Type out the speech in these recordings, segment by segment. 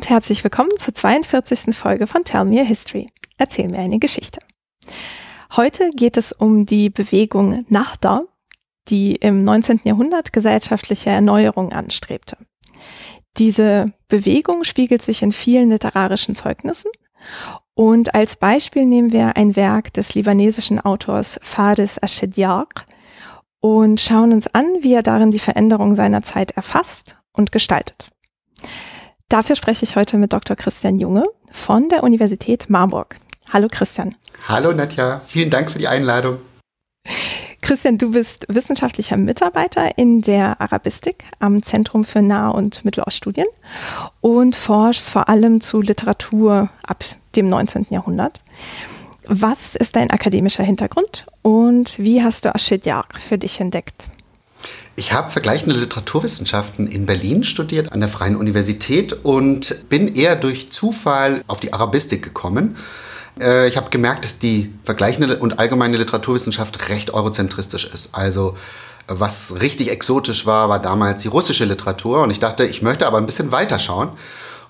und herzlich willkommen zur 42. Folge von Tell Me a History. Erzähl mir eine Geschichte. Heute geht es um die Bewegung Nahda, die im 19. Jahrhundert gesellschaftliche Erneuerung anstrebte. Diese Bewegung spiegelt sich in vielen literarischen Zeugnissen und als Beispiel nehmen wir ein Werk des libanesischen Autors Faris Ashediaq und schauen uns an, wie er darin die Veränderung seiner Zeit erfasst und gestaltet. Dafür spreche ich heute mit Dr. Christian Junge von der Universität Marburg. Hallo Christian. Hallo Nadja, vielen Dank für die Einladung. Christian, du bist wissenschaftlicher Mitarbeiter in der Arabistik am Zentrum für Nah- und Mitteloststudien und forschst vor allem zu Literatur ab dem 19. Jahrhundert. Was ist dein akademischer Hintergrund und wie hast du Ashidjaq für dich entdeckt? Ich habe vergleichende Literaturwissenschaften in Berlin studiert, an der Freien Universität und bin eher durch Zufall auf die Arabistik gekommen. Äh, ich habe gemerkt, dass die vergleichende und allgemeine Literaturwissenschaft recht eurozentristisch ist. Also was richtig exotisch war, war damals die russische Literatur und ich dachte, ich möchte aber ein bisschen weiter schauen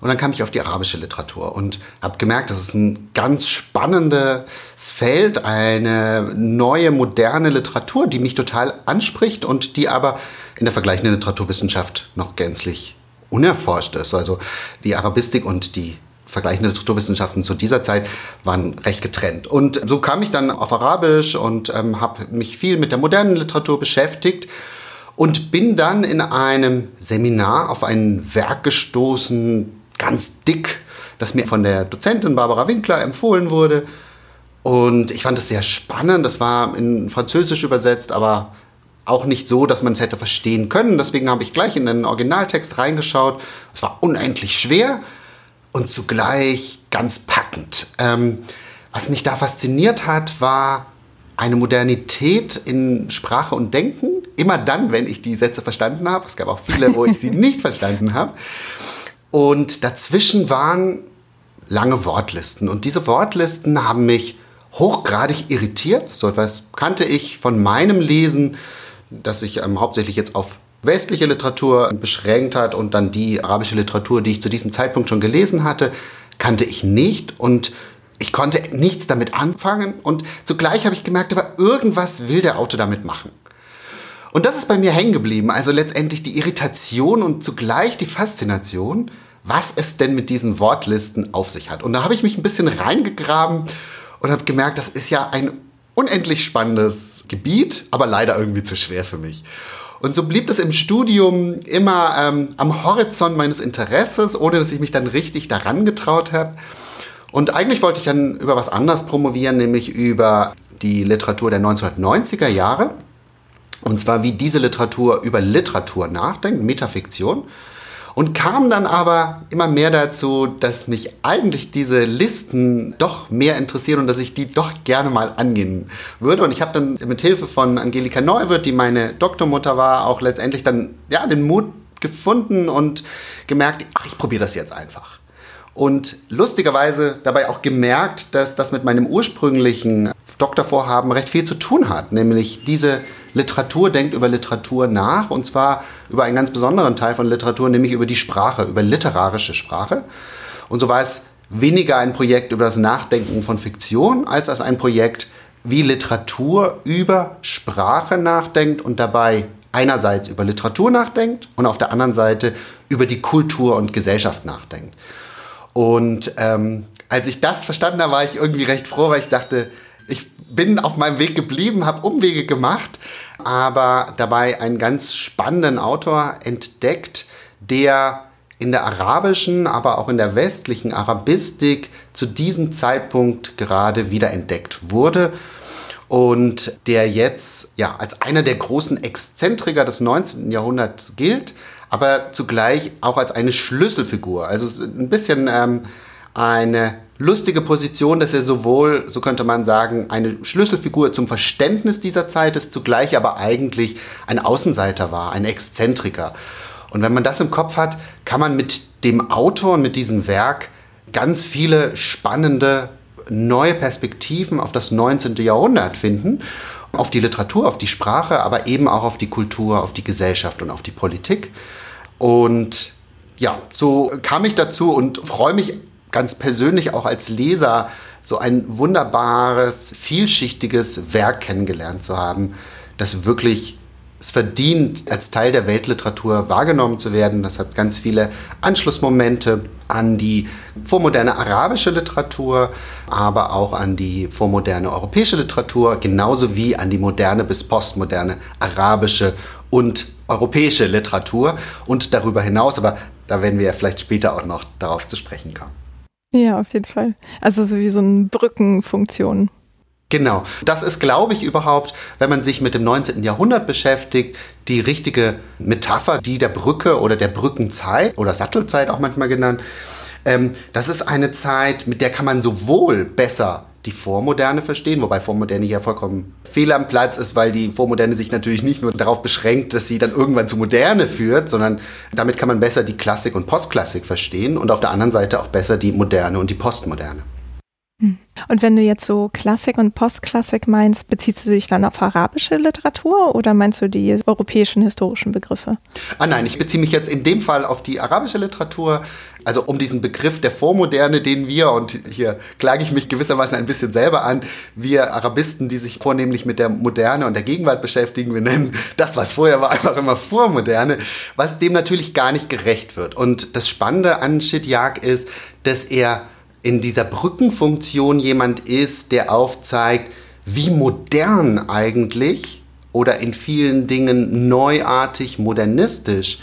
und dann kam ich auf die arabische Literatur und habe gemerkt, das ist ein ganz spannendes Feld, eine neue, moderne Literatur, die mich total anspricht und die aber in der vergleichenden Literaturwissenschaft noch gänzlich unerforscht ist. Also die Arabistik und die vergleichende Literaturwissenschaften zu dieser Zeit waren recht getrennt. Und so kam ich dann auf Arabisch und ähm, habe mich viel mit der modernen Literatur beschäftigt und bin dann in einem Seminar auf ein Werk gestoßen, ganz dick, das mir von der Dozentin Barbara Winkler empfohlen wurde. Und ich fand es sehr spannend. Das war in Französisch übersetzt, aber auch nicht so, dass man es hätte verstehen können. Deswegen habe ich gleich in den Originaltext reingeschaut. Es war unendlich schwer und zugleich ganz packend. Ähm, was mich da fasziniert hat, war eine Modernität in Sprache und Denken. Immer dann, wenn ich die Sätze verstanden habe. Es gab auch viele, wo ich sie nicht verstanden habe. Und dazwischen waren lange Wortlisten. Und diese Wortlisten haben mich hochgradig irritiert. So etwas kannte ich von meinem Lesen, das sich ähm, hauptsächlich jetzt auf westliche Literatur beschränkt hat und dann die arabische Literatur, die ich zu diesem Zeitpunkt schon gelesen hatte, kannte ich nicht und ich konnte nichts damit anfangen und zugleich habe ich gemerkt, aber irgendwas will der Autor damit machen. Und das ist bei mir hängen geblieben. Also letztendlich die Irritation und zugleich die Faszination, was es denn mit diesen Wortlisten auf sich hat. Und da habe ich mich ein bisschen reingegraben und habe gemerkt, das ist ja ein unendlich spannendes Gebiet, aber leider irgendwie zu schwer für mich. Und so blieb es im Studium immer ähm, am Horizont meines Interesses, ohne dass ich mich dann richtig daran getraut habe. Und eigentlich wollte ich dann über was anderes promovieren, nämlich über die Literatur der 1990er Jahre. Und zwar, wie diese Literatur über Literatur nachdenkt, Metafiktion. Und kam dann aber immer mehr dazu, dass mich eigentlich diese Listen doch mehr interessieren und dass ich die doch gerne mal angehen würde. Und ich habe dann mit Hilfe von Angelika Neuwirth, die meine Doktormutter war, auch letztendlich dann ja, den Mut gefunden und gemerkt, ach, ich probiere das jetzt einfach. Und lustigerweise dabei auch gemerkt, dass das mit meinem ursprünglichen Doktorvorhaben recht viel zu tun hat, nämlich diese Literatur denkt über Literatur nach und zwar über einen ganz besonderen Teil von Literatur, nämlich über die Sprache, über literarische Sprache. Und so war es weniger ein Projekt über das Nachdenken von Fiktion, als als ein Projekt, wie Literatur über Sprache nachdenkt und dabei einerseits über Literatur nachdenkt und auf der anderen Seite über die Kultur und Gesellschaft nachdenkt. Und ähm, als ich das verstanden habe, war ich irgendwie recht froh, weil ich dachte, bin auf meinem Weg geblieben, habe Umwege gemacht, aber dabei einen ganz spannenden Autor entdeckt, der in der arabischen, aber auch in der westlichen Arabistik zu diesem Zeitpunkt gerade wiederentdeckt wurde und der jetzt ja als einer der großen Exzentriker des 19. Jahrhunderts gilt, aber zugleich auch als eine Schlüsselfigur. Also ein bisschen ähm, eine lustige Position, dass er sowohl, so könnte man sagen, eine Schlüsselfigur zum Verständnis dieser Zeit ist, zugleich aber eigentlich ein Außenseiter war, ein Exzentriker. Und wenn man das im Kopf hat, kann man mit dem Autor und mit diesem Werk ganz viele spannende neue Perspektiven auf das 19. Jahrhundert finden, auf die Literatur, auf die Sprache, aber eben auch auf die Kultur, auf die Gesellschaft und auf die Politik. Und ja, so kam ich dazu und freue mich ganz persönlich auch als Leser, so ein wunderbares, vielschichtiges Werk kennengelernt zu haben, das wirklich es verdient, als Teil der Weltliteratur wahrgenommen zu werden. Das hat ganz viele Anschlussmomente an die vormoderne arabische Literatur, aber auch an die vormoderne europäische Literatur, genauso wie an die moderne bis postmoderne arabische und europäische Literatur und darüber hinaus, aber da werden wir ja vielleicht später auch noch darauf zu sprechen kommen. Ja, auf jeden Fall. Also so wie so eine Brückenfunktion. Genau. Das ist, glaube ich, überhaupt, wenn man sich mit dem 19. Jahrhundert beschäftigt, die richtige Metapher, die der Brücke oder der Brückenzeit oder Sattelzeit auch manchmal genannt. Ähm, das ist eine Zeit, mit der kann man sowohl besser die Vormoderne verstehen, wobei Vormoderne hier vollkommen fehl am Platz ist, weil die Vormoderne sich natürlich nicht nur darauf beschränkt, dass sie dann irgendwann zu Moderne führt, sondern damit kann man besser die Klassik und Postklassik verstehen und auf der anderen Seite auch besser die Moderne und die Postmoderne. Und wenn du jetzt so Klassik und Postklassik meinst, beziehst du dich dann auf arabische Literatur oder meinst du die europäischen historischen Begriffe? Ah nein, ich beziehe mich jetzt in dem Fall auf die arabische Literatur, also um diesen Begriff der Vormoderne, den wir, und hier klage ich mich gewissermaßen ein bisschen selber an, wir Arabisten, die sich vornehmlich mit der Moderne und der Gegenwart beschäftigen, wir nennen das, was vorher war, einfach immer Vormoderne, was dem natürlich gar nicht gerecht wird. Und das Spannende an Shidjak ist, dass er in dieser Brückenfunktion jemand ist, der aufzeigt, wie modern eigentlich oder in vielen Dingen neuartig, modernistisch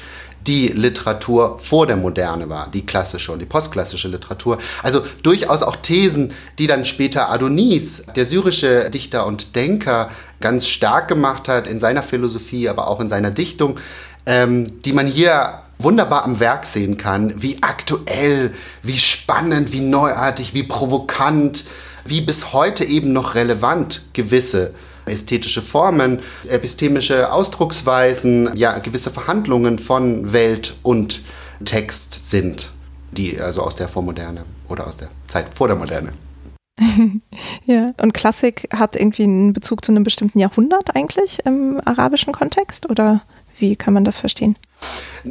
die Literatur vor der Moderne war, die klassische und die postklassische Literatur. Also durchaus auch Thesen, die dann später Adonis, der syrische Dichter und Denker, ganz stark gemacht hat in seiner Philosophie, aber auch in seiner Dichtung, ähm, die man hier wunderbar am Werk sehen kann, wie aktuell, wie spannend, wie neuartig, wie provokant, wie bis heute eben noch relevant gewisse ästhetische Formen, epistemische Ausdrucksweisen, ja, gewisse Verhandlungen von Welt und Text sind, die also aus der Vormoderne oder aus der Zeit vor der Moderne. ja, und Klassik hat irgendwie einen Bezug zu einem bestimmten Jahrhundert eigentlich im arabischen Kontext oder wie kann man das verstehen?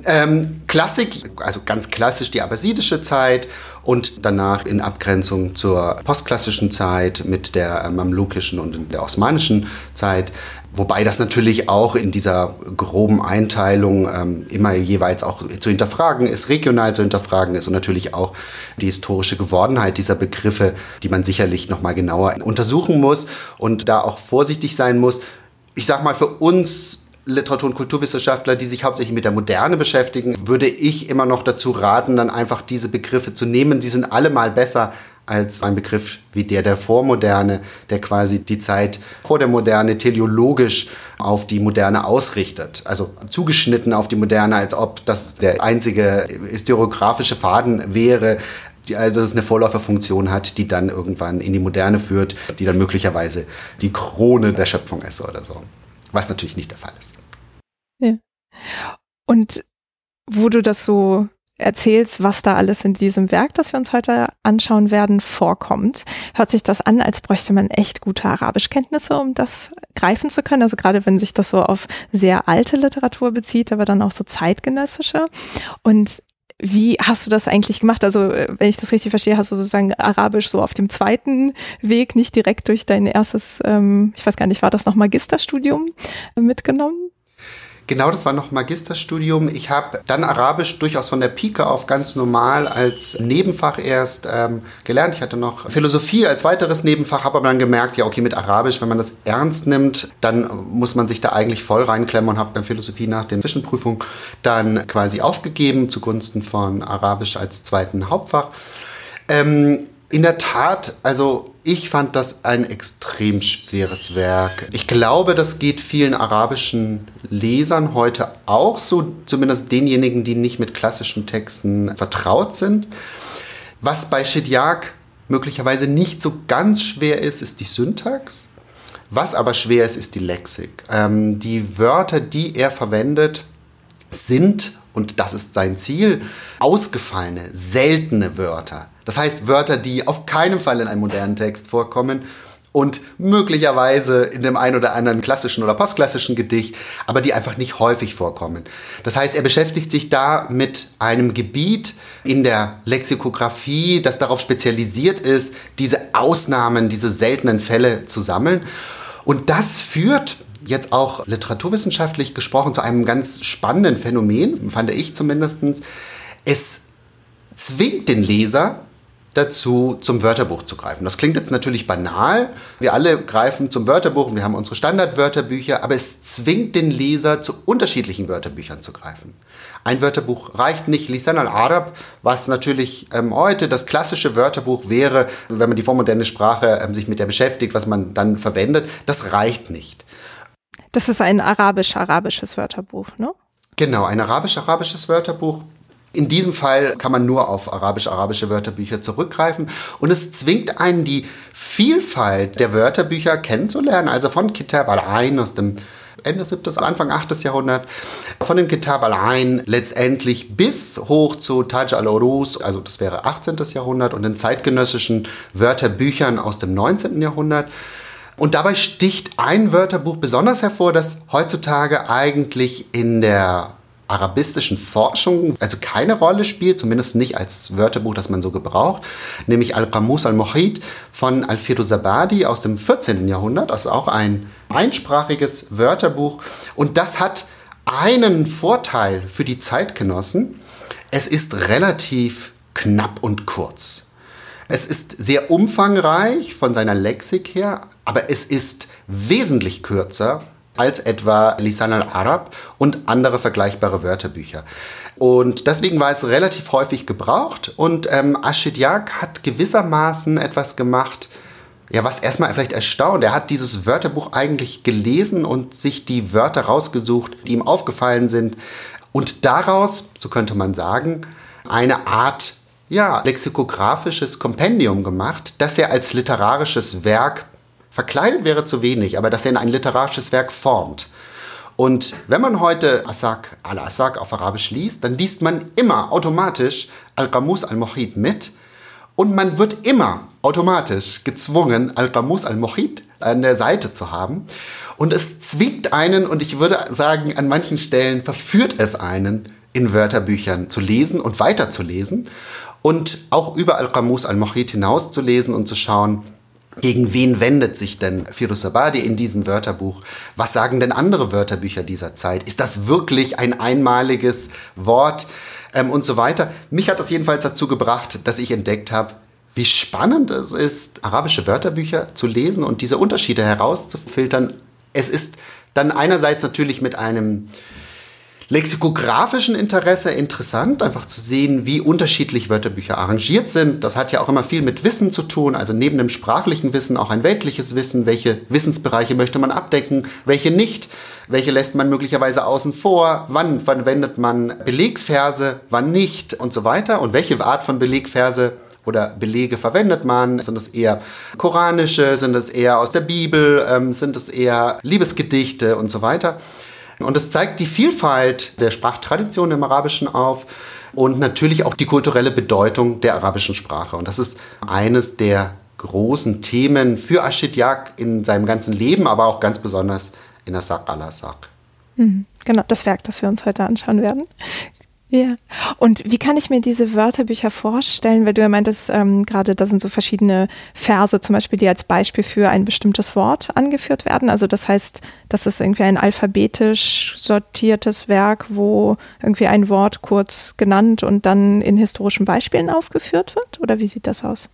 Ähm, Klassik, also ganz klassisch die abbasidische Zeit und danach in Abgrenzung zur postklassischen Zeit mit der mamlukischen und der osmanischen Zeit. Wobei das natürlich auch in dieser groben Einteilung ähm, immer jeweils auch zu hinterfragen ist, regional zu hinterfragen ist und natürlich auch die historische Gewordenheit dieser Begriffe, die man sicherlich nochmal genauer untersuchen muss und da auch vorsichtig sein muss. Ich sag mal, für uns Literatur- und Kulturwissenschaftler, die sich hauptsächlich mit der Moderne beschäftigen, würde ich immer noch dazu raten, dann einfach diese Begriffe zu nehmen. Die sind allemal besser als ein Begriff wie der der Vormoderne, der quasi die Zeit vor der Moderne teleologisch auf die Moderne ausrichtet. Also zugeschnitten auf die Moderne, als ob das der einzige historiografische Faden wäre, die, also dass es eine Vorläuferfunktion hat, die dann irgendwann in die Moderne führt, die dann möglicherweise die Krone der Schöpfung ist oder so. Was natürlich nicht der Fall ist. Ja. Und wo du das so erzählst, was da alles in diesem Werk, das wir uns heute anschauen werden, vorkommt, hört sich das an, als bräuchte man echt gute Arabischkenntnisse, um das greifen zu können. Also gerade wenn sich das so auf sehr alte Literatur bezieht, aber dann auch so zeitgenössische. Und wie hast du das eigentlich gemacht? Also, äh, wenn ich das richtig verstehe, hast du sozusagen Arabisch so auf dem zweiten Weg, nicht direkt durch dein erstes, ähm, ich weiß gar nicht, war das noch Magisterstudium äh, mitgenommen? Genau, das war noch Magisterstudium. Ich habe dann Arabisch durchaus von der Pike auf ganz normal als Nebenfach erst ähm, gelernt. Ich hatte noch Philosophie als weiteres Nebenfach, habe aber dann gemerkt, ja, okay, mit Arabisch, wenn man das ernst nimmt, dann muss man sich da eigentlich voll reinklemmen und habe dann Philosophie nach der Zwischenprüfung dann quasi aufgegeben zugunsten von Arabisch als zweiten Hauptfach. Ähm, in der Tat, also ich fand das ein extrem schweres Werk. Ich glaube, das geht vielen arabischen Lesern heute auch so, zumindest denjenigen, die nicht mit klassischen Texten vertraut sind. Was bei Shidyak möglicherweise nicht so ganz schwer ist, ist die Syntax. Was aber schwer ist, ist die Lexik. Ähm, die Wörter, die er verwendet, sind, und das ist sein Ziel, ausgefallene, seltene Wörter. Das heißt Wörter, die auf keinen Fall in einem modernen Text vorkommen und möglicherweise in dem einen oder anderen klassischen oder postklassischen Gedicht, aber die einfach nicht häufig vorkommen. Das heißt, er beschäftigt sich da mit einem Gebiet in der Lexikographie, das darauf spezialisiert ist, diese Ausnahmen, diese seltenen Fälle zu sammeln. Und das führt jetzt auch literaturwissenschaftlich gesprochen zu einem ganz spannenden Phänomen, fand ich zumindest. Es zwingt den Leser dazu, zum Wörterbuch zu greifen. Das klingt jetzt natürlich banal. Wir alle greifen zum Wörterbuch und wir haben unsere Standardwörterbücher, aber es zwingt den Leser, zu unterschiedlichen Wörterbüchern zu greifen. Ein Wörterbuch reicht nicht. Lisan al-Arab, was natürlich ähm, heute das klassische Wörterbuch wäre, wenn man die vormoderne Sprache ähm, sich mit der beschäftigt, was man dann verwendet, das reicht nicht. Das ist ein arabisch-arabisches Wörterbuch, ne? Genau, ein arabisch-arabisches Wörterbuch. In diesem Fall kann man nur auf arabisch-arabische Wörterbücher zurückgreifen und es zwingt einen, die Vielfalt der Wörterbücher kennenzulernen, also von Kitab al-Ain aus dem Ende 7., Anfang 8. Jahrhundert, von dem Kitab al-Ain letztendlich bis hoch zu Taj al-Urus, also das wäre 18. Jahrhundert und den zeitgenössischen Wörterbüchern aus dem 19. Jahrhundert. Und dabei sticht ein Wörterbuch besonders hervor, das heutzutage eigentlich in der arabistischen Forschung also keine Rolle spielt, zumindest nicht als Wörterbuch, das man so gebraucht, nämlich Al-Qamus al-Mohid von Al-Firuz Abadi aus dem 14. Jahrhundert, das ist auch ein einsprachiges Wörterbuch und das hat einen Vorteil für die Zeitgenossen, es ist relativ knapp und kurz. Es ist sehr umfangreich von seiner Lexik her, aber es ist wesentlich kürzer als etwa Lisan al-Arab und andere vergleichbare Wörterbücher. Und deswegen war es relativ häufig gebraucht und ähm, Ashid Yak hat gewissermaßen etwas gemacht, ja, was erstmal vielleicht erstaunt. Er hat dieses Wörterbuch eigentlich gelesen und sich die Wörter rausgesucht, die ihm aufgefallen sind und daraus, so könnte man sagen, eine Art ja, lexikografisches Kompendium gemacht, das er als literarisches Werk Verkleidet wäre zu wenig, aber dass er in ein literarisches Werk formt. Und wenn man heute Asak al-Asak auf Arabisch liest, dann liest man immer automatisch Al-Qamus al-Mohid mit und man wird immer automatisch gezwungen, Al-Qamus al-Mohid an der Seite zu haben. Und es zwingt einen, und ich würde sagen, an manchen Stellen verführt es einen, in Wörterbüchern zu lesen und weiterzulesen und auch über Al-Qamus al-Mohid hinauszulesen und zu schauen, gegen wen wendet sich denn Firuzabadi in diesem Wörterbuch? Was sagen denn andere Wörterbücher dieser Zeit? Ist das wirklich ein einmaliges Wort ähm, und so weiter? Mich hat das jedenfalls dazu gebracht, dass ich entdeckt habe, wie spannend es ist, arabische Wörterbücher zu lesen und diese Unterschiede herauszufiltern. Es ist dann einerseits natürlich mit einem lexikografischen Interesse interessant, einfach zu sehen, wie unterschiedlich Wörterbücher arrangiert sind. Das hat ja auch immer viel mit Wissen zu tun, also neben dem sprachlichen Wissen auch ein weltliches Wissen. Welche Wissensbereiche möchte man abdecken, welche nicht? Welche lässt man möglicherweise außen vor? Wann verwendet man Belegverse, wann nicht und so weiter? Und welche Art von Belegverse oder Belege verwendet man? Sind es eher koranische? Sind es eher aus der Bibel? Ähm, sind es eher Liebesgedichte und so weiter? Und es zeigt die Vielfalt der Sprachtradition im Arabischen auf und natürlich auch die kulturelle Bedeutung der arabischen Sprache. Und das ist eines der großen Themen für Ashid Yak in seinem ganzen Leben, aber auch ganz besonders in Asaq al-Asaq. Mhm. Genau, das Werk, das wir uns heute anschauen werden. Ja. Und wie kann ich mir diese Wörterbücher vorstellen? Weil du ja meintest, ähm, gerade da sind so verschiedene Verse zum Beispiel, die als Beispiel für ein bestimmtes Wort angeführt werden. Also das heißt, das ist irgendwie ein alphabetisch sortiertes Werk, wo irgendwie ein Wort kurz genannt und dann in historischen Beispielen aufgeführt wird? Oder wie sieht das aus?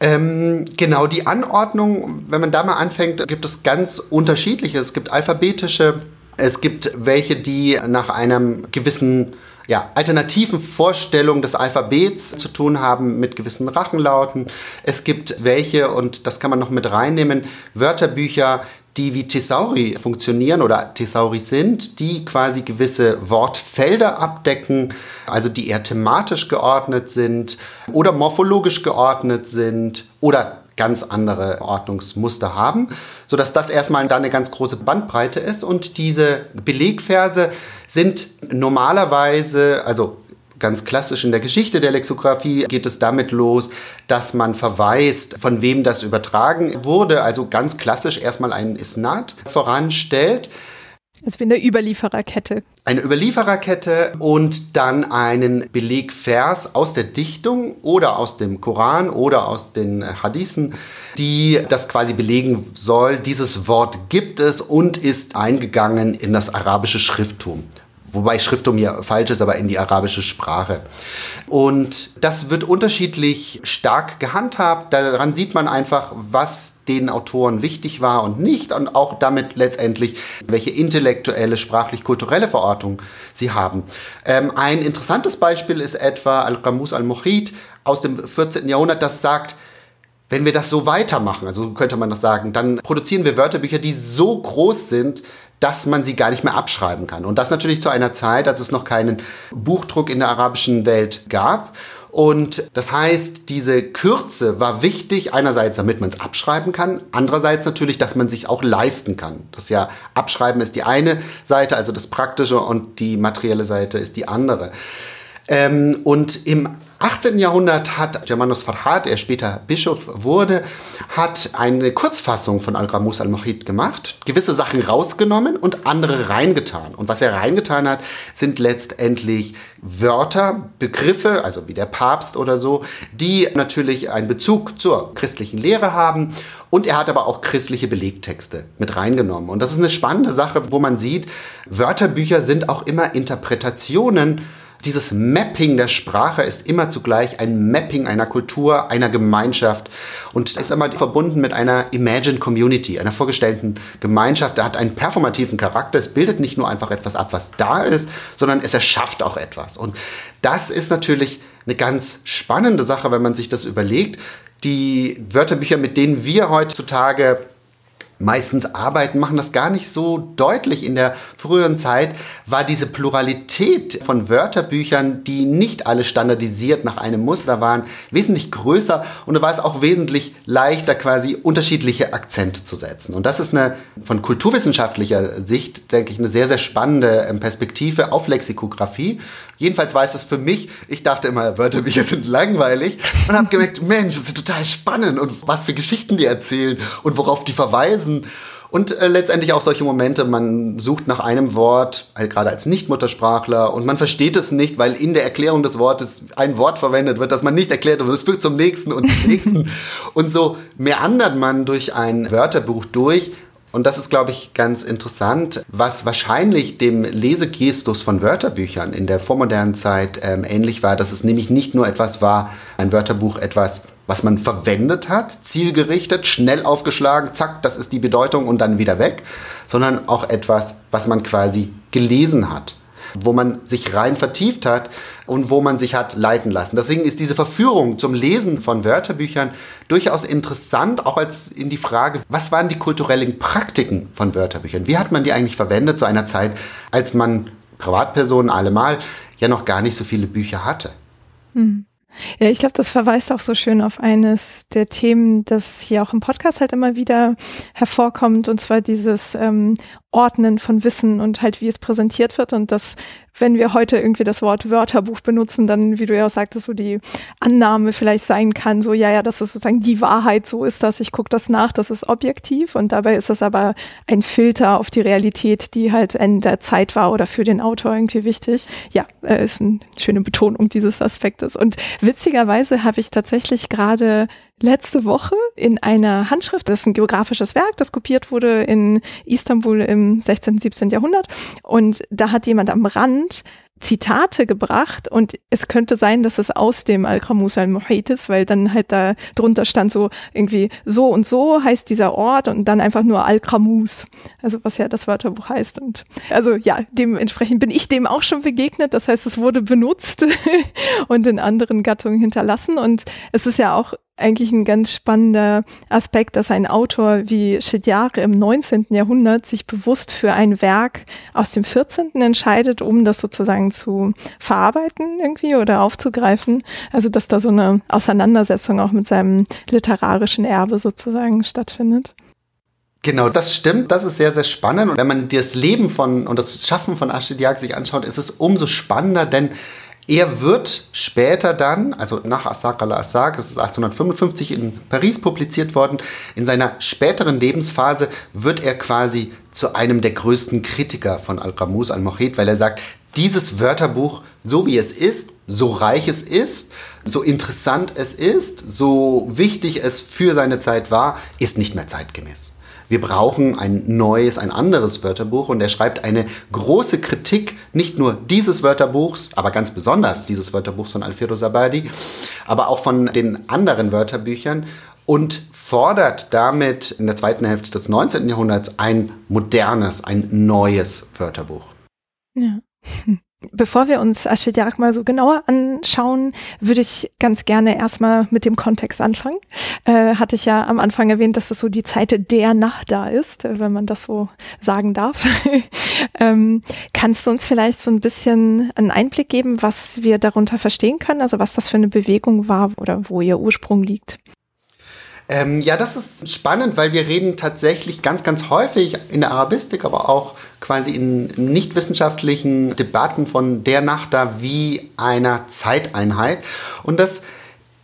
Ähm, genau, die Anordnung, wenn man da mal anfängt, gibt es ganz unterschiedliche. Es gibt alphabetische, es gibt welche, die nach einem gewissen ja, alternativen Vorstellungen des Alphabets zu tun haben mit gewissen Rachenlauten. Es gibt welche, und das kann man noch mit reinnehmen, Wörterbücher, die wie Thesauri funktionieren oder Thesauri sind, die quasi gewisse Wortfelder abdecken, also die eher thematisch geordnet sind oder morphologisch geordnet sind oder ganz andere Ordnungsmuster haben, sodass das erstmal dann eine ganz große Bandbreite ist. Und diese Belegverse sind normalerweise, also Ganz klassisch in der Geschichte der Lexikographie geht es damit los, dass man verweist, von wem das übertragen wurde. Also ganz klassisch erstmal einen Isnad voranstellt. Also wie eine Überliefererkette. Eine Überliefererkette und dann einen Belegvers aus der Dichtung oder aus dem Koran oder aus den Hadithen, die das quasi belegen soll. Dieses Wort gibt es und ist eingegangen in das arabische Schrifttum wobei Schrifttum hier falsch ist, aber in die arabische Sprache. Und das wird unterschiedlich stark gehandhabt. Daran sieht man einfach, was den Autoren wichtig war und nicht und auch damit letztendlich, welche intellektuelle, sprachlich-kulturelle Verortung sie haben. Ähm, ein interessantes Beispiel ist etwa Al-Qamus al-Muhit aus dem 14. Jahrhundert, das sagt, wenn wir das so weitermachen, also könnte man das sagen, dann produzieren wir Wörterbücher, die so groß sind, dass man sie gar nicht mehr abschreiben kann. Und das natürlich zu einer Zeit, als es noch keinen Buchdruck in der arabischen Welt gab. Und das heißt, diese Kürze war wichtig, einerseits, damit man es abschreiben kann, andererseits natürlich, dass man sich auch leisten kann. Das ja, Abschreiben ist die eine Seite, also das Praktische, und die materielle Seite ist die andere. Ähm, und im 18. Jahrhundert hat Germanus Farhad, der später Bischof wurde, hat eine Kurzfassung von Al-Ramus al-Mahid gemacht, gewisse Sachen rausgenommen und andere reingetan. Und was er reingetan hat, sind letztendlich Wörter, Begriffe, also wie der Papst oder so, die natürlich einen Bezug zur christlichen Lehre haben. Und er hat aber auch christliche Belegtexte mit reingenommen. Und das ist eine spannende Sache, wo man sieht, Wörterbücher sind auch immer Interpretationen dieses Mapping der Sprache ist immer zugleich ein Mapping einer Kultur, einer Gemeinschaft und ist immer verbunden mit einer Imagined Community, einer vorgestellten Gemeinschaft. Er hat einen performativen Charakter. Es bildet nicht nur einfach etwas ab, was da ist, sondern es erschafft auch etwas. Und das ist natürlich eine ganz spannende Sache, wenn man sich das überlegt. Die Wörterbücher, mit denen wir heutzutage meistens arbeiten, machen das gar nicht so deutlich. In der früheren Zeit war diese Pluralität von Wörterbüchern, die nicht alle standardisiert nach einem Muster waren, wesentlich größer und da war es auch wesentlich leichter, quasi unterschiedliche Akzente zu setzen. Und das ist eine von kulturwissenschaftlicher Sicht, denke ich, eine sehr, sehr spannende ähm, Perspektive auf Lexikographie. Jedenfalls war es das für mich. Ich dachte immer, Wörterbücher sind langweilig und habe gemerkt, Mensch, das ist total spannend und was für Geschichten die erzählen und worauf die verweisen. Und äh, letztendlich auch solche Momente, man sucht nach einem Wort, halt gerade als Nicht-Muttersprachler, und man versteht es nicht, weil in der Erklärung des Wortes ein Wort verwendet wird, das man nicht erklärt und es führt zum nächsten und zum nächsten. und so meandert man durch ein Wörterbuch durch und das ist, glaube ich, ganz interessant, was wahrscheinlich dem Lesegestus von Wörterbüchern in der vormodernen Zeit ähm, ähnlich war, dass es nämlich nicht nur etwas war, ein Wörterbuch etwas, was man verwendet hat, zielgerichtet, schnell aufgeschlagen, zack, das ist die Bedeutung und dann wieder weg, sondern auch etwas, was man quasi gelesen hat wo man sich rein vertieft hat und wo man sich hat leiten lassen. Deswegen ist diese Verführung zum Lesen von Wörterbüchern durchaus interessant, auch als in die Frage, was waren die kulturellen Praktiken von Wörterbüchern? Wie hat man die eigentlich verwendet zu einer Zeit, als man Privatpersonen allemal ja noch gar nicht so viele Bücher hatte? Hm. Ja, ich glaube, das verweist auch so schön auf eines der Themen, das hier auch im Podcast halt immer wieder hervorkommt, und zwar dieses ähm, Ordnen von Wissen und halt wie es präsentiert wird und das, wenn wir heute irgendwie das Wort Wörterbuch benutzen, dann, wie du ja auch sagtest, so die Annahme vielleicht sein kann, so ja, ja, das ist sozusagen die Wahrheit, so ist das, ich gucke das nach, das ist objektiv und dabei ist das aber ein Filter auf die Realität, die halt in der Zeit war oder für den Autor irgendwie wichtig. Ja, äh, ist eine schöne Betonung dieses Aspektes und witzigerweise habe ich tatsächlich gerade letzte Woche in einer Handschrift, das ist ein geografisches Werk, das kopiert wurde in Istanbul im 16., 17. Jahrhundert. Und da hat jemand am Rand Zitate gebracht und es könnte sein, dass es aus dem Al-Qamus al-Muhit ist, weil dann halt da drunter stand so irgendwie so und so heißt dieser Ort und dann einfach nur Al-Qamus, also was ja das Wörterbuch heißt und also ja, dementsprechend bin ich dem auch schon begegnet, das heißt, es wurde benutzt und in anderen Gattungen hinterlassen und es ist ja auch eigentlich ein ganz spannender Aspekt, dass ein Autor wie Shidjare im 19. Jahrhundert sich bewusst für ein Werk aus dem 14. entscheidet, um das sozusagen zu verarbeiten irgendwie oder aufzugreifen. Also dass da so eine Auseinandersetzung auch mit seinem literarischen Erbe sozusagen stattfindet. Genau, das stimmt. Das ist sehr, sehr spannend. Und wenn man das Leben von und das Schaffen von Ashidiak sich anschaut, ist es umso spannender, denn Er wird später dann, also nach Assak al-Assak, das ist 1855 in Paris publiziert worden, in seiner späteren Lebensphase wird er quasi zu einem der größten Kritiker von Al-Ramus al-Mohid, weil er sagt, dieses Wörterbuch, so wie es ist, so reich es ist, so interessant es ist, so wichtig es für seine Zeit war, ist nicht mehr zeitgemäß wir brauchen ein neues, ein anderes Wörterbuch. Und er schreibt eine große Kritik nicht nur dieses Wörterbuchs, aber ganz besonders dieses Wörterbuchs von Alfredo Sabadi, aber auch von den anderen Wörterbüchern und fordert damit in der zweiten Hälfte des 19. Jahrhunderts ein modernes, ein neues Wörterbuch. Ja. Bevor wir uns Aschediak mal so genauer anschauen, würde ich ganz gerne erstmal mit dem Kontext anfangen. Äh, hatte ich ja am Anfang erwähnt, dass es so die Zeit der Nacht da ist, äh, wenn man das so sagen darf. ähm, kannst du uns vielleicht so ein bisschen einen Einblick geben, was wir darunter verstehen können? Also was das für eine Bewegung war oder wo ihr Ursprung liegt? Ähm, ja, das ist spannend, weil wir reden tatsächlich ganz, ganz häufig in der Arabistik, aber auch quasi in nicht wissenschaftlichen Debatten von der Nacht da wie einer Zeiteinheit. Und das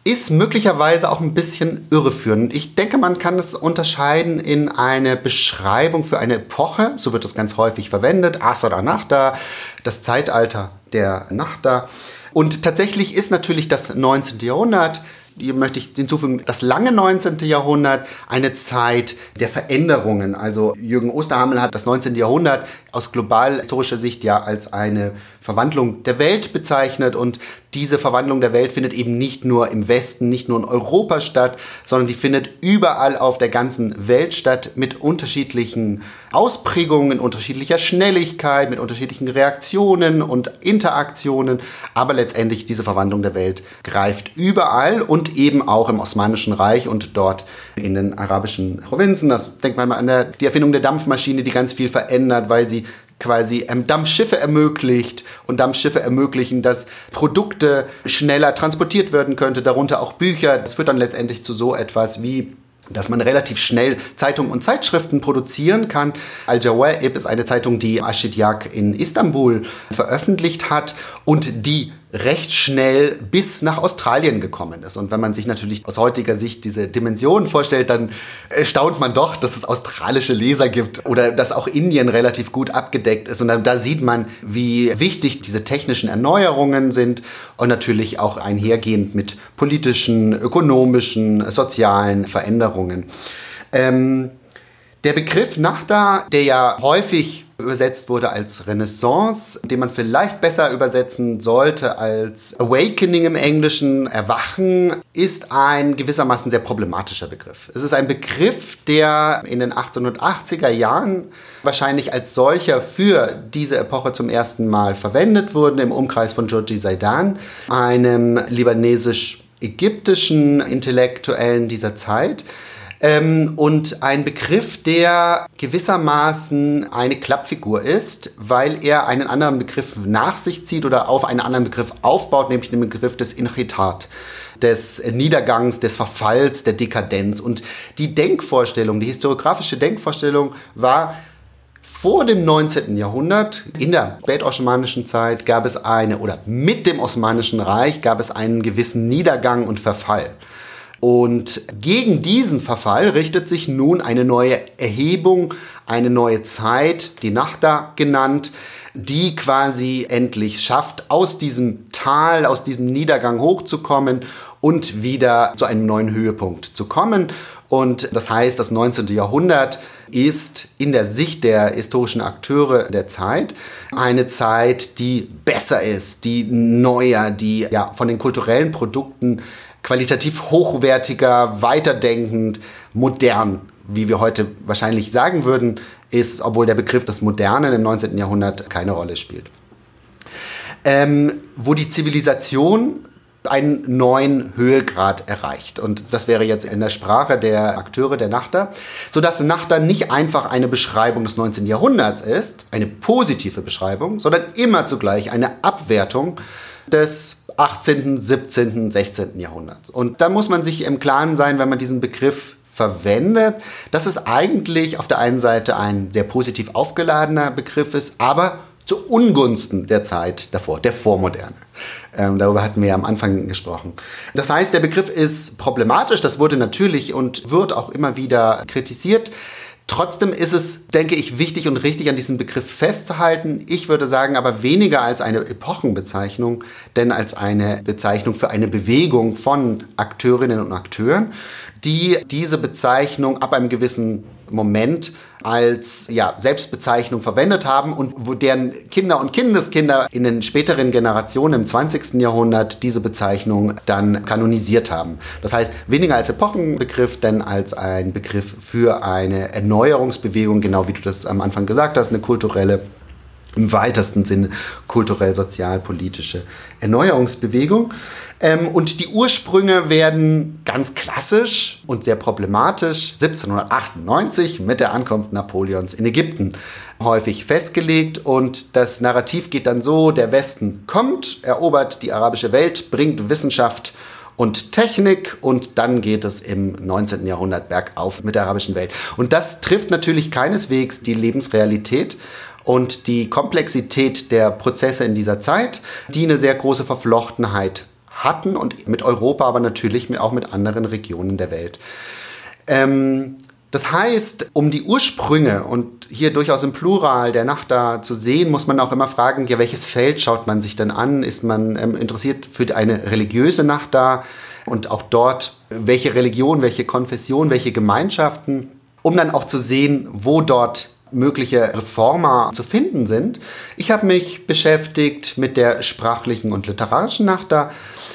ist möglicherweise auch ein bisschen irreführend. Ich denke, man kann es unterscheiden in eine Beschreibung für eine Epoche, so wird es ganz häufig verwendet, Asr Nachda, das Zeitalter der Nachda. Und tatsächlich ist natürlich das 19. Jahrhundert hier möchte ich hinzufügen, das lange 19. Jahrhundert, eine Zeit der Veränderungen. Also Jürgen Osterhammel hat das 19. Jahrhundert aus global historischer Sicht ja als eine Verwandlung der Welt bezeichnet und diese Verwandlung der Welt findet eben nicht nur im Westen, nicht nur in Europa statt, sondern die findet überall auf der ganzen Welt statt mit unterschiedlichen Ausprägungen, unterschiedlicher Schnelligkeit, mit unterschiedlichen Reaktionen und Interaktionen. Aber letztendlich diese Verwandlung der Welt greift überall und eben auch im Osmanischen Reich und dort in den arabischen Provinzen. Das denkt man mal an der, die Erfindung der Dampfmaschine, die ganz viel verändert, weil sie quasi ähm, Dampfschiffe ermöglicht und Dampfschiffe ermöglichen, dass Produkte schneller transportiert werden könnte, darunter auch Bücher. Das führt dann letztendlich zu so etwas wie dass man relativ schnell Zeitungen und Zeitschriften produzieren kann. Al-Jawaib ist eine Zeitung, die Ashidiak in Istanbul veröffentlicht hat und die recht schnell bis nach Australien gekommen ist. Und wenn man sich natürlich aus heutiger Sicht diese Dimensionen vorstellt, dann erstaunt man doch, dass es australische Leser gibt oder dass auch Indien relativ gut abgedeckt ist. Und dann, da sieht man, wie wichtig diese technischen Erneuerungen sind und natürlich auch einhergehend mit politischen, ökonomischen, sozialen Veränderungen. Ähm, der Begriff Nachda, der ja häufig übersetzt wurde als Renaissance, den man vielleicht besser übersetzen sollte als Awakening im Englischen, Erwachen, ist ein gewissermaßen sehr problematischer Begriff. Es ist ein Begriff, der in den 1880er Jahren wahrscheinlich als solcher für diese Epoche zum ersten Mal verwendet wurde im Umkreis von Georgi Zaidan, einem libanesisch-ägyptischen Intellektuellen dieser Zeit ähm, und ein Begriff, der gewissermaßen eine Klappfigur ist, weil er einen anderen Begriff nach sich zieht oder auf einen anderen Begriff aufbaut, nämlich den Begriff des Inchitat des Niedergangs, des Verfalls, der Dekadenz. Und die Denkvorstellung, die historiografische Denkvorstellung war, vor dem 19. Jahrhundert, in der spätosmanischen Zeit, gab es eine, oder mit dem Osmanischen Reich gab es einen gewissen Niedergang und Verfall. Und gegen diesen Verfall richtet sich nun eine neue Erhebung, eine neue Zeit, die Nachda genannt, die quasi endlich schafft, aus diesem Tal, aus diesem Niedergang hochzukommen und wieder zu einem neuen Höhepunkt zu kommen. Und das heißt, das 19. Jahrhundert ist in der Sicht der historischen Akteure der Zeit eine Zeit, die besser ist, die neuer, die ja von den kulturellen Produkten qualitativ hochwertiger, weiterdenkend, modern, wie wir heute wahrscheinlich sagen würden, ist, obwohl der Begriff des Modernen im 19. Jahrhundert keine Rolle spielt. Ähm, wo die Zivilisation einen neuen Höhegrad erreicht. Und das wäre jetzt in der Sprache der Akteure der Nachter, sodass Nachter nicht einfach eine Beschreibung des 19. Jahrhunderts ist, eine positive Beschreibung, sondern immer zugleich eine Abwertung des 18., 17., 16. Jahrhunderts. Und da muss man sich im Klaren sein, wenn man diesen Begriff verwendet, dass es eigentlich auf der einen Seite ein sehr positiv aufgeladener Begriff ist, aber zu Ungunsten der Zeit davor, der Vormoderne. Ähm, darüber hatten wir ja am Anfang gesprochen. Das heißt, der Begriff ist problematisch. Das wurde natürlich und wird auch immer wieder kritisiert. Trotzdem ist es, denke ich, wichtig und richtig, an diesem Begriff festzuhalten. Ich würde sagen, aber weniger als eine Epochenbezeichnung, denn als eine Bezeichnung für eine Bewegung von Akteurinnen und Akteuren, die diese Bezeichnung ab einem gewissen Moment als ja, Selbstbezeichnung verwendet haben und wo deren Kinder und Kindeskinder in den späteren Generationen im 20. Jahrhundert diese Bezeichnung dann kanonisiert haben. Das heißt, weniger als Epochenbegriff, denn als ein Begriff für eine Erneuerungsbewegung, genau wie du das am Anfang gesagt hast, eine kulturelle im weitesten Sinne kulturell-sozial-politische Erneuerungsbewegung. Ähm, und die Ursprünge werden ganz klassisch und sehr problematisch 1798 mit der Ankunft Napoleons in Ägypten häufig festgelegt. Und das Narrativ geht dann so, der Westen kommt, erobert die arabische Welt, bringt Wissenschaft und Technik und dann geht es im 19. Jahrhundert bergauf mit der arabischen Welt. Und das trifft natürlich keineswegs die Lebensrealität und die Komplexität der Prozesse in dieser Zeit, die eine sehr große Verflochtenheit hatten und mit Europa, aber natürlich auch mit anderen Regionen der Welt. Ähm, das heißt, um die Ursprünge und hier durchaus im Plural der Nacht da zu sehen, muss man auch immer fragen, ja, welches Feld schaut man sich denn an? Ist man ähm, interessiert für eine religiöse Nacht da und auch dort, welche Religion, welche Konfession, welche Gemeinschaften, um dann auch zu sehen, wo dort mögliche Reformer zu finden sind. Ich habe mich beschäftigt mit der sprachlichen und literarischen Nachda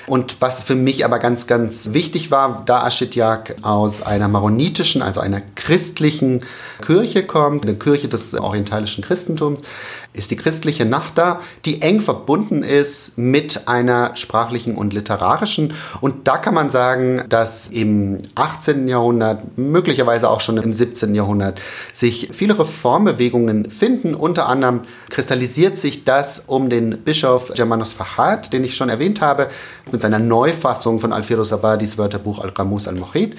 und was für mich aber ganz, ganz wichtig war, da Aschidjak aus einer maronitischen, also einer christlichen Kirche kommt, eine Kirche des orientalischen Christentums, ist die christliche Nachda, die eng verbunden ist mit einer sprachlichen und literarischen. Und da kann man sagen, dass im 18. Jahrhundert, möglicherweise auch schon im 17. Jahrhundert, sich viele Reformbewegungen finden. Unter anderem kristallisiert sich das um den Bischof Germanos Fahad, den ich schon erwähnt habe, mit seiner Neufassung von Al-Firoz Abadis Wörterbuch Al-Qamus al-Mohid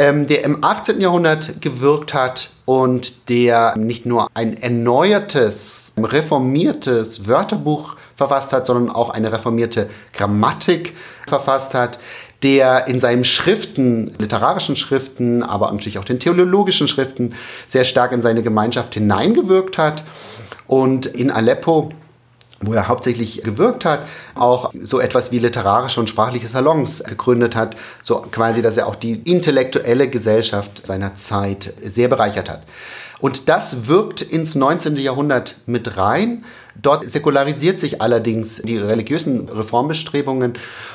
ähm, der im 18. Jahrhundert gewirkt hat und der nicht nur ein erneuertes, reformiertes Wörterbuch verfasst hat, sondern auch eine reformierte Grammatik verfasst hat, der in seinen Schriften, literarischen Schriften, aber natürlich auch den theologischen Schriften sehr stark in seine Gemeinschaft hineingewirkt hat. Und in Aleppo wo er hauptsächlich gewirkt hat, auch so etwas wie literarische und sprachliche Salons gegründet hat, so quasi, dass er auch die intellektuelle Gesellschaft seiner Zeit sehr bereichert hat. Und das wirkt ins 19. Jahrhundert mit rein. Dort säkularisiert sich allerdings die religiösen Reformbestrebungen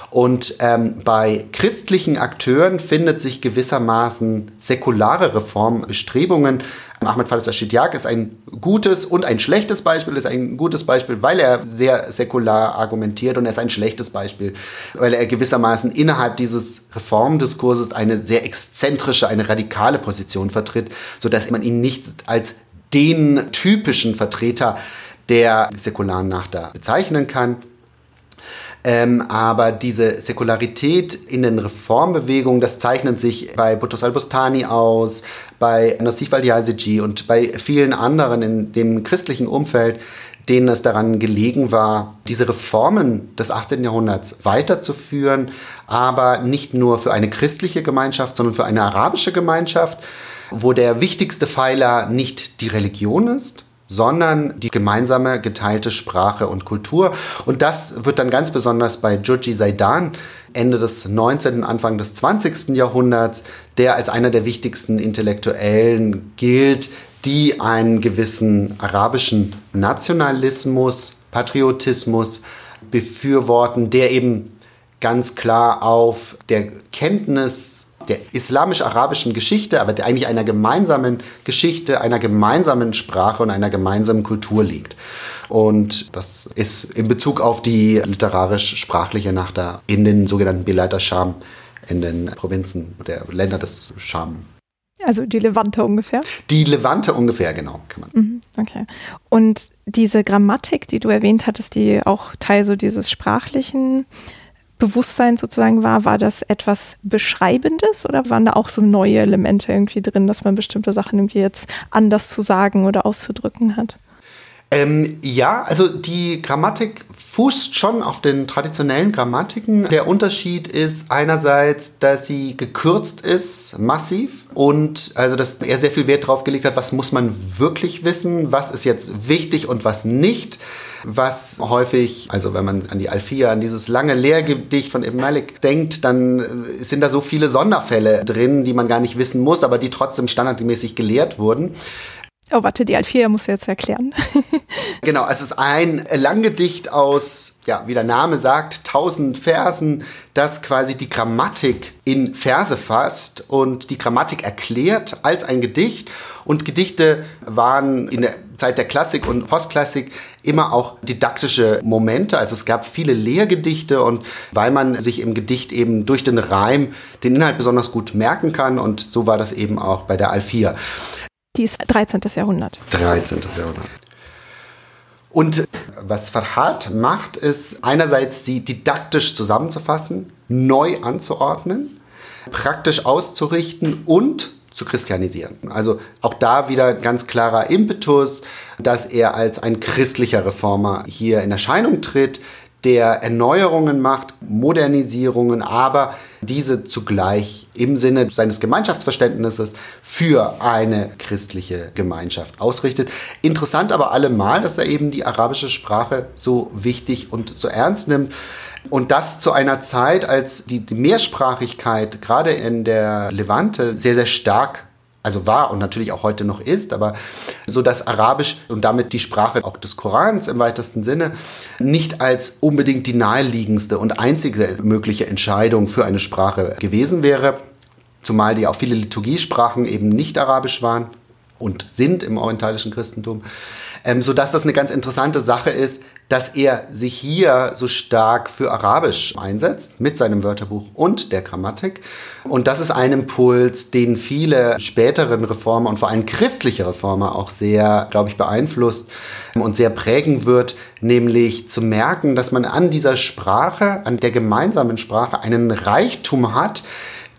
und ähm, bei christlichen Akteuren findet sich gewissermaßen säkulare Reformbestrebungen. Ahmed Faris Ashidiak ist ein gutes und ein schlechtes Beispiel, ist ein gutes Beispiel, weil er sehr säkular argumentiert und er ist ein schlechtes Beispiel, weil er gewissermaßen innerhalb dieses Reformdiskurses eine sehr exzentrische, eine radikale Position vertritt, sodass man ihn nicht als den typischen Vertreter der säkularen Nachda bezeichnen kann. Ähm, aber diese Säkularität in den Reformbewegungen, das zeichnet sich bei Boutros al-Bustani aus, bei Nassif al-Yazigi und bei vielen anderen in dem christlichen Umfeld, denen es daran gelegen war, diese Reformen des 18. Jahrhunderts weiterzuführen, aber nicht nur für eine christliche Gemeinschaft, sondern für eine arabische Gemeinschaft, wo der wichtigste Pfeiler nicht die Religion ist, sondern die gemeinsame geteilte Sprache und Kultur. Und das wird dann ganz besonders bei Joji Zaidan Ende des 19., Anfang des 20. Jahrhunderts, der als einer der wichtigsten Intellektuellen gilt, die einen gewissen arabischen Nationalismus, Patriotismus befürworten, der eben ganz klar auf der Kenntnis der islamisch-arabischen Geschichte, aber eigentlich einer gemeinsamen Geschichte, einer gemeinsamen Sprache und einer gemeinsamen Kultur liegt. Und das ist in Bezug auf die literarisch-sprachliche Nachda in den sogenannten Bilater Scham, in den Provinzen der Länder des Scham. Also die Levante ungefähr? Die Levante ungefähr, genau, kann man. Mhm, okay. Und diese Grammatik, die du erwähnt hattest, die auch Teil so dieses sprachlichen Bewusstsein sozusagen war, war das etwas Beschreibendes oder waren da auch so neue Elemente irgendwie drin, dass man bestimmte Sachen irgendwie jetzt anders zu sagen oder auszudrücken hat? Ähm, ja, also die Grammatik fußt schon auf den traditionellen Grammatiken. Der Unterschied ist einerseits, dass sie gekürzt ist, massiv, und also, dass er sehr viel Wert darauf gelegt hat, was muss man wirklich wissen, was ist jetzt wichtig und was nicht was häufig, also wenn man an die Alfia, an dieses lange Lehrgedicht von Ibn Malik denkt, dann äh, sind da so viele Sonderfälle drin, die man gar nicht wissen muss, aber die trotzdem standardmäßig gelehrt wurden. Oh, warte, die Alfia muss jetzt erklären. genau, es ist ein Langgedicht aus, ja, wie der Name sagt, tausend Versen, das quasi die Grammatik in Verse fasst und die Grammatik erklärt als ein Gedicht. Und Gedichte waren in der Zeit der Klassik und Postklassik immer auch didaktische Momente. Also es gab viele Lehrgedichte und weil man sich im Gedicht eben durch den Reim den Inhalt besonders gut merken kann und so war das eben auch bei der Alfia. Die ist 13. Jahrhundert. 13. Jahrhundert. Und was Farhad macht, ist einerseits sie didaktisch zusammenzufassen, neu anzuordnen, praktisch auszurichten und zu christianisieren. Also auch da wieder ganz klarer Impetus, dass er als ein christlicher Reformer hier in Erscheinung tritt, der Erneuerungen macht, Modernisierungen, aber diese zugleich im Sinne seines Gemeinschaftsverständnisses für eine christliche Gemeinschaft ausrichtet. Interessant aber allemal, dass er eben die arabische Sprache so wichtig und so ernst nimmt. Und das zu einer Zeit, als die Mehrsprachigkeit gerade in der Levante sehr, sehr stark also war und natürlich auch heute noch ist, aber so dass Arabisch und damit die Sprache auch des Korans im weitesten Sinne nicht als unbedingt die naheliegendste und einzige mögliche Entscheidung für eine Sprache gewesen wäre, zumal die auch viele Liturgiesprachen eben nicht arabisch waren und sind im orientalischen Christentum, ähm, sodass das eine ganz interessante Sache ist, dass er sich hier so stark für Arabisch einsetzt mit seinem Wörterbuch und der Grammatik. Und das ist ein Impuls, den viele späteren Reformer und vor allem christliche Reformer auch sehr, glaube ich, beeinflusst und sehr prägen wird, nämlich zu merken, dass man an dieser Sprache, an der gemeinsamen Sprache einen Reichtum hat,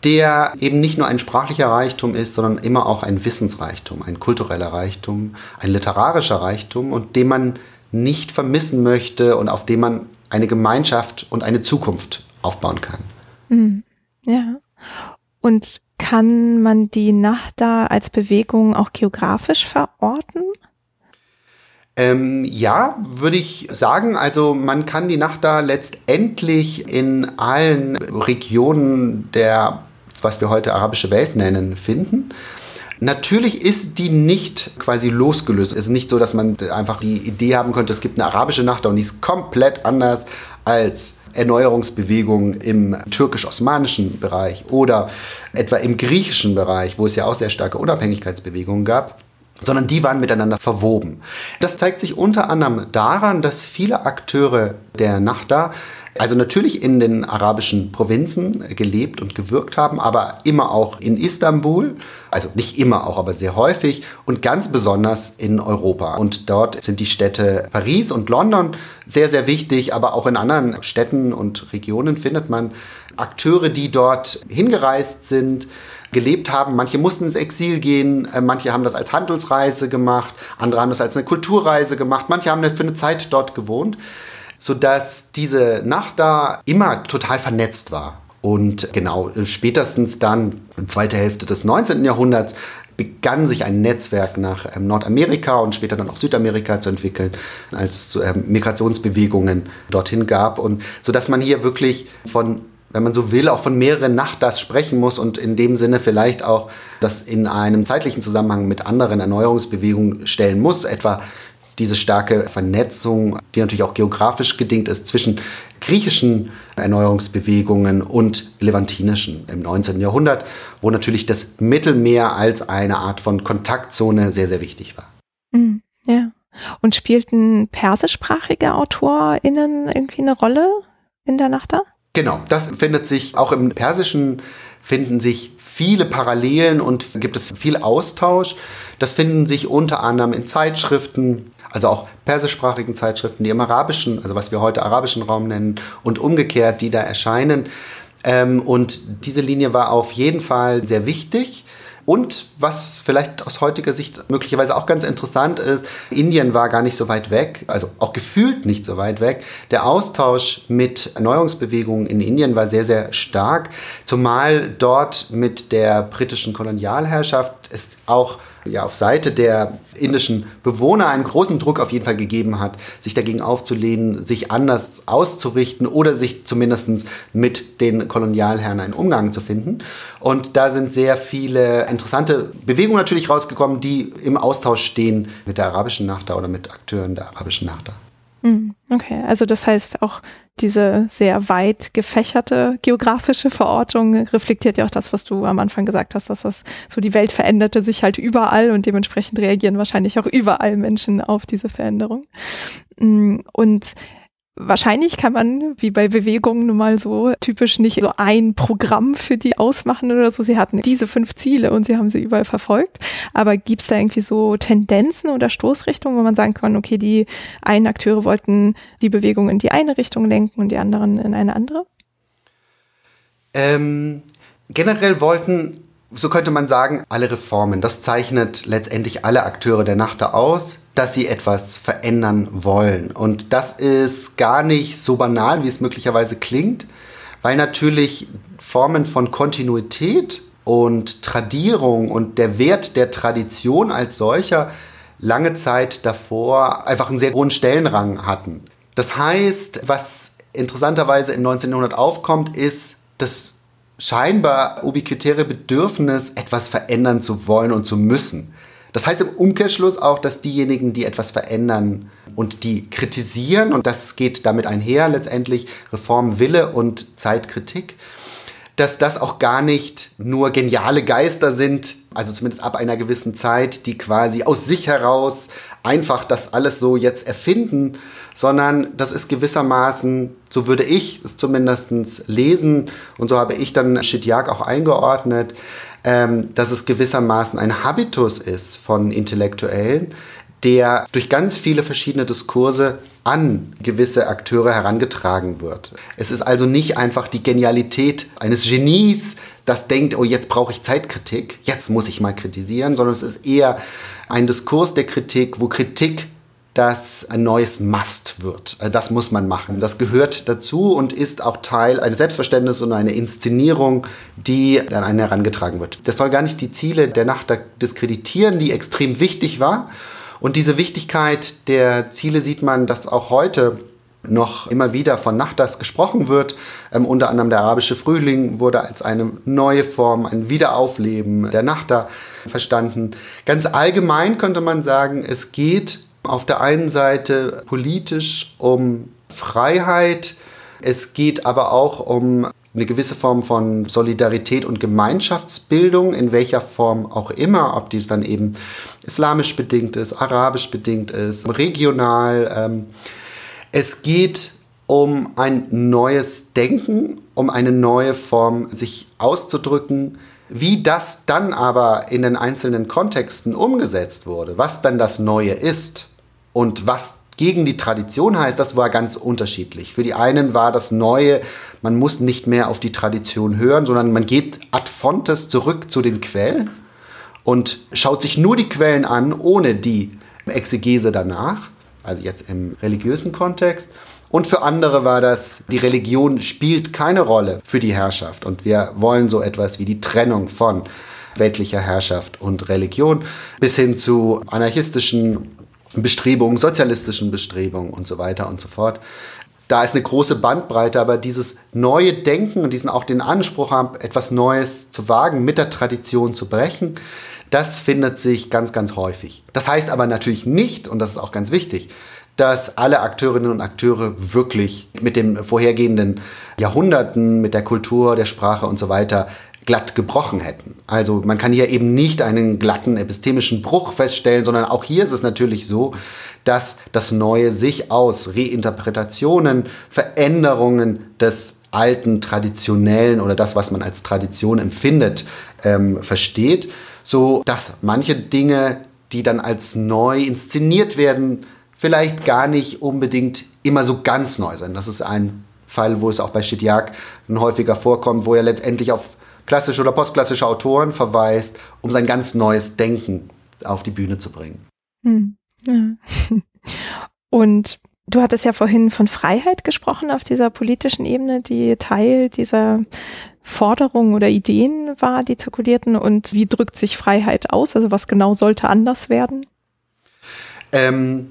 der eben nicht nur ein sprachlicher Reichtum ist, sondern immer auch ein Wissensreichtum, ein kultureller Reichtum, ein literarischer Reichtum und den man nicht vermissen möchte und auf dem man eine Gemeinschaft und eine Zukunft aufbauen kann. Mhm. Ja. Und kann man die Nacht da als Bewegung auch geografisch verorten? Ähm, ja, würde ich sagen. Also man kann die Nacht da letztendlich in allen Regionen der, was wir heute arabische Welt nennen, finden. Natürlich ist die nicht quasi losgelöst. Es ist nicht so, dass man einfach die Idee haben könnte, es gibt eine arabische Nacht und die ist komplett anders als Erneuerungsbewegungen im türkisch-osmanischen Bereich oder etwa im griechischen Bereich, wo es ja auch sehr starke Unabhängigkeitsbewegungen gab sondern die waren miteinander verwoben. Das zeigt sich unter anderem daran, dass viele Akteure der Nachda also natürlich in den arabischen Provinzen gelebt und gewirkt haben, aber immer auch in Istanbul, also nicht immer auch, aber sehr häufig und ganz besonders in Europa. Und dort sind die Städte Paris und London sehr, sehr wichtig, aber auch in anderen Städten und Regionen findet man Akteure, die dort hingereist sind, gelebt haben. Manche mussten ins Exil gehen, äh, manche haben das als Handelsreise gemacht, andere haben das als eine Kulturreise gemacht, manche haben für eine Zeit dort gewohnt sodass diese Nacht da immer total vernetzt war. Und genau, spätestens dann, zweite Hälfte des 19. Jahrhunderts, begann sich ein Netzwerk nach ähm, Nordamerika und später dann auch Südamerika zu entwickeln, als es ähm, Migrationsbewegungen dorthin gab. Und so dass man hier wirklich von wenn man so will, auch von mehreren Nachtas sprechen muss und in dem Sinne vielleicht auch das in einem zeitlichen Zusammenhang mit anderen Erneuerungsbewegungen stellen muss, etwa diese starke Vernetzung, die natürlich auch geografisch gedingt ist, zwischen griechischen Erneuerungsbewegungen und levantinischen im 19. Jahrhundert, wo natürlich das Mittelmeer als eine Art von Kontaktzone sehr, sehr wichtig war. Mhm, ja. Und spielten persischsprachige AutorInnen irgendwie eine Rolle in der Nacht da? Genau, das findet sich auch im Persischen finden sich viele Parallelen und gibt es viel Austausch. Das finden sich unter anderem in Zeitschriften, also auch persischsprachigen Zeitschriften, die im arabischen, also was wir heute arabischen Raum nennen, und umgekehrt, die da erscheinen. Ähm, und diese Linie war auf jeden Fall sehr wichtig. Und was vielleicht aus heutiger Sicht möglicherweise auch ganz interessant ist, Indien war gar nicht so weit weg, also auch gefühlt nicht so weit weg. Der Austausch mit Erneuerungsbewegungen in Indien war sehr, sehr stark, zumal dort mit der britischen Kolonialherrschaft es auch ja auf Seite der indischen Bewohner einen großen Druck auf jeden Fall gegeben hat, sich dagegen aufzulehnen, sich anders auszurichten oder sich zumindest mit den Kolonialherren einen Umgang zu finden. Und da sind sehr viele interessante Bewegungen natürlich rausgekommen, die im Austausch stehen mit der arabischen Nachta oder mit Akteuren der arabischen Nachta. Hm, okay, also das heißt auch diese sehr weit gefächerte geografische Verortung reflektiert ja auch das, was du am Anfang gesagt hast, dass das so die Welt veränderte sich halt überall und dementsprechend reagieren wahrscheinlich auch überall Menschen auf diese Veränderung. Hm, und Wahrscheinlich kann man, wie bei Bewegungen nun mal so typisch nicht so ein Programm für die ausmachen oder so. Sie hatten diese fünf Ziele und sie haben sie überall verfolgt. Aber gibt es da irgendwie so Tendenzen oder Stoßrichtungen, wo man sagen kann, okay, die einen Akteure wollten die Bewegung in die eine Richtung lenken und die anderen in eine andere? Ähm, generell wollten so könnte man sagen, alle Reformen. Das zeichnet letztendlich alle Akteure der Nacht aus, dass sie etwas verändern wollen. Und das ist gar nicht so banal, wie es möglicherweise klingt, weil natürlich Formen von Kontinuität und Tradierung und der Wert der Tradition als solcher lange Zeit davor einfach einen sehr hohen Stellenrang hatten. Das heißt, was interessanterweise in 1900 aufkommt, ist, dass scheinbar ubiquitäre Bedürfnis, etwas verändern zu wollen und zu müssen. Das heißt im Umkehrschluss auch, dass diejenigen, die etwas verändern und die kritisieren, und das geht damit einher letztendlich Reformwille und Zeitkritik, dass das auch gar nicht nur geniale Geister sind, also zumindest ab einer gewissen Zeit, die quasi aus sich heraus einfach das alles so jetzt erfinden, sondern das ist gewissermaßen, so würde ich es zumindest lesen und so habe ich dann Shidjak auch eingeordnet, ähm, dass es gewissermaßen ein Habitus ist von Intellektuellen, der durch ganz viele verschiedene Diskurse an gewisse Akteure herangetragen wird. Es ist also nicht einfach die Genialität eines Genies, das denkt, oh, jetzt brauche ich Zeitkritik, jetzt muss ich mal kritisieren, sondern es ist eher ein Diskurs der Kritik, wo Kritik das ein neues Must wird. Äh, das muss man machen. Das gehört dazu und ist auch Teil eines Selbstverständnisses und einer Inszenierung, die an einen herangetragen wird. Das soll gar nicht die Ziele der Nacht diskreditieren, die extrem wichtig war. Und diese Wichtigkeit der Ziele sieht man, dass auch heute noch immer wieder von Nachtas gesprochen wird. Ähm, unter anderem der arabische Frühling wurde als eine neue Form, ein Wiederaufleben der Nachta verstanden. Ganz allgemein könnte man sagen, es geht auf der einen Seite politisch um Freiheit, es geht aber auch um eine gewisse Form von Solidarität und Gemeinschaftsbildung, in welcher Form auch immer, ob dies dann eben islamisch bedingt ist, arabisch bedingt ist, regional. Ähm, es geht um ein neues Denken, um eine neue Form, sich auszudrücken. Wie das dann aber in den einzelnen Kontexten umgesetzt wurde, was dann das Neue ist und was gegen die Tradition heißt, das war ganz unterschiedlich. Für die einen war das Neue, man muss nicht mehr auf die Tradition hören, sondern man geht ad fontes zurück zu den Quellen und schaut sich nur die Quellen an, ohne die Exegese danach also jetzt im religiösen Kontext. Und für andere war das, die Religion spielt keine Rolle für die Herrschaft. Und wir wollen so etwas wie die Trennung von weltlicher Herrschaft und Religion bis hin zu anarchistischen Bestrebungen, sozialistischen Bestrebungen und so weiter und so fort. Da ist eine große Bandbreite, aber dieses neue Denken und diesen auch den Anspruch haben, etwas Neues zu wagen, mit der Tradition zu brechen, das findet sich ganz, ganz häufig. Das heißt aber natürlich nicht, und das ist auch ganz wichtig, dass alle Akteurinnen und Akteure wirklich mit den vorhergehenden Jahrhunderten, mit der Kultur, der Sprache und so weiter glatt gebrochen hätten. Also man kann hier eben nicht einen glatten epistemischen Bruch feststellen, sondern auch hier ist es natürlich so, dass das Neue sich aus Reinterpretationen, Veränderungen des alten, traditionellen oder das, was man als Tradition empfindet, ähm, versteht so dass manche Dinge, die dann als neu inszeniert werden, vielleicht gar nicht unbedingt immer so ganz neu sind. Das ist ein Fall, wo es auch bei Shidjak häufiger vorkommt, wo er letztendlich auf klassische oder postklassische Autoren verweist, um sein ganz neues Denken auf die Bühne zu bringen. Hm. Ja. Und du hattest ja vorhin von Freiheit gesprochen auf dieser politischen Ebene, die Teil dieser Forderungen oder Ideen war, die zirkulierten. Und wie drückt sich Freiheit aus? Also was genau sollte anders werden? Ähm,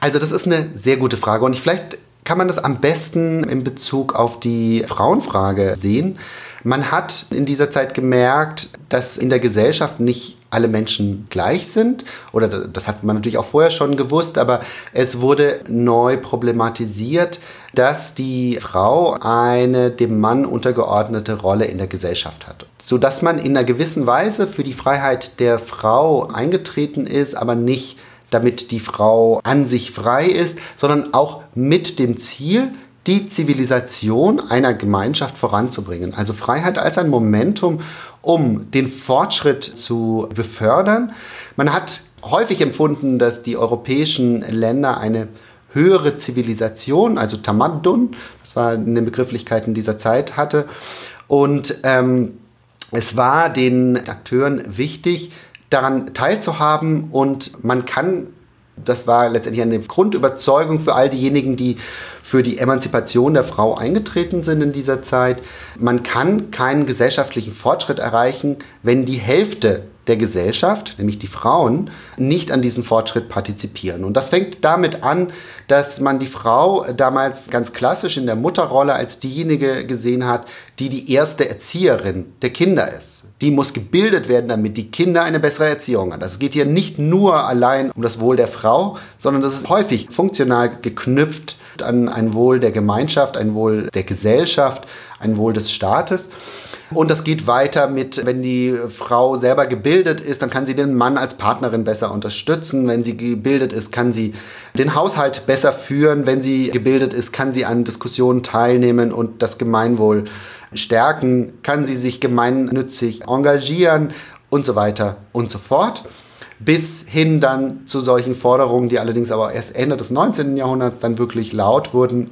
also das ist eine sehr gute Frage und ich, vielleicht kann man das am besten in Bezug auf die Frauenfrage sehen. Man hat in dieser Zeit gemerkt, dass in der Gesellschaft nicht alle Menschen gleich sind. Oder das hat man natürlich auch vorher schon gewusst, aber es wurde neu problematisiert, dass die Frau eine dem Mann untergeordnete Rolle in der Gesellschaft hat. Sodass man in einer gewissen Weise für die Freiheit der Frau eingetreten ist, aber nicht damit die Frau an sich frei ist, sondern auch mit dem Ziel, die Zivilisation einer Gemeinschaft voranzubringen. Also Freiheit als ein Momentum, um den Fortschritt zu befördern. Man hat häufig empfunden, dass die europäischen Länder eine höhere Zivilisation, also Tamaddun, das war in den Begrifflichkeiten dieser Zeit, hatte. Und ähm, es war den Akteuren wichtig, daran teilzuhaben und man kann das war letztendlich eine Grundüberzeugung für all diejenigen, die für die Emanzipation der Frau eingetreten sind in dieser Zeit. Man kann keinen gesellschaftlichen Fortschritt erreichen, wenn die Hälfte der Gesellschaft, nämlich die Frauen, nicht an diesem Fortschritt partizipieren. Und das fängt damit an, dass man die Frau damals ganz klassisch in der Mutterrolle als diejenige gesehen hat, die die erste Erzieherin der Kinder ist. Die muss gebildet werden, damit die Kinder eine bessere Erziehung haben. Das geht hier nicht nur allein um das Wohl der Frau, sondern das ist häufig funktional geknüpft an ein Wohl der Gemeinschaft, ein Wohl der Gesellschaft, ein Wohl des Staates. Und das geht weiter mit, wenn die Frau selber gebildet ist, dann kann sie den Mann als Partnerin besser unterstützen. Wenn sie gebildet ist, kann sie den Haushalt besser führen. Wenn sie gebildet ist, kann sie an Diskussionen teilnehmen und das Gemeinwohl stärken. Kann sie sich gemeinnützig engagieren und so weiter und so fort bis hin dann zu solchen Forderungen, die allerdings aber erst Ende des 19. Jahrhunderts dann wirklich laut wurden,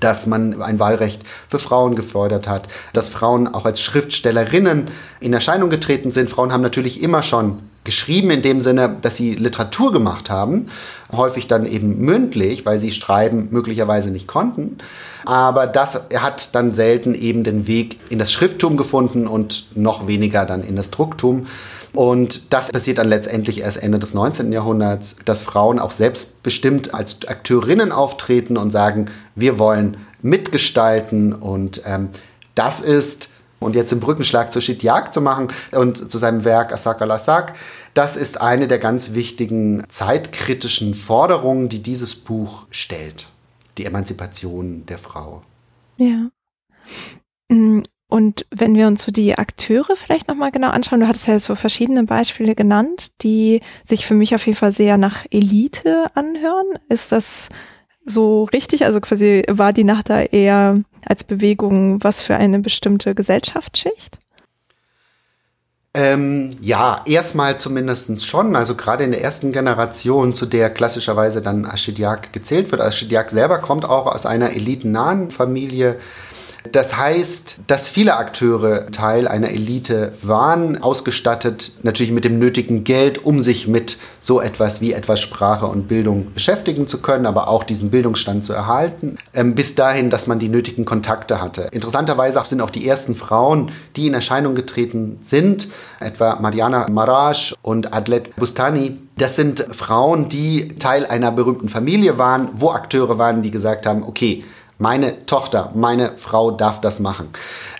dass man ein Wahlrecht für Frauen gefördert hat, dass Frauen auch als Schriftstellerinnen in Erscheinung getreten sind. Frauen haben natürlich immer schon geschrieben in dem Sinne, dass sie Literatur gemacht haben, häufig dann eben mündlich, weil sie schreiben möglicherweise nicht konnten. Aber das hat dann selten eben den Weg in das Schrifttum gefunden und noch weniger dann in das Drucktum. Und das passiert dann letztendlich erst Ende des 19. Jahrhunderts, dass Frauen auch selbstbestimmt als Akteurinnen auftreten und sagen, wir wollen mitgestalten. Und ähm, das ist, und jetzt den Brückenschlag zu Shidyak zu machen und zu seinem Werk Asaka Lasak, das ist eine der ganz wichtigen zeitkritischen Forderungen, die dieses Buch stellt. Die Emanzipation der Frau. Ja. Und wenn wir uns so die Akteure vielleicht nochmal genau anschauen, du hattest ja so verschiedene Beispiele genannt, die sich für mich auf jeden Fall sehr nach Elite anhören. Ist das so richtig? Also quasi war die Nacht da eher als Bewegung was für eine bestimmte Gesellschaftsschicht? Ähm, ja, erstmal zumindest schon. Also gerade in der ersten Generation, zu der klassischerweise dann Aschidiak gezählt wird. Aschidiak selber kommt auch aus einer elitennahen Familie. Das heißt, dass viele Akteure Teil einer Elite waren, ausgestattet natürlich mit dem nötigen Geld, um sich mit so etwas wie etwas Sprache und Bildung beschäftigen zu können, aber auch diesen Bildungsstand zu erhalten, ähm, bis dahin, dass man die nötigen Kontakte hatte. Interessanterweise sind auch die ersten Frauen, die in Erscheinung getreten sind, etwa Mariana Maraj und Adlet Bustani, das sind Frauen, die Teil einer berühmten Familie waren, wo Akteure waren, die gesagt haben, okay, meine Tochter, meine Frau darf das machen.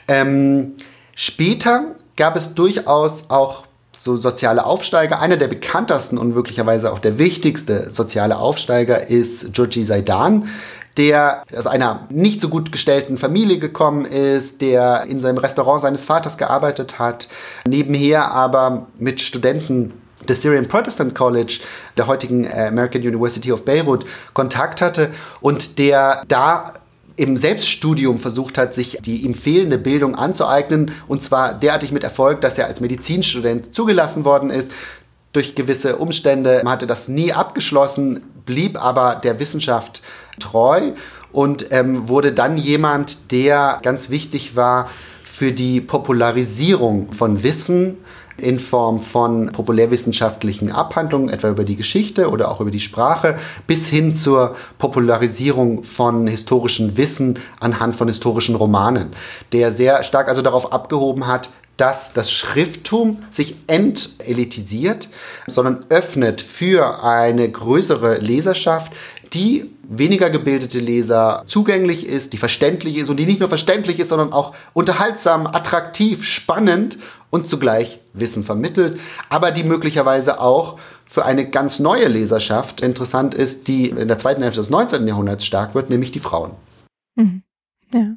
Ähm, später gab es durchaus auch so soziale Aufsteiger. Einer der bekanntesten und möglicherweise auch der wichtigste soziale Aufsteiger ist Georgi Zaidan, der aus einer nicht so gut gestellten Familie gekommen ist, der in seinem Restaurant seines Vaters gearbeitet hat, nebenher aber mit Studenten des Syrian Protestant College, der heutigen American University of Beirut, Kontakt hatte und der da im Selbststudium versucht hat, sich die ihm fehlende Bildung anzueignen. Und zwar derartig mit Erfolg, dass er als Medizinstudent zugelassen worden ist. Durch gewisse Umstände Man hatte das nie abgeschlossen, blieb aber der Wissenschaft treu und ähm, wurde dann jemand, der ganz wichtig war für die Popularisierung von Wissen in Form von populärwissenschaftlichen Abhandlungen, etwa über die Geschichte oder auch über die Sprache, bis hin zur Popularisierung von historischem Wissen anhand von historischen Romanen, der sehr stark also darauf abgehoben hat, dass das Schrifttum sich entelitisiert, sondern öffnet für eine größere Leserschaft, die weniger gebildete Leser zugänglich ist, die verständlich ist und die nicht nur verständlich ist, sondern auch unterhaltsam, attraktiv, spannend und zugleich Wissen vermittelt, aber die möglicherweise auch für eine ganz neue Leserschaft interessant ist, die in der zweiten Hälfte des 19. Jahrhunderts stark wird, nämlich die Frauen. Mhm. Ja.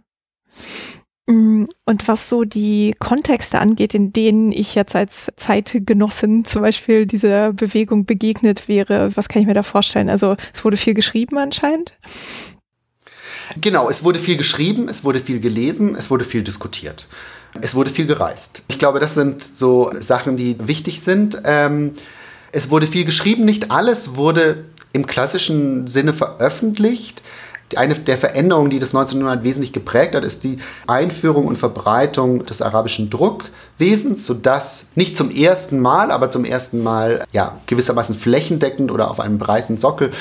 Mm, und was so die Kontexte angeht, in denen ich jetzt als Zeitgenossin zum Beispiel dieser Bewegung begegnet wäre, was kann ich mir da vorstellen? Also es wurde viel geschrieben anscheinend. Genau, es wurde viel geschrieben, es wurde viel gelesen, es wurde viel diskutiert. Es wurde viel gereist. Ich glaube, das sind so Sachen, die wichtig sind. Ähm, es wurde viel geschrieben, nicht alles wurde im klassischen Sinne veröffentlicht. Eine der Veränderungen, die das 1900 wesentlich geprägt hat, ist die Einführung und Verbreitung des arabischen Druckwesens, sodass nicht zum ersten Mal, aber zum ersten Mal ja, gewissermaßen flächendeckend oder auf einem breiten Sockel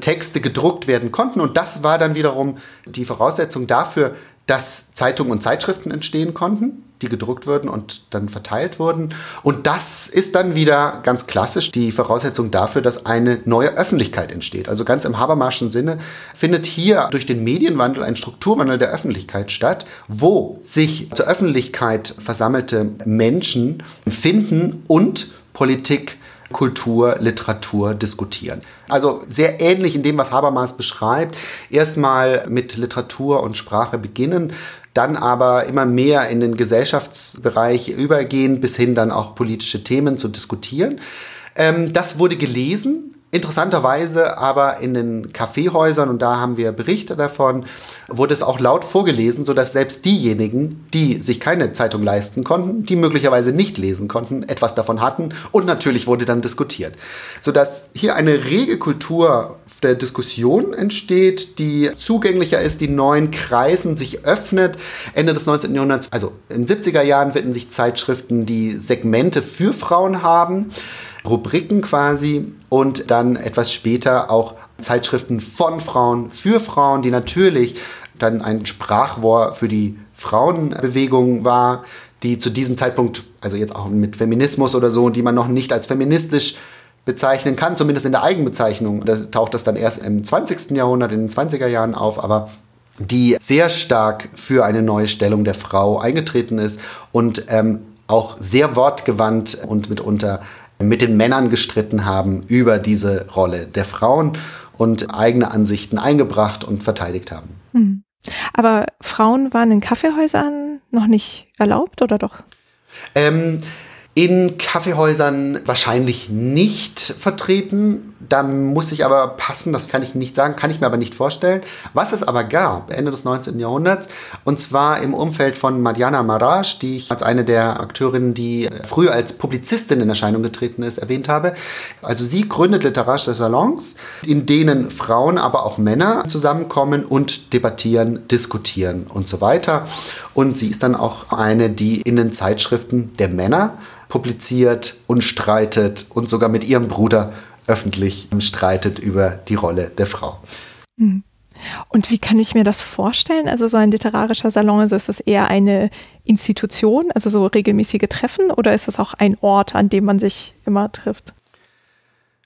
Texte gedruckt werden konnten. Und das war dann wiederum die Voraussetzung dafür, dass Zeitungen und Zeitschriften entstehen konnten die gedruckt wurden und dann verteilt wurden. Und das ist dann wieder ganz klassisch die Voraussetzung dafür, dass eine neue Öffentlichkeit entsteht. Also ganz im Habermaschen Sinne findet hier durch den Medienwandel ein Strukturwandel der Öffentlichkeit statt, wo sich zur Öffentlichkeit versammelte Menschen finden und Politik Kultur, Literatur diskutieren. Also sehr ähnlich in dem, was Habermas beschreibt. Erstmal mit Literatur und Sprache beginnen, dann aber immer mehr in den Gesellschaftsbereich übergehen, bis hin dann auch politische Themen zu diskutieren. Ähm, das wurde gelesen, Interessanterweise aber in den Kaffeehäusern, und da haben wir Berichte davon, wurde es auch laut vorgelesen, sodass selbst diejenigen, die sich keine Zeitung leisten konnten, die möglicherweise nicht lesen konnten, etwas davon hatten. Und natürlich wurde dann diskutiert. Sodass hier eine rege Kultur der Diskussion entsteht, die zugänglicher ist, die neuen Kreisen sich öffnet. Ende des 19. Jahrhunderts, also in den 70er Jahren finden sich Zeitschriften, die Segmente für Frauen haben, Rubriken quasi und dann etwas später auch Zeitschriften von Frauen für Frauen, die natürlich dann ein Sprachrohr für die Frauenbewegung war, die zu diesem Zeitpunkt, also jetzt auch mit Feminismus oder so, die man noch nicht als feministisch bezeichnen kann, zumindest in der Eigenbezeichnung. Da taucht das dann erst im 20. Jahrhundert, in den 20er Jahren auf, aber die sehr stark für eine neue Stellung der Frau eingetreten ist und ähm, auch sehr wortgewandt und mitunter mit den Männern gestritten haben über diese Rolle der Frauen und eigene Ansichten eingebracht und verteidigt haben. Hm. Aber Frauen waren in Kaffeehäusern noch nicht erlaubt oder doch? Ähm, in Kaffeehäusern wahrscheinlich nicht vertreten. Da muss ich aber passen, das kann ich nicht sagen, kann ich mir aber nicht vorstellen. Was es aber gab, Ende des 19. Jahrhunderts, und zwar im Umfeld von Mariana Maraj, die ich als eine der Akteurinnen, die früher als Publizistin in Erscheinung getreten ist, erwähnt habe. Also sie gründet literarische Salons, in denen Frauen, aber auch Männer zusammenkommen und debattieren, diskutieren und so weiter. Und sie ist dann auch eine, die in den Zeitschriften der Männer publiziert und streitet und sogar mit ihrem Bruder öffentlich streitet über die Rolle der Frau. Hm. Und wie kann ich mir das vorstellen? Also so ein literarischer Salon, also ist das eher eine Institution, also so regelmäßige Treffen oder ist das auch ein Ort, an dem man sich immer trifft?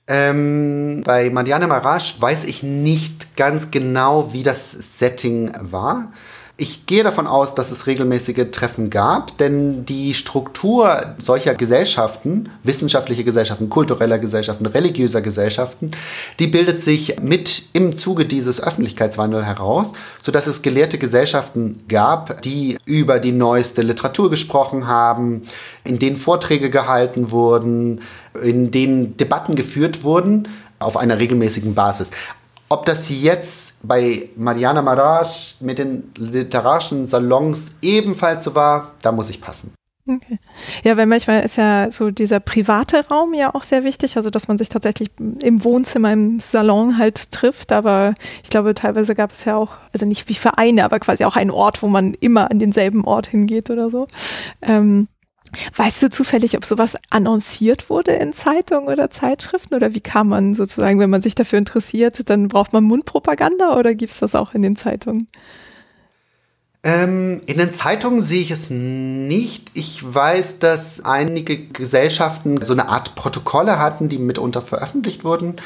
Ähm, bei Marianne Marasch weiß ich nicht ganz genau, wie das Setting war. Ich gehe davon aus, dass es regelmäßige Treffen gab, denn die Struktur solcher Gesellschaften, wissenschaftliche Gesellschaften, kultureller Gesellschaften, religiöser Gesellschaften, die bildet sich mit im Zuge dieses Öffentlichkeitswandels heraus, sodass es gelehrte Gesellschaften gab, die über die neueste Literatur gesprochen haben, in denen Vorträge gehalten wurden, in denen Debatten geführt wurden auf einer regelmäßigen Basis. Ob das jetzt bei Mariana Maraj mit den literarischen Salons ebenfalls so war, da muss ich passen. Okay. Ja, weil manchmal ist ja so dieser private Raum ja auch sehr wichtig, also dass man sich tatsächlich im Wohnzimmer, im Salon halt trifft. Aber ich glaube, teilweise gab es ja auch, also nicht wie Vereine, aber quasi auch einen Ort, wo man immer an denselben Ort hingeht oder so. Ähm, weißt du zufällig, ob sowas annonciert wurde in Zeitungen oder Zeitschriften? Oder wie kann man sozusagen, wenn man sich dafür interessiert, dann braucht man Mundpropaganda oder gibt es das auch in den Zeitungen? Ähm, in den Zeitungen sehe ich es nicht. Ich weiß, dass einige Gesellschaften so eine Art Protokolle hatten, die mitunter veröffentlicht wurden.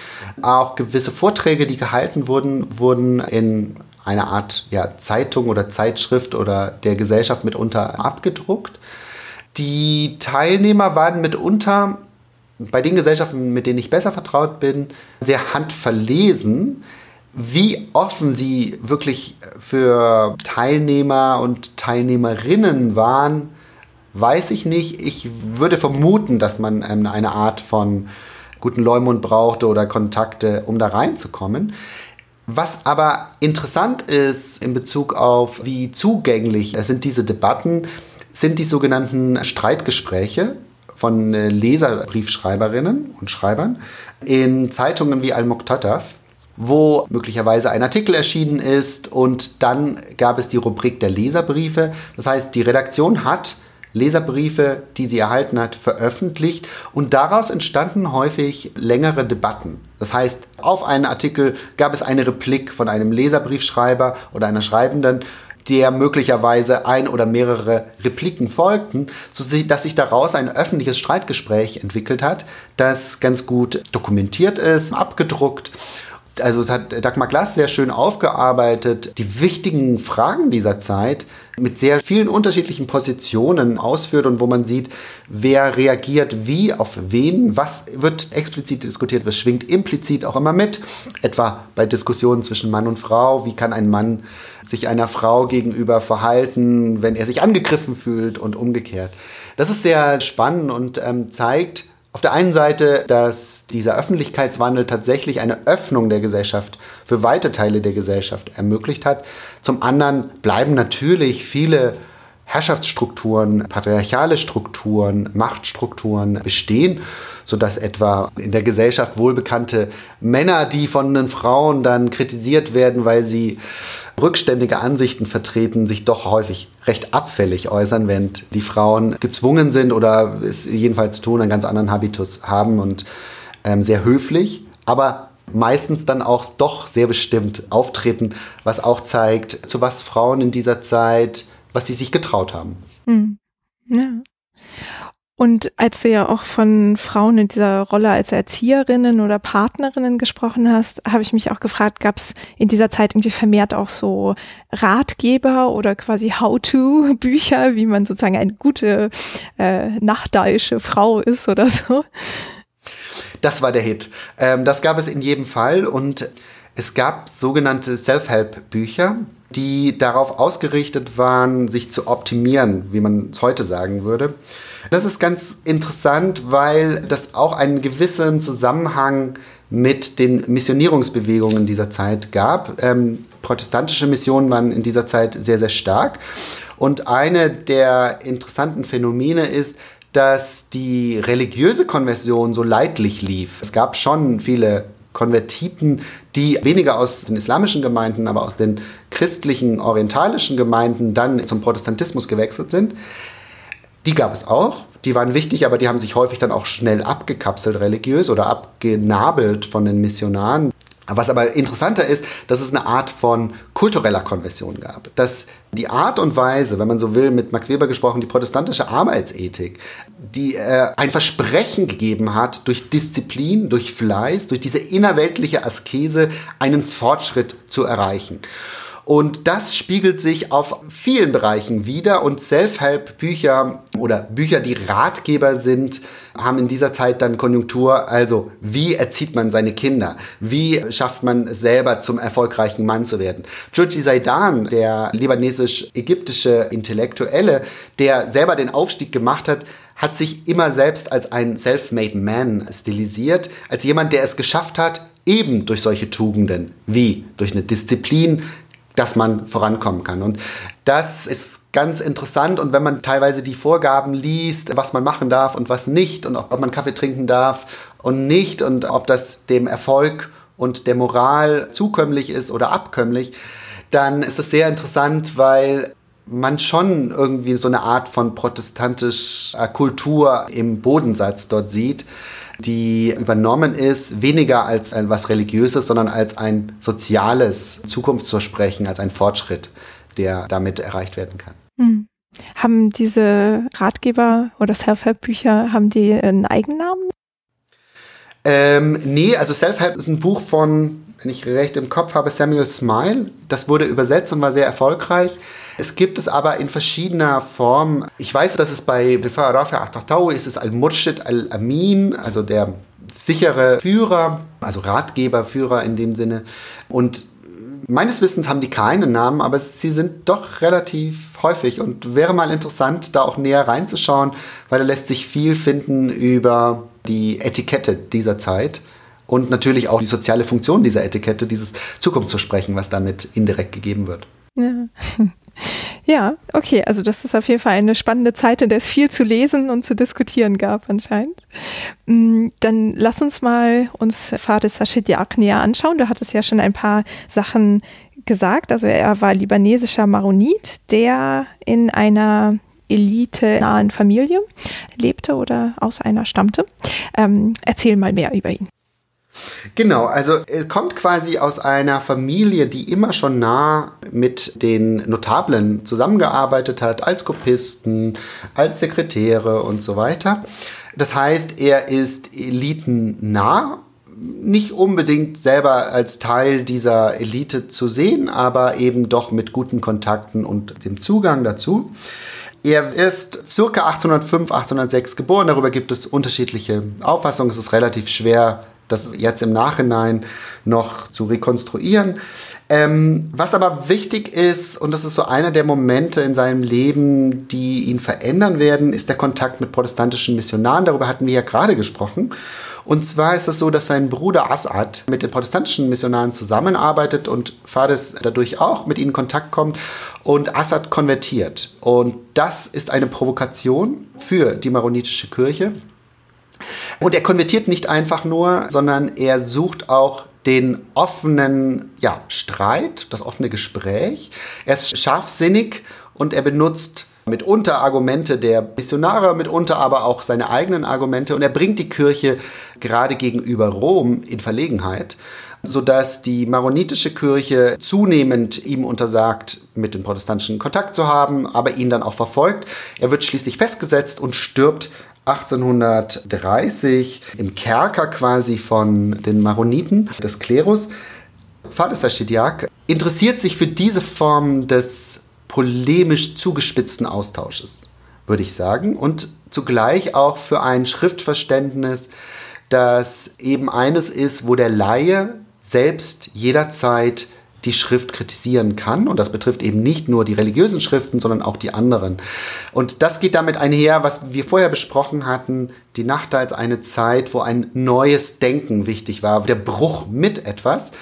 Auch gewisse Vorträge, die gehalten wurden, wurden in einer Art ja, Zeitung oder Zeitschrift oder der Gesellschaft mitunter abgedruckt. Die Teilnehmer waren mitunter bei den Gesellschaften, mit denen ich besser vertraut bin, sehr handverlesen. Wie offen sie wirklich für Teilnehmer und Teilnehmerinnen waren, weiß ich nicht. Ich würde vermuten, dass man ähm, eine Art von guten Leumund brauchte oder Kontakte, um da reinzukommen. Was aber interessant ist in Bezug auf, wie zugänglich sind diese Debatten, sind die sogenannten Streitgespräche von äh, Leserbriefschreiberinnen und Schreibern in Zeitungen wie Al-Muqtataf wo möglicherweise ein Artikel erschienen ist und dann gab es die Rubrik der Leserbriefe. Das heißt, die Redaktion hat Leserbriefe, die sie erhalten hat, veröffentlicht und daraus entstanden häufig längere Debatten. Das heißt, auf einen Artikel gab es eine Replik von einem Leserbriefschreiber oder einer Schreibenden, der möglicherweise ein oder mehrere Repliken folgten, sodass sich daraus ein öffentliches Streitgespräch entwickelt hat, das ganz gut dokumentiert ist, abgedruckt also es hat Dagmar Glass sehr schön aufgearbeitet, die wichtigen Fragen dieser Zeit mit sehr vielen unterschiedlichen Positionen ausführt und wo man sieht, wer reagiert wie auf wen, was wird explizit diskutiert, was schwingt implizit auch immer mit, etwa bei Diskussionen zwischen Mann und Frau, wie kann ein Mann sich einer Frau gegenüber verhalten, wenn er sich angegriffen fühlt und umgekehrt. Das ist sehr spannend und ähm, zeigt, auf der einen Seite, dass dieser Öffentlichkeitswandel tatsächlich eine Öffnung der Gesellschaft für weite Teile der Gesellschaft ermöglicht hat. Zum anderen bleiben natürlich viele Herrschaftsstrukturen, patriarchale Strukturen, Machtstrukturen bestehen, sodass etwa in der Gesellschaft wohlbekannte Männer, die von den Frauen dann kritisiert werden, weil sie rückständige Ansichten vertreten, sich doch häufig recht abfällig äußern, während die Frauen gezwungen sind oder es jedenfalls tun, einen ganz anderen Habitus haben und ähm, sehr höflich, aber meistens dann auch doch sehr bestimmt auftreten, was auch zeigt, zu was Frauen in dieser Zeit, was sie sich getraut haben. Mhm. Ja. Und als du ja auch von Frauen in dieser Rolle als Erzieherinnen oder Partnerinnen gesprochen hast, habe ich mich auch gefragt, gab es in dieser Zeit irgendwie vermehrt auch so Ratgeber oder quasi How-to-Bücher, wie man sozusagen eine gute äh, nachdeische Frau ist oder so? Das war der Hit. Ähm, das gab es in jedem Fall und es gab sogenannte Self-Help-Bücher, die darauf ausgerichtet waren, sich zu optimieren, wie man es heute sagen würde. Das ist ganz interessant, weil das auch einen gewissen Zusammenhang mit den Missionierungsbewegungen dieser Zeit gab. Ähm, protestantische Missionen waren in dieser Zeit sehr, sehr stark. Und eine der interessanten Phänomene ist, dass die religiöse Konversion so leidlich lief. Es gab schon viele Konvertiten, die weniger aus den islamischen Gemeinden, aber aus den christlichen, orientalischen Gemeinden dann zum Protestantismus gewechselt sind. Die gab es auch, die waren wichtig, aber die haben sich häufig dann auch schnell abgekapselt religiös oder abgenabelt von den Missionaren. Was aber interessanter ist, dass es eine Art von kultureller Konversion gab. Dass die Art und Weise, wenn man so will, mit Max Weber gesprochen, die protestantische Arbeitsethik, die äh, ein Versprechen gegeben hat, durch Disziplin, durch Fleiß, durch diese innerweltliche Askese einen Fortschritt zu erreichen. Und das spiegelt sich auf vielen Bereichen wieder und Self-Help-Bücher oder Bücher, die Ratgeber sind, haben in dieser Zeit dann Konjunktur. Also, wie erzieht man seine Kinder? Wie schafft man es selber zum erfolgreichen Mann zu werden? Georgi Zaidan, der libanesisch-ägyptische Intellektuelle, der selber den Aufstieg gemacht hat, hat sich immer selbst als ein self-made man stilisiert, als jemand, der es geschafft hat, eben durch solche Tugenden wie durch eine Disziplin, dass man vorankommen kann. Und das ist ganz interessant. Und wenn man teilweise die Vorgaben liest, was man machen darf und was nicht, und ob man Kaffee trinken darf und nicht, und ob das dem Erfolg und der Moral zukömmlich ist oder abkömmlich, dann ist es sehr interessant, weil man schon irgendwie so eine Art von protestantischer Kultur im Bodensatz dort sieht, die übernommen ist, weniger als was Religiöses, sondern als ein soziales Zukunftsversprechen, als ein Fortschritt, der damit erreicht werden kann. Hm. Haben diese Ratgeber oder Self-Help-Bücher, haben die einen Eigennamen? Ähm, nee, also Self-Help ist ein Buch von, wenn ich recht im Kopf habe, Samuel Smile. Das wurde übersetzt und war sehr erfolgreich. Es gibt es aber in verschiedener Form. Ich weiß, dass es bei Rafi Ahtatawi ist es Al-Murshid Al-Amin, also der sichere Führer, also Ratgeber, Führer in dem Sinne. Und meines Wissens haben die keinen Namen, aber sie sind doch relativ häufig und wäre mal interessant, da auch näher reinzuschauen, weil da lässt sich viel finden über die Etikette dieser Zeit und natürlich auch die soziale Funktion dieser Etikette, dieses Zukunftsversprechen, was damit indirekt gegeben wird. Ja. Ja, okay, also das ist auf jeden Fall eine spannende Zeit, in der es viel zu lesen und zu diskutieren gab anscheinend. Mm, dann lass uns mal uns Faris Hashidiak näher anschauen. Du hattest ja schon ein paar Sachen gesagt. Also er war libanesischer Maronit, der in einer elite-nahen Familie lebte oder aus einer stammte. Ähm, erzähl mal mehr über ihn. Genau, also er kommt quasi aus einer Familie, die immer schon nah mit den Notablen zusammengearbeitet hat, als Kopisten, als Sekretäre und so weiter. Das heißt, er ist elitennah, nicht unbedingt selber als Teil dieser Elite zu sehen, aber eben doch mit guten Kontakten und dem Zugang dazu. Er ist circa 1805, 1806 geboren. Darüber gibt es unterschiedliche Auffassungen. Es ist relativ schwer das jetzt im Nachhinein noch zu rekonstruieren. Ähm, was aber wichtig ist, und das ist so einer der Momente in seinem Leben, die ihn verändern werden, ist der Kontakt mit protestantischen Missionaren. Darüber hatten wir ja gerade gesprochen. Und zwar ist es so, dass sein Bruder Assad mit den protestantischen Missionaren zusammenarbeitet und Fades dadurch auch mit ihnen in Kontakt kommt und Assad konvertiert. Und das ist eine Provokation für die maronitische Kirche. Und er konvertiert nicht einfach nur, sondern er sucht auch den offenen ja, Streit, das offene Gespräch. Er ist scharfsinnig und er benutzt mitunter Argumente der Missionare, mitunter aber auch seine eigenen Argumente und er bringt die Kirche gerade gegenüber Rom in Verlegenheit sodass die maronitische Kirche zunehmend ihm untersagt, mit den Protestantischen Kontakt zu haben, aber ihn dann auch verfolgt. Er wird schließlich festgesetzt und stirbt 1830 im Kerker quasi von den Maroniten des Klerus. Vater Saschidiak interessiert sich für diese Form des polemisch zugespitzten Austausches, würde ich sagen, und zugleich auch für ein Schriftverständnis, das eben eines ist, wo der Laie selbst jederzeit die Schrift kritisieren kann. Und das betrifft eben nicht nur die religiösen Schriften, sondern auch die anderen. Und das geht damit einher, was wir vorher besprochen hatten, die Nacht als eine Zeit, wo ein neues Denken wichtig war, der Bruch mit etwas.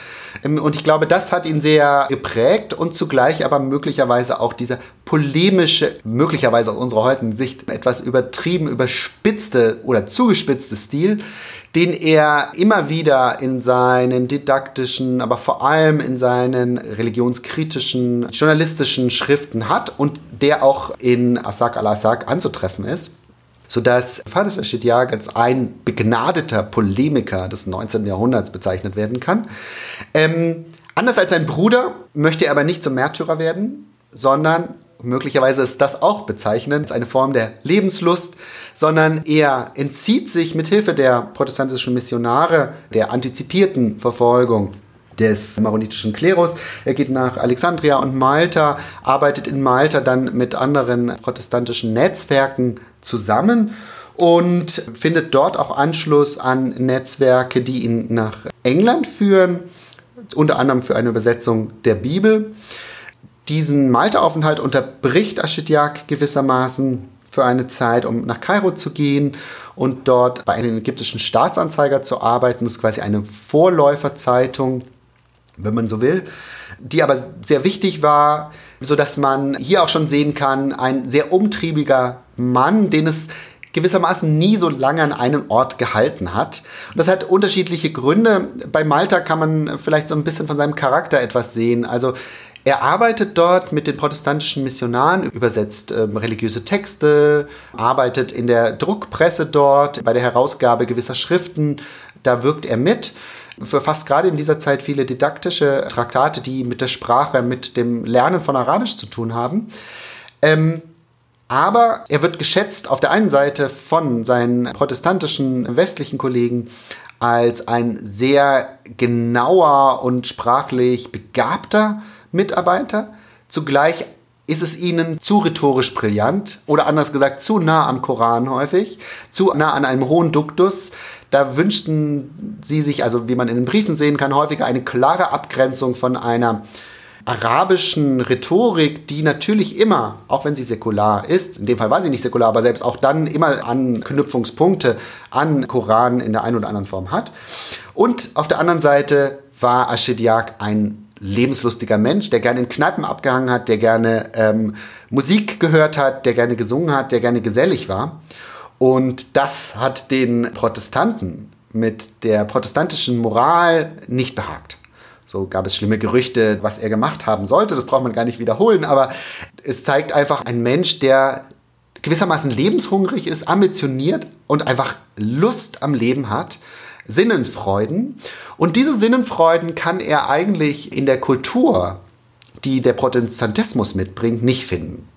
Ähm, und ich glaube, das hat ihn sehr geprägt und zugleich aber möglicherweise auch dieser polemische, möglicherweise aus unserer heutigen Sicht etwas übertrieben, überspitzte oder zugespitzte Stil, den er immer wieder in seinen didaktischen, aber vor allem in seinen religionskritischen, journalistischen Schriften hat und der auch in Asak al-Asak anzutreffen ist sodass Faris Ashidiak als ein begnadeter Polemiker des 19. Jahrhunderts bezeichnet werden kann. Ähm, anders als sein Bruder möchte er aber nicht zum Märtyrer werden, sondern möglicherweise ist das auch bezeichnend, eine Form der Lebenslust, sondern er entzieht sich mit Hilfe der protestantischen Missionare der antizipierten Verfolgung des maronitischen Klerus. Er geht nach Alexandria und Malta, arbeitet in Malta dann mit anderen protestantischen Netzwerken zusammen und findet dort auch Anschluss an Netzwerke, die ihn nach England führen, unter anderem für eine Übersetzung der Bibel. Diesen Malta-Aufenthalt unterbricht Aschidjak gewissermaßen für eine Zeit, um nach Kairo zu gehen und dort bei einem ägyptischen Staatsanzeiger zu arbeiten. Das ist quasi eine Vorläuferzeitung wenn man so will, die aber sehr wichtig war, sodass man hier auch schon sehen kann, ein sehr umtriebiger Mann, den es gewissermaßen nie so lange an einem Ort gehalten hat. Und das hat unterschiedliche Gründe. Bei Malta kann man vielleicht so ein bisschen von seinem Charakter etwas sehen. Also er arbeitet dort mit den protestantischen Missionaren, übersetzt äh, religiöse Texte, arbeitet in der Druckpresse dort, bei der Herausgabe gewisser Schriften. Da wirkt er mit verfasst gerade in dieser Zeit viele didaktische Traktate, die mit der Sprache, mit dem Lernen von Arabisch zu tun haben. Ähm, aber er wird geschätzt auf der einen Seite von seinen protestantischen westlichen Kollegen als ein sehr genauer und sprachlich begabter Mitarbeiter. Zugleich ist es ihnen zu rhetorisch brillant oder anders gesagt zu nah am Koran häufig, zu nah an einem hohen Duktus, da wünschten sie sich, also wie man in den Briefen sehen kann, häufiger eine klare Abgrenzung von einer arabischen Rhetorik, die natürlich immer, auch wenn sie säkular ist, in dem Fall war sie nicht säkular, aber selbst auch dann immer Anknüpfungspunkte an Koran in der einen oder anderen Form hat. Und auf der anderen Seite war Ashidiak ein lebenslustiger Mensch, der gerne in Kneipen abgehangen hat, der gerne ähm, Musik gehört hat, der gerne gesungen hat, der gerne gesellig war. Und das hat den Protestanten mit der protestantischen Moral nicht behagt. So gab es schlimme Gerüchte, was er gemacht haben sollte. Das braucht man gar nicht wiederholen, aber es zeigt einfach ein Mensch, der gewissermaßen lebenshungrig ist, ambitioniert und einfach Lust am Leben hat, Sinnenfreuden. Und diese Sinnenfreuden kann er eigentlich in der Kultur, die der Protestantismus mitbringt, nicht finden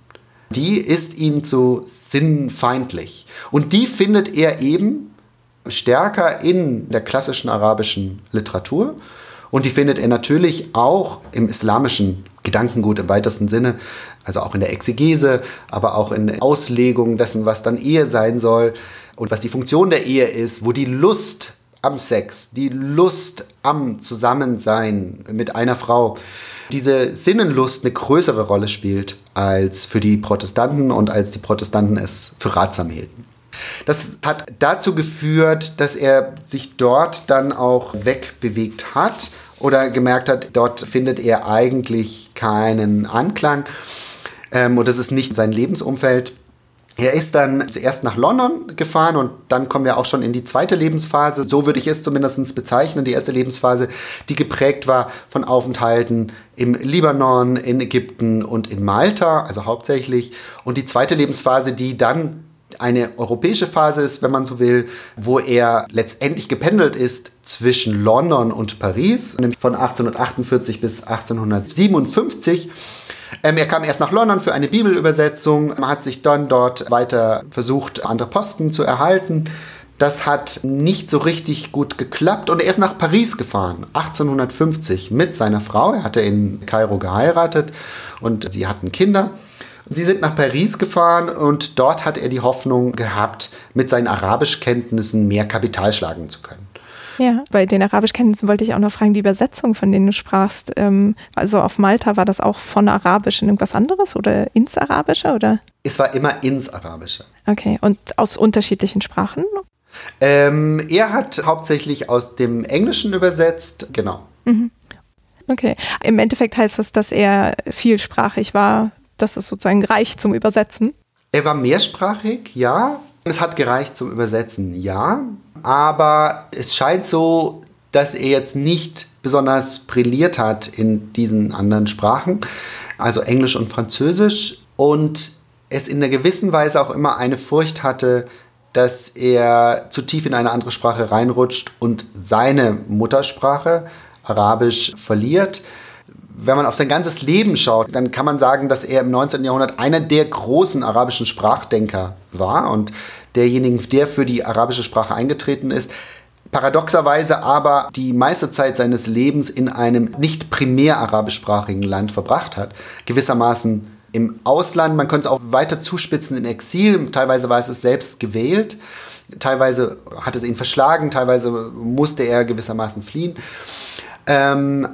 die ist ihm zu sinnfeindlich. Und die findet er eben stärker in der klassischen arabischen Literatur. Und die findet er natürlich auch im islamischen Gedankengut im weitesten Sinne, also auch in der Exegese, aber auch in der Auslegung dessen, was dann Ehe sein soll und was die Funktion der Ehe ist, wo die Lust am Sex, die Lust am Zusammensein mit einer Frau, diese Sinnenlust eine größere Rolle spielt als für die Protestanten und als die Protestanten es für ratsam hielten. Das hat dazu geführt, dass er sich dort dann auch wegbewegt hat oder gemerkt hat, dort findet er eigentlich keinen Anklang ähm, und das ist nicht sein Lebensumfeld. Er ist dann zuerst nach London gefahren und dann kommen wir auch schon in die zweite Lebensphase. So würde ich es zumindest bezeichnen. Die erste Lebensphase, die geprägt war von Aufenthalten im Libanon, in Ägypten und in Malta, also hauptsächlich. Und die zweite Lebensphase, die dann eine europäische Phase ist, wenn man so will, wo er letztendlich gependelt ist zwischen London und Paris, von 1848 bis 1857. Ähm, er kam erst nach London für eine Bibelübersetzung, hat sich dann dort weiter versucht, andere Posten zu erhalten. Das hat nicht so richtig gut geklappt und er ist nach Paris gefahren, 1850, mit seiner Frau. Er hatte in Kairo geheiratet und sie hatten Kinder. Sie sind nach Paris gefahren und dort hat er die Hoffnung gehabt, mit seinen Arabischkenntnissen mehr Kapital schlagen zu können. Ja, bei den Arabischkenntnissen wollte ich auch noch fragen, die Übersetzung, von denen du sprachst. Ähm, also auf Malta war das auch von Arabisch in irgendwas anderes oder ins Arabische oder? Es war immer ins Arabische. Okay, und aus unterschiedlichen Sprachen? Ähm, er hat hauptsächlich aus dem Englischen übersetzt, genau. Mhm. Okay, im Endeffekt heißt das, dass er vielsprachig war, dass es sozusagen reicht zum Übersetzen. Er war mehrsprachig, ja. Es hat gereicht zum Übersetzen, ja. Aber es scheint so, dass er jetzt nicht besonders brilliert hat in diesen anderen Sprachen, also Englisch und Französisch. Und es in einer gewissen Weise auch immer eine Furcht hatte, dass er zu tief in eine andere Sprache reinrutscht und seine Muttersprache, Arabisch, verliert wenn man auf sein ganzes Leben schaut, dann kann man sagen, dass er im 19. Jahrhundert einer der großen arabischen Sprachdenker war und derjenigen, der für die arabische Sprache eingetreten ist. Paradoxerweise aber die meiste Zeit seines Lebens in einem nicht primär arabischsprachigen Land verbracht hat. Gewissermaßen im Ausland, man könnte es auch weiter zuspitzen in Exil, teilweise war es es selbst gewählt, teilweise hat es ihn verschlagen, teilweise musste er gewissermaßen fliehen. Ähm,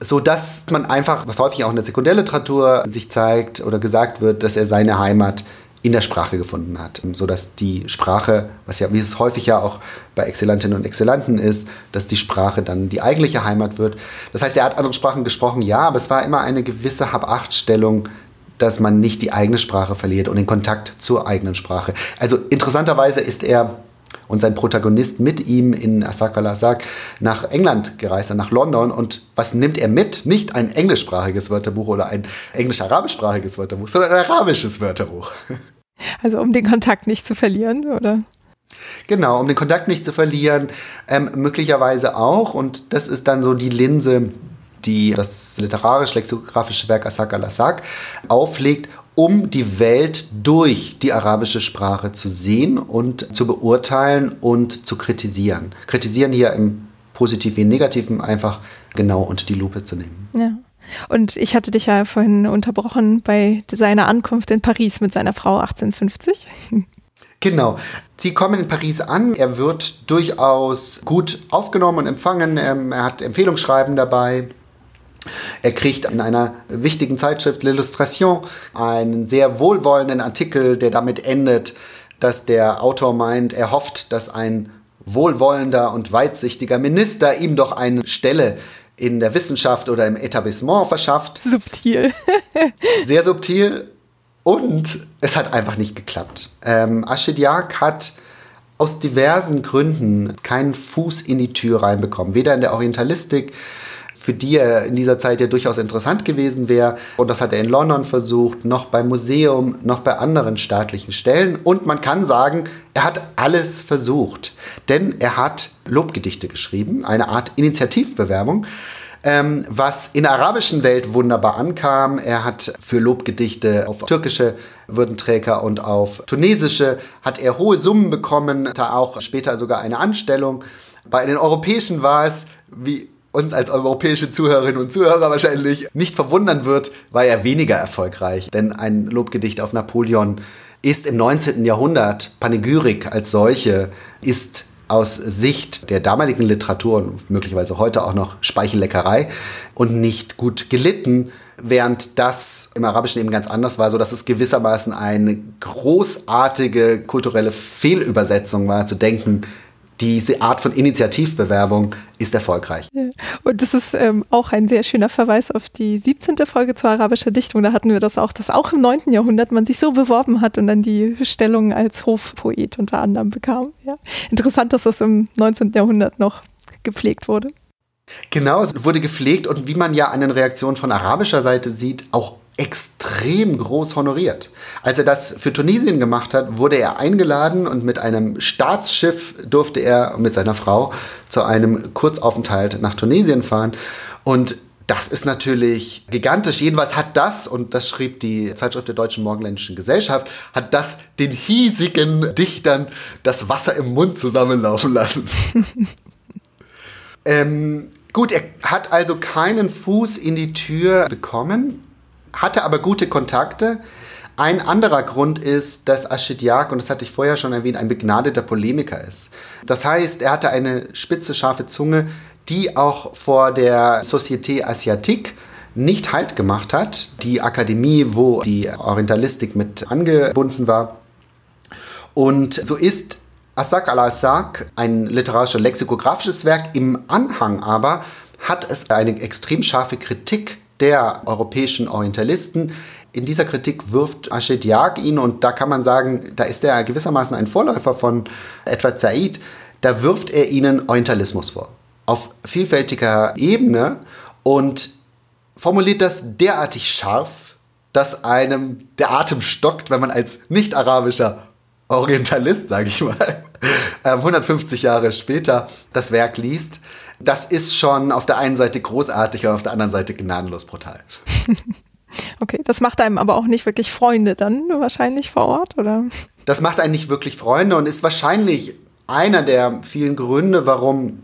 so dass man einfach, was häufig auch in der Sekundärliteratur sich zeigt oder gesagt wird, dass er seine Heimat in der Sprache gefunden hat, sodass die Sprache, was ja wie es häufig ja auch bei Exzellentinnen und Exzellenten ist, dass die Sprache dann die eigentliche Heimat wird. Das heißt, er hat andere Sprachen gesprochen, ja, aber es war immer eine gewisse Habachtstellung, dass man nicht die eigene Sprache verliert und den Kontakt zur eigenen Sprache. Also interessanterweise ist er und sein Protagonist mit ihm in Asak al-Asak nach England gereist, nach London. Und was nimmt er mit? Nicht ein englischsprachiges Wörterbuch oder ein englisch-arabischsprachiges Wörterbuch, sondern ein arabisches Wörterbuch. Also um den Kontakt nicht zu verlieren, oder? Genau, um den Kontakt nicht zu verlieren, ähm, möglicherweise auch. Und das ist dann so die Linse, die das literarisch-lexikografische Werk Asak al-Asak auflegt, um die Welt durch die arabische Sprache zu sehen und zu beurteilen und zu kritisieren. Kritisieren hier im Positiv wie Negativen einfach genau unter die Lupe zu nehmen. Ja. Und ich hatte dich ja vorhin unterbrochen bei seiner Ankunft in Paris mit seiner Frau 1850. Genau. Sie kommen in Paris an. Er wird durchaus gut aufgenommen und empfangen. Ähm, er hat Empfehlungsschreiben dabei. Er kriegt in einer wichtigen Zeitschrift L'Illustration einen sehr wohlwollenden Artikel, der damit endet, dass der Autor meint, er hofft, dass ein wohlwollender und weitsichtiger Minister ihm doch eine Stelle in der Wissenschaft oder im Etablissement verschafft. Subtil. sehr subtil. Und es hat einfach nicht geklappt. Ähm, Aschidiak hat aus diversen Gründen keinen Fuß in die Tür reinbekommen. Weder in der Orientalistik für die er in dieser Zeit ja durchaus interessant gewesen wäre. Und das hat er in London versucht, noch beim Museum, noch bei anderen staatlichen Stellen. Und man kann sagen, er hat alles versucht. Denn er hat Lobgedichte geschrieben, eine Art Initiativbewerbung. Ähm, was in der arabischen Welt wunderbar ankam. Er hat für Lobgedichte auf türkische Würdenträger und auf tunesische hat er hohe Summen bekommen, da auch später sogar eine Anstellung. Bei den europäischen war es, wie uns als europäische Zuhörerinnen und Zuhörer wahrscheinlich nicht verwundern wird, war er weniger erfolgreich. Denn ein Lobgedicht auf Napoleon ist im 19. Jahrhundert, Panegyrik als solche, ist aus Sicht der damaligen Literatur und möglicherweise heute auch noch Speichelleckerei und nicht gut gelitten, während das im Arabischen eben ganz anders war, so dass es gewissermaßen eine großartige kulturelle Fehlübersetzung war, zu denken, diese Art von Initiativbewerbung ist erfolgreich. Und das ist ähm, auch ein sehr schöner Verweis auf die 17. Folge zur arabischen Dichtung. Da hatten wir das auch, dass auch im 9. Jahrhundert man sich so beworben hat und dann die Stellung als Hofpoet unter anderem bekam. Ja. Interessant, dass das im 19. Jahrhundert noch gepflegt wurde. Genau, es wurde gepflegt und wie man ja an den Reaktionen von arabischer Seite sieht, auch extrem groß honoriert. Als er das für Tunesien gemacht hat, wurde er eingeladen und mit einem Staatsschiff durfte er mit seiner Frau zu einem Kurzaufenthalt nach Tunesien fahren. Und das ist natürlich gigantisch. Jedenfalls hat das, und das schrieb die Zeitschrift der Deutschen Morgenländischen Gesellschaft, hat das den hiesigen Dichtern das Wasser im Mund zusammenlaufen lassen. ähm, gut, er hat also keinen Fuß in die Tür bekommen hatte aber gute Kontakte. Ein anderer Grund ist, dass Aschidiak, und das hatte ich vorher schon erwähnt, ein begnadeter Polemiker ist. Das heißt, er hatte eine spitze, scharfe Zunge, die auch vor der Société Asiatique nicht Halt gemacht hat. Die Akademie, wo die Orientalistik mit angebunden war. Und so ist Asak al-Asak ein literarisches lexikografisches Werk. Im Anhang aber hat es eine extrem scharfe Kritik der europäischen Orientalisten. In dieser Kritik wirft Ashid Yag ihn, und da kann man sagen, da ist er gewissermaßen ein Vorläufer von Edward Said, da wirft er ihnen Orientalismus vor. Auf vielfältiger Ebene und formuliert das derartig scharf, dass einem der Atem stockt, wenn man als nicht-arabischer Orientalist, sage ich mal, 150 ähm, Jahre später das Werk liest das ist schon auf der einen Seite großartig und auf der anderen Seite gnadenlos brutal. Okay, das macht einem aber auch nicht wirklich Freunde dann wahrscheinlich vor Ort, oder? Das macht einen nicht wirklich Freunde und ist wahrscheinlich einer der vielen Gründe, warum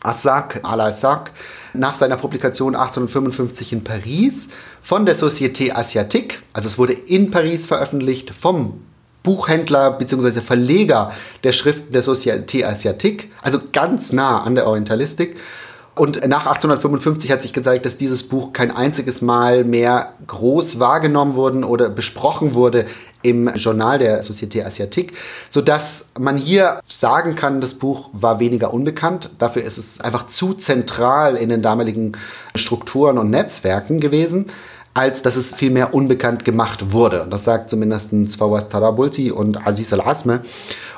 Assak al-Assak nach seiner Publikation 1855 in Paris von der Société Asiatique, also es wurde in Paris veröffentlicht vom Buchhändler bzw. Verleger der Schriften der Société Asiatique, also ganz nah an der Orientalistik. Und nach 1855 hat sich gezeigt, dass dieses Buch kein einziges Mal mehr groß wahrgenommen wurde oder besprochen wurde im Journal der Société Asiatique, sodass man hier sagen kann, das Buch war weniger unbekannt. Dafür ist es einfach zu zentral in den damaligen Strukturen und Netzwerken gewesen als dass es viel mehr unbekannt gemacht wurde. Das sagt zumindest Fawaz Tarabulti und Aziz Al-Asme.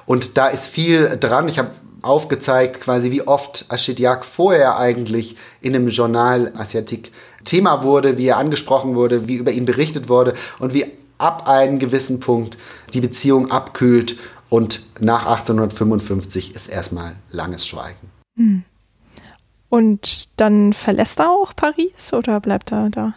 Und da ist viel dran. Ich habe aufgezeigt, quasi wie oft Ashidiak vorher eigentlich in dem Journal Asiatik Thema wurde, wie er angesprochen wurde, wie über ihn berichtet wurde und wie ab einem gewissen Punkt die Beziehung abkühlt und nach 1855 ist erstmal langes Schweigen. Hm. Und dann verlässt er auch Paris oder bleibt er da?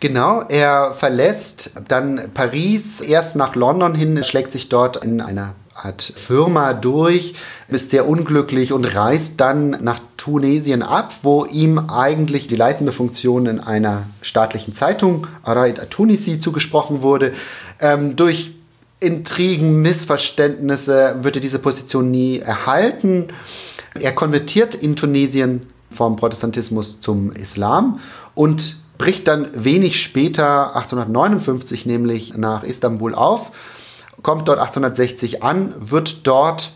Genau, er verlässt dann Paris, erst nach London hin, schlägt sich dort in einer Art Firma durch, ist sehr unglücklich und reist dann nach Tunesien ab, wo ihm eigentlich die leitende Funktion in einer staatlichen Zeitung, Araid Tunisi, zugesprochen wurde. Ähm, durch Intrigen, Missverständnisse wird er diese Position nie erhalten. Er konvertiert in Tunesien vom Protestantismus zum Islam und bricht dann wenig später, 1859 nämlich, nach Istanbul auf, kommt dort 1860 an, wird dort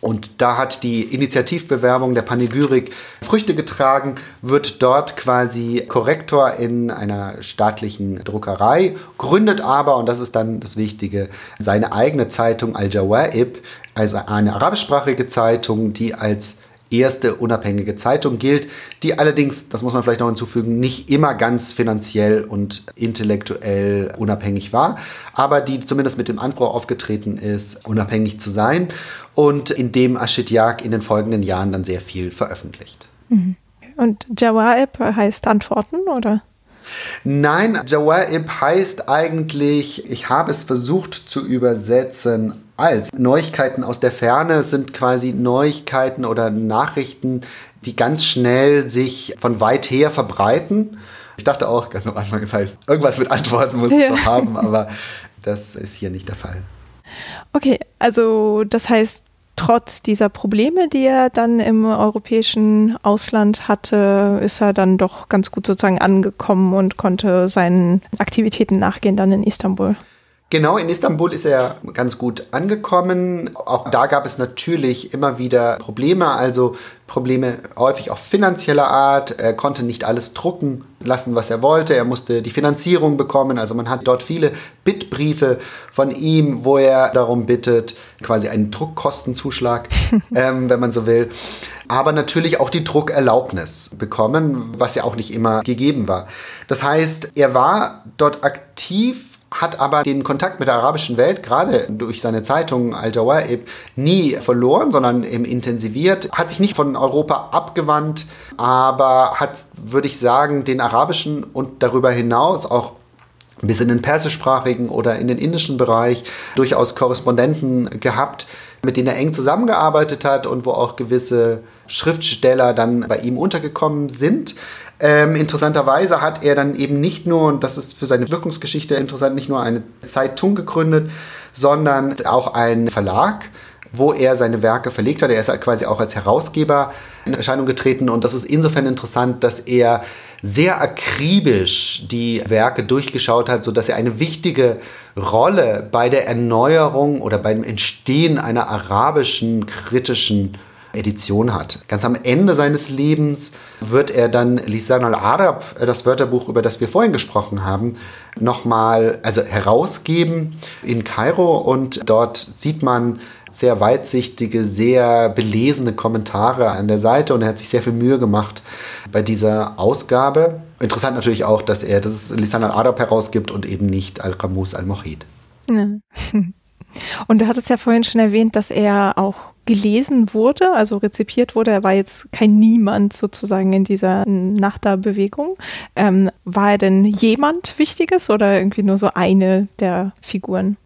und da hat die Initiativbewerbung der Panegyrik Früchte getragen, wird dort quasi Korrektor in einer staatlichen Druckerei, gründet aber, und das ist dann das Wichtige, seine eigene Zeitung Al-Jawaib, also eine arabischsprachige Zeitung, die als erste unabhängige Zeitung gilt, die allerdings, das muss man vielleicht noch hinzufügen, nicht immer ganz finanziell und intellektuell unabhängig war, aber die zumindest mit dem Anspruch aufgetreten ist, unabhängig zu sein und in dem Ashitiak in den folgenden Jahren dann sehr viel veröffentlicht. Mhm. Und Jawaib heißt Antworten, oder? Nein, Jawaib heißt eigentlich, ich habe es versucht zu übersetzen als Neuigkeiten aus der Ferne sind quasi Neuigkeiten oder Nachrichten, die ganz schnell sich von weit her verbreiten. Ich dachte auch ganz am Anfang, das heißt, irgendwas mit Antworten muss ja. haben, aber das ist hier nicht der Fall. Okay, also das heißt, trotz dieser Probleme, die er dann im europäischen Ausland hatte, ist er dann doch ganz gut sozusagen angekommen und konnte seinen Aktivitäten nachgehen dann in Istanbul. Genau, in Istanbul ist er ganz gut angekommen. Auch da gab es natürlich immer wieder Probleme, also Probleme häufig auch finanzieller Art. Er konnte nicht alles drucken lassen, was er wollte. Er musste die Finanzierung bekommen. Also man hat dort viele Bittbriefe von ihm, wo er darum bittet, quasi einen Druckkostenzuschlag, ähm, wenn man so will. Aber natürlich auch die Druckerlaubnis bekommen, was ja auch nicht immer gegeben war. Das heißt, er war dort aktiv hat aber den Kontakt mit der arabischen Welt, gerade durch seine Zeitung Al-Jawaib, nie verloren, sondern eben intensiviert, hat sich nicht von Europa abgewandt, aber hat, würde ich sagen, den arabischen und darüber hinaus auch bis in den persischsprachigen oder in den indischen Bereich durchaus Korrespondenten gehabt, mit denen er eng zusammengearbeitet hat und wo auch gewisse Schriftsteller dann bei ihm untergekommen sind. Ähm, interessanterweise hat er dann eben nicht nur, und das ist für seine Wirkungsgeschichte interessant, nicht nur eine Zeitung gegründet, sondern auch einen Verlag, wo er seine Werke verlegt hat. Er ist quasi auch als Herausgeber in Erscheinung getreten und das ist insofern interessant, dass er sehr akribisch die Werke durchgeschaut hat, sodass er eine wichtige Rolle bei der Erneuerung oder beim Entstehen einer arabischen kritischen Edition hat. Ganz am Ende seines Lebens wird er dann Lisan al-Arab, äh, das Wörterbuch, über das wir vorhin gesprochen haben, nochmal also herausgeben in Kairo und dort sieht man sehr weitsichtige, sehr belesene Kommentare an der Seite und er hat sich sehr viel Mühe gemacht bei dieser Ausgabe. Interessant natürlich auch, dass er das Lisan al-Arab herausgibt und eben nicht Al-Qamus al-Mohid. Ja. Und du hattest ja vorhin schon erwähnt, dass er auch gelesen wurde, also rezipiert wurde. Er war jetzt kein Niemand sozusagen in dieser Nachterbewegung. Ähm, war er denn jemand Wichtiges oder irgendwie nur so eine der Figuren?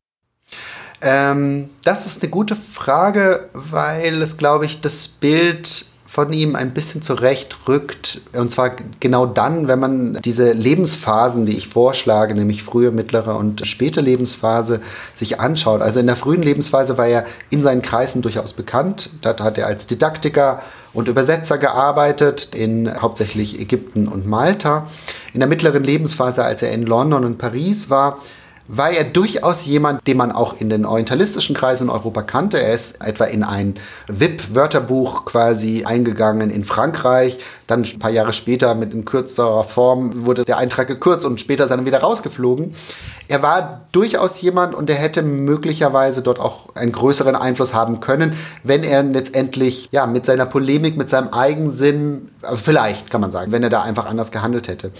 Ähm, das ist eine gute Frage, weil es, glaube ich, das Bild von ihm ein bisschen zurechtrückt. Und zwar genau dann, wenn man diese Lebensphasen, die ich vorschlage, nämlich frühe, mittlere und späte Lebensphase, sich anschaut. Also in der frühen Lebensphase war er in seinen Kreisen durchaus bekannt. Dort hat er als Didaktiker und Übersetzer gearbeitet in hauptsächlich Ägypten und Malta. In der mittleren Lebensphase, als er in London und Paris war, war er durchaus jemand, den man auch in den orientalistischen Kreisen in Europa kannte. Er ist etwa in ein VIP-Wörterbuch quasi eingegangen in Frankreich. Dann ein paar Jahre später mit in kürzerer Form wurde der Eintrag gekürzt und später er dann wieder rausgeflogen. Er war durchaus jemand und er hätte möglicherweise dort auch einen größeren Einfluss haben können, wenn er letztendlich ja mit seiner Polemik, mit seinem Eigensinn, vielleicht kann man sagen, wenn er da einfach anders gehandelt hätte.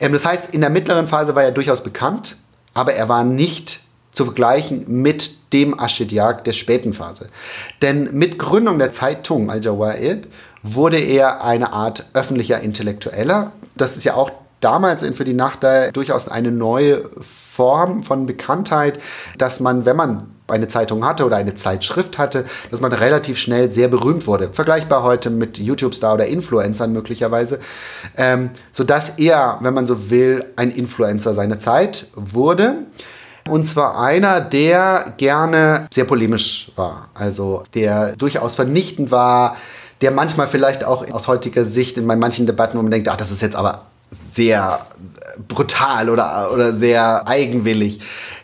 Ähm, das heißt, in der mittleren Phase war er durchaus bekannt aber er war nicht zu vergleichen mit dem Aschidiak der späten Phase. Denn mit Gründung der Zeitung Al-Jawaib wurde er eine Art öffentlicher Intellektueller. Das ist ja auch damals für die Nacht durchaus eine neue Form von Bekanntheit, dass man, wenn man eine Zeitung hatte oder eine Zeitschrift hatte, dass man relativ schnell sehr berühmt wurde. Vergleichbar heute mit YouTube-Star oder Influencern möglicherweise. Ähm, sodass er, wenn man so will, ein Influencer seiner Zeit wurde. Und zwar einer, der gerne sehr polemisch war. Also der durchaus vernichtend war, der manchmal vielleicht auch aus heutiger Sicht in manchen Debatten, wo man denkt, ach, das ist jetzt aber sehr brutal oder, oder sehr eigenwillig,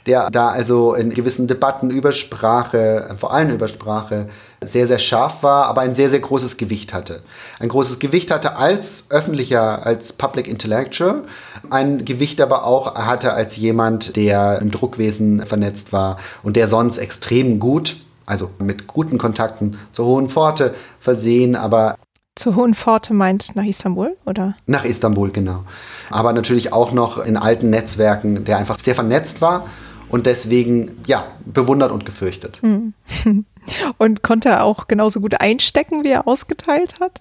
der da also in gewissen Debatten über Sprache, vor allem über Sprache, sehr, sehr scharf war, aber ein sehr, sehr großes Gewicht hatte. Ein großes Gewicht hatte als öffentlicher, als Public Intellectual, ein Gewicht aber auch hatte als jemand, der im Druckwesen vernetzt war und der sonst extrem gut, also mit guten Kontakten zur Hohen Pforte versehen, aber zur Hohen Pforte meint nach Istanbul, oder? Nach Istanbul, genau. Aber natürlich auch noch in alten Netzwerken, der einfach sehr vernetzt war und deswegen, ja, bewundert und gefürchtet. Hm. Und konnte er auch genauso gut einstecken, wie er ausgeteilt hat?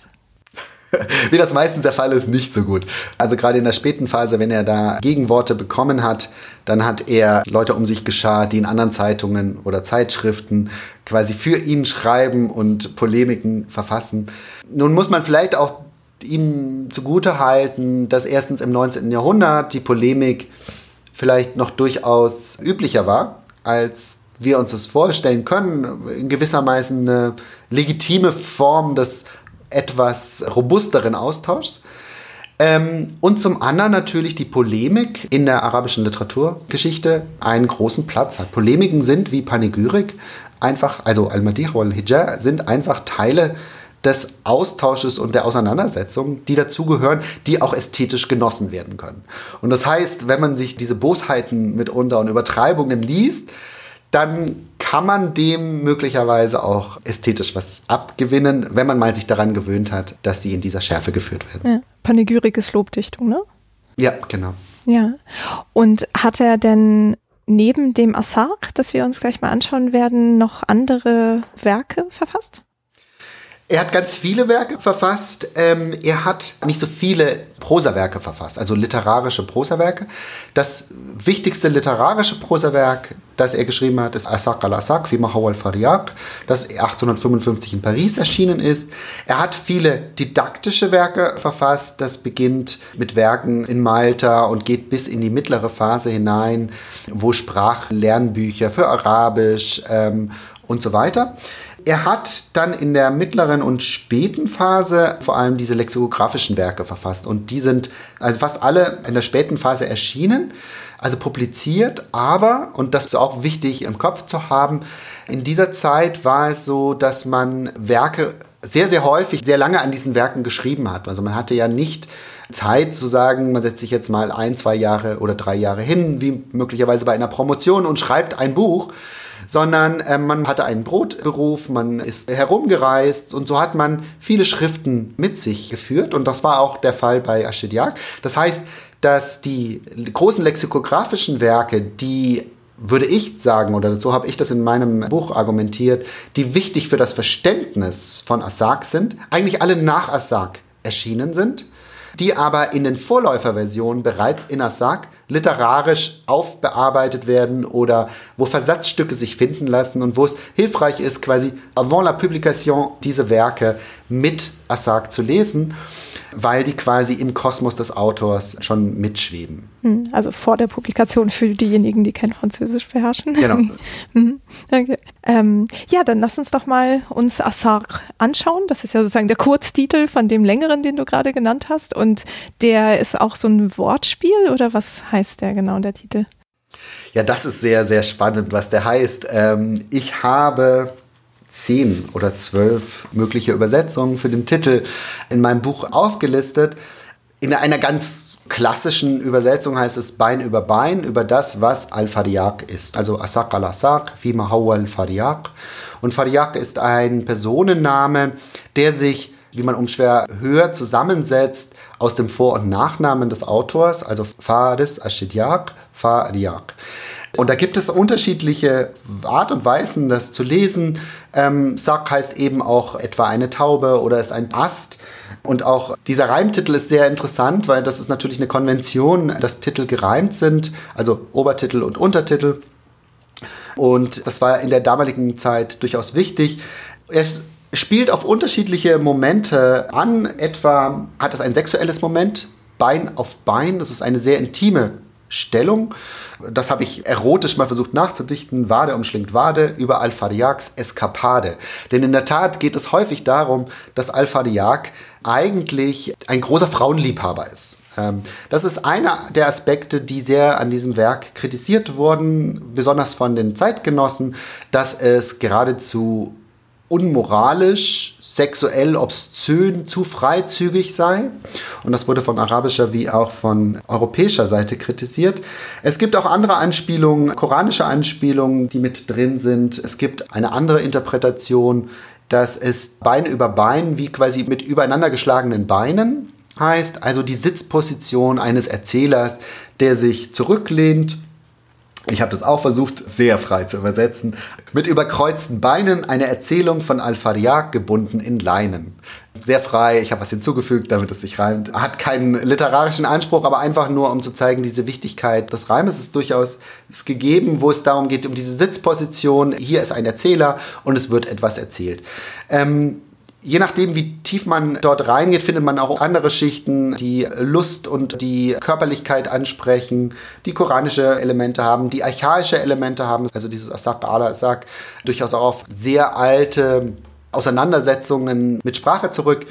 Wie das meistens der Fall ist, nicht so gut. Also gerade in der späten Phase, wenn er da Gegenworte bekommen hat, dann hat er Leute um sich geschart, die in anderen Zeitungen oder Zeitschriften quasi für ihn schreiben und Polemiken verfassen. Nun muss man vielleicht auch ihm zugute halten, dass erstens im 19. Jahrhundert die Polemik vielleicht noch durchaus üblicher war, als wir uns das vorstellen können. In gewissermaßen eine legitime Form des etwas robusteren Austauschs. Ähm, und zum anderen natürlich die Polemik in der arabischen Literaturgeschichte einen großen Platz hat. Polemiken sind wie Panegyrik einfach, also Al-Madih wal Hijab sind einfach Teile des Austausches und der Auseinandersetzung, die dazugehören, die auch ästhetisch genossen werden können. Und das heißt, wenn man sich diese Bosheiten mitunter und Übertreibungen liest, dann kann man dem möglicherweise auch ästhetisch was abgewinnen, wenn man mal sich daran gewöhnt hat, dass die in dieser Schärfe geführt werden. Ja. Panegyrik ist Lobdichtung, ne? Ja, genau. Ja. Und hat er denn neben dem Assark, das wir uns gleich mal anschauen werden, noch andere Werke verfasst? Er hat ganz viele Werke verfasst. Ähm, er hat nicht so viele Prosawerke verfasst, also literarische Prosawerke. Das wichtigste literarische Prosawerk, das er geschrieben hat, ist Asak al-Asak, wie Mahawal Fariaq, das 1855 in Paris erschienen ist. Er hat viele didaktische Werke verfasst. Das beginnt mit Werken in Malta und geht bis in die mittlere Phase hinein, wo Sprachlernbücher für Arabisch ähm, und so weiter. Er hat dann in der mittleren und späten Phase vor allem diese lexikografischen Werke verfasst. Und die sind also fast alle in der späten Phase erschienen, also publiziert. Aber, und das ist auch wichtig im Kopf zu haben, in dieser Zeit war es so, dass man Werke sehr, sehr häufig, sehr lange an diesen Werken geschrieben hat. Also man hatte ja nicht Zeit zu sagen, man setzt sich jetzt mal ein, zwei Jahre oder drei Jahre hin, wie möglicherweise bei einer Promotion und schreibt ein Buch, sondern äh, man hatte einen Brotberuf, man ist herumgereist und so hat man viele Schriften mit sich geführt und das war auch der Fall bei Aschidiak. Das heißt, dass die großen lexikografischen Werke, die würde ich sagen, oder so habe ich das in meinem Buch argumentiert, die wichtig für das Verständnis von Assak sind, eigentlich alle nach Assak erschienen sind die aber in den Vorläuferversionen bereits in Assak literarisch aufbearbeitet werden oder wo Versatzstücke sich finden lassen und wo es hilfreich ist, quasi avant la publication diese Werke mit Assag zu lesen, weil die quasi im Kosmos des Autors schon mitschweben. Hm, also vor der Publikation für diejenigen, die kein Französisch beherrschen. Genau. Hm, okay. Ähm, ja, dann lass uns doch mal uns Assag anschauen. Das ist ja sozusagen der Kurztitel von dem längeren, den du gerade genannt hast. Und der ist auch so ein Wortspiel oder was heißt der genau, der Titel? Ja, das ist sehr, sehr spannend, was der heißt. Ähm, ich habe zehn oder zwölf mögliche Übersetzungen für den Titel in meinem Buch aufgelistet. In einer ganz klassischen Übersetzung heißt es Bein über Bein über das, was Al-Fariaq ist. Also Asaq al-Asaq, Fima Hawa al-Fariaq. Und Fariaq ist ein Personenname, der sich, wie man umschwer hört, zusammensetzt aus dem Vor- und Nachnamen des Autors, also Faris Ashidjaq, Fariaq. Und da gibt es unterschiedliche Art und Weisen, das zu lesen. Ähm, Sack heißt eben auch etwa eine Taube oder ist ein Ast. Und auch dieser Reimtitel ist sehr interessant, weil das ist natürlich eine Konvention, dass Titel gereimt sind, also Obertitel und Untertitel. Und das war in der damaligen Zeit durchaus wichtig. Es spielt auf unterschiedliche Momente an. Etwa hat es ein sexuelles Moment, Bein auf Bein. Das ist eine sehr intime Stellung. Das habe ich erotisch mal versucht nachzudichten. Wade umschlingt Wade über Al-Fadiaks Eskapade. Denn in der Tat geht es häufig darum, dass Al-Fadiak eigentlich ein großer Frauenliebhaber ist. Ähm, das ist einer der Aspekte, die sehr an diesem Werk kritisiert wurden, besonders von den Zeitgenossen, dass es geradezu unmoralisch, sexuell obszön, zu freizügig sei. Und das wurde von arabischer wie auch von europäischer Seite kritisiert. Es gibt auch andere Anspielungen, koranische Anspielungen, die mit drin sind. Es gibt eine andere Interpretation, dass es Bein über Bein, wie quasi mit übereinander geschlagenen Beinen heißt, also die Sitzposition eines Erzählers, der sich zurücklehnt ich habe das auch versucht, sehr frei zu übersetzen. Mit überkreuzten Beinen eine Erzählung von Al-Fariaq gebunden in Leinen. Sehr frei, ich habe was hinzugefügt, damit es sich reimt. Hat keinen literarischen Anspruch, aber einfach nur, um zu zeigen, diese Wichtigkeit des Reimes ist durchaus ist gegeben, wo es darum geht, um diese Sitzposition. Hier ist ein Erzähler und es wird etwas erzählt. Ähm, Je nachdem, wie tief man dort reingeht, findet man auch andere Schichten, die Lust und die Körperlichkeit ansprechen, die koranische Elemente haben, die archaische Elemente haben, also dieses Asaq ala Asaq, durchaus auch auf sehr alte Auseinandersetzungen mit Sprache zurück.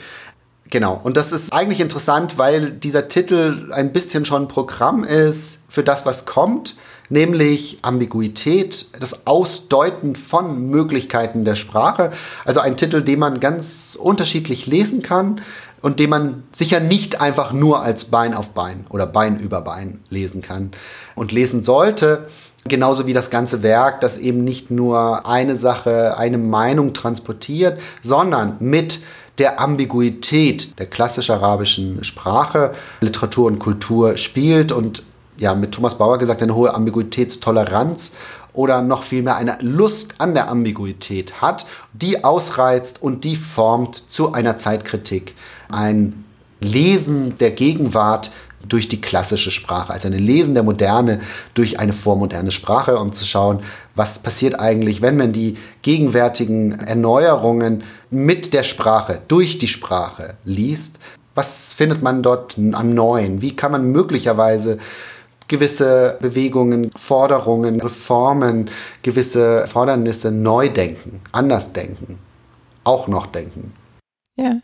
Genau, und das ist eigentlich interessant, weil dieser Titel ein bisschen schon Programm ist für das, was kommt nämlich Ambiguität, das Ausdeuten von Möglichkeiten der Sprache. Also ein Titel, den man ganz unterschiedlich lesen kann und den man sicher nicht einfach nur als Bein auf Bein oder Bein über Bein lesen kann und lesen sollte. Genauso wie das ganze Werk, das eben nicht nur eine Sache, eine Meinung transportiert, sondern mit der Ambiguität der klassisch arabischen Sprache, Literatur und Kultur spielt und ja, mit Thomas Bauer gesagt, eine hohe Ambiguitätstoleranz oder noch vielmehr eine Lust an der Ambiguität hat, die ausreizt und die formt zu einer Zeitkritik. Ein Lesen der Gegenwart durch die klassische Sprache, also ein Lesen der Moderne durch eine vormoderne Sprache, um zu schauen, was passiert eigentlich, wenn man die gegenwärtigen Erneuerungen mit der Sprache, durch die Sprache liest. Was findet man dort am Neuen? Wie kann man möglicherweise gewisse Bewegungen, Forderungen, Reformen, gewisse Fordernisse neu denken, anders denken, auch noch denken. Ja.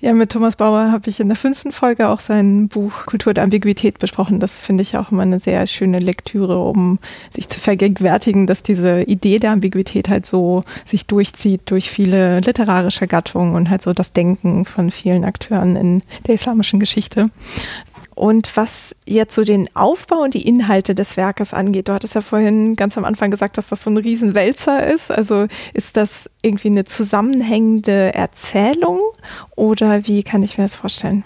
Ja, mit Thomas Bauer habe ich in der fünften Folge auch sein Buch Kultur der Ambiguität besprochen. Das finde ich auch immer eine sehr schöne Lektüre, um sich zu vergegenwärtigen, dass diese Idee der Ambiguität halt so sich durchzieht durch viele literarische Gattungen und halt so das Denken von vielen Akteuren in der islamischen Geschichte. Und was jetzt so den Aufbau und die Inhalte des Werkes angeht, du hattest ja vorhin ganz am Anfang gesagt, dass das so ein Riesenwälzer ist. Also ist das irgendwie eine zusammenhängende Erzählung oder wie kann ich mir das vorstellen?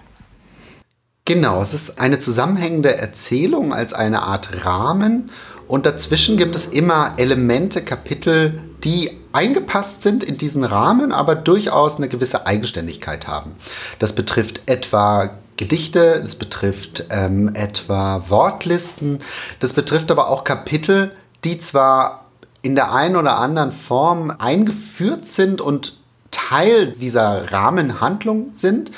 Genau, es ist eine zusammenhängende Erzählung als eine Art Rahmen und dazwischen gibt es immer Elemente, Kapitel, die eingepasst sind in diesen Rahmen, aber durchaus eine gewisse Eigenständigkeit haben. Das betrifft etwa Gedichte, das betrifft ähm, etwa Wortlisten, das betrifft aber auch Kapitel, die zwar in der einen oder anderen Form eingeführt sind und Teil dieser Rahmenhandlung sind,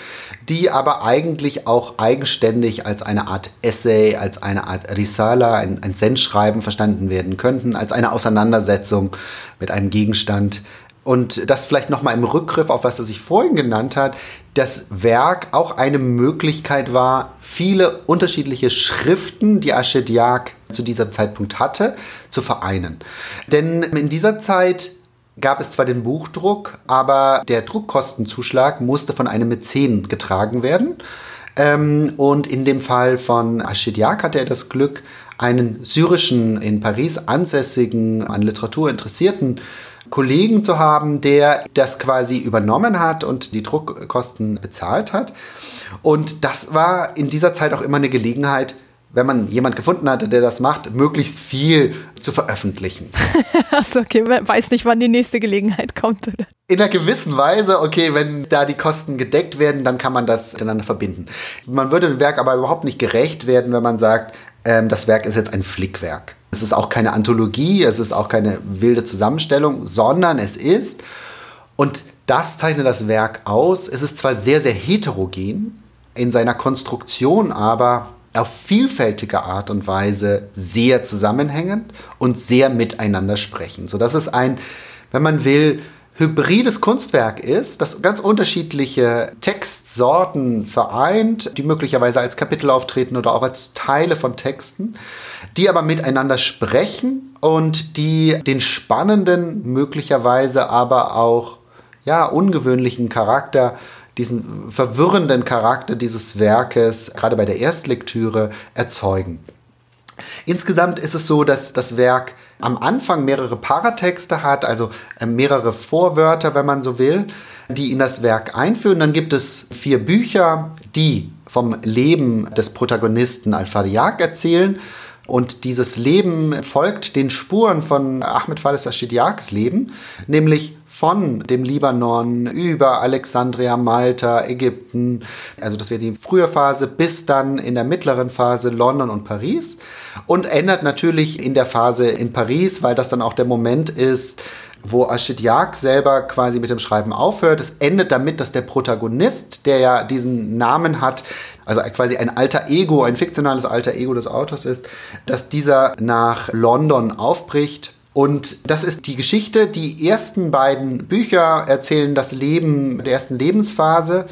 die aber eigentlich auch eigenständig als eine Art Essay, als eine Art Risala, ein, ein Sendschreiben verstanden werden könnten, als eine Auseinandersetzung mit einem Gegenstand. Und das vielleicht nochmal im Rückgriff auf was er sich vorhin genannt hat, das Werk auch eine Möglichkeit war, viele unterschiedliche Schriften, die Aschediak zu diesem Zeitpunkt hatte, zu vereinen. Denn in dieser Zeit gab es zwar den Buchdruck, aber der Druckkostenzuschlag musste von einem Mäzen getragen werden. Ähm, und in dem Fall von Aschidiak hatte er das Glück, einen syrischen, in Paris ansässigen, an Literatur interessierten Kollegen zu haben, der das quasi übernommen hat und die Druckkosten bezahlt hat. Und das war in dieser Zeit auch immer eine Gelegenheit, wenn man jemand gefunden hatte, der das macht, möglichst viel zu veröffentlichen. Achso, okay, man weiß nicht, wann die nächste Gelegenheit kommt, oder? In einer gewissen Weise, okay, wenn da die Kosten gedeckt werden, dann kann man das miteinander verbinden. Man würde dem Werk aber überhaupt nicht gerecht werden, wenn man sagt, ähm, das Werk ist jetzt ein Flickwerk. Es ist auch keine Anthologie, es ist auch keine wilde Zusammenstellung, sondern es ist, und das zeichnet das Werk aus, es ist zwar sehr, sehr heterogen, in seiner Konstruktion aber auf vielfältige Art und Weise sehr zusammenhängend und sehr miteinander sprechen, sodass es ein, wenn man will, hybrides Kunstwerk ist, das ganz unterschiedliche Textsorten vereint, die möglicherweise als Kapitel auftreten oder auch als Teile von Texten, die aber miteinander sprechen und die den spannenden, möglicherweise aber auch ja, ungewöhnlichen Charakter, diesen verwirrenden Charakter dieses Werkes, gerade bei der Erstlektüre, erzeugen. Insgesamt ist es so, dass das Werk am Anfang mehrere Paratexte hat, also äh, mehrere Vorwörter, wenn man so will, die in das Werk einführen. Dann gibt es vier Bücher, die vom Leben des Protagonisten Al-Fariaq erzählen. Und dieses Leben folgt den Spuren von Ahmed Falis Ashidiaks Leben, nämlich von dem Libanon über Alexandria, Malta, Ägypten, also das wäre die frühe Phase, bis dann in der mittleren Phase London und Paris. Und ändert natürlich in der Phase in Paris, weil das dann auch der Moment ist, wo Ashidiak selber quasi mit dem Schreiben aufhört. Es endet damit, dass der Protagonist, der ja diesen Namen hat, also quasi ein alter Ego, ein fiktionales alter Ego des Autors ist, dass dieser nach London aufbricht und das ist die Geschichte. Die ersten beiden Bücher erzählen das Leben der ersten Lebensphase.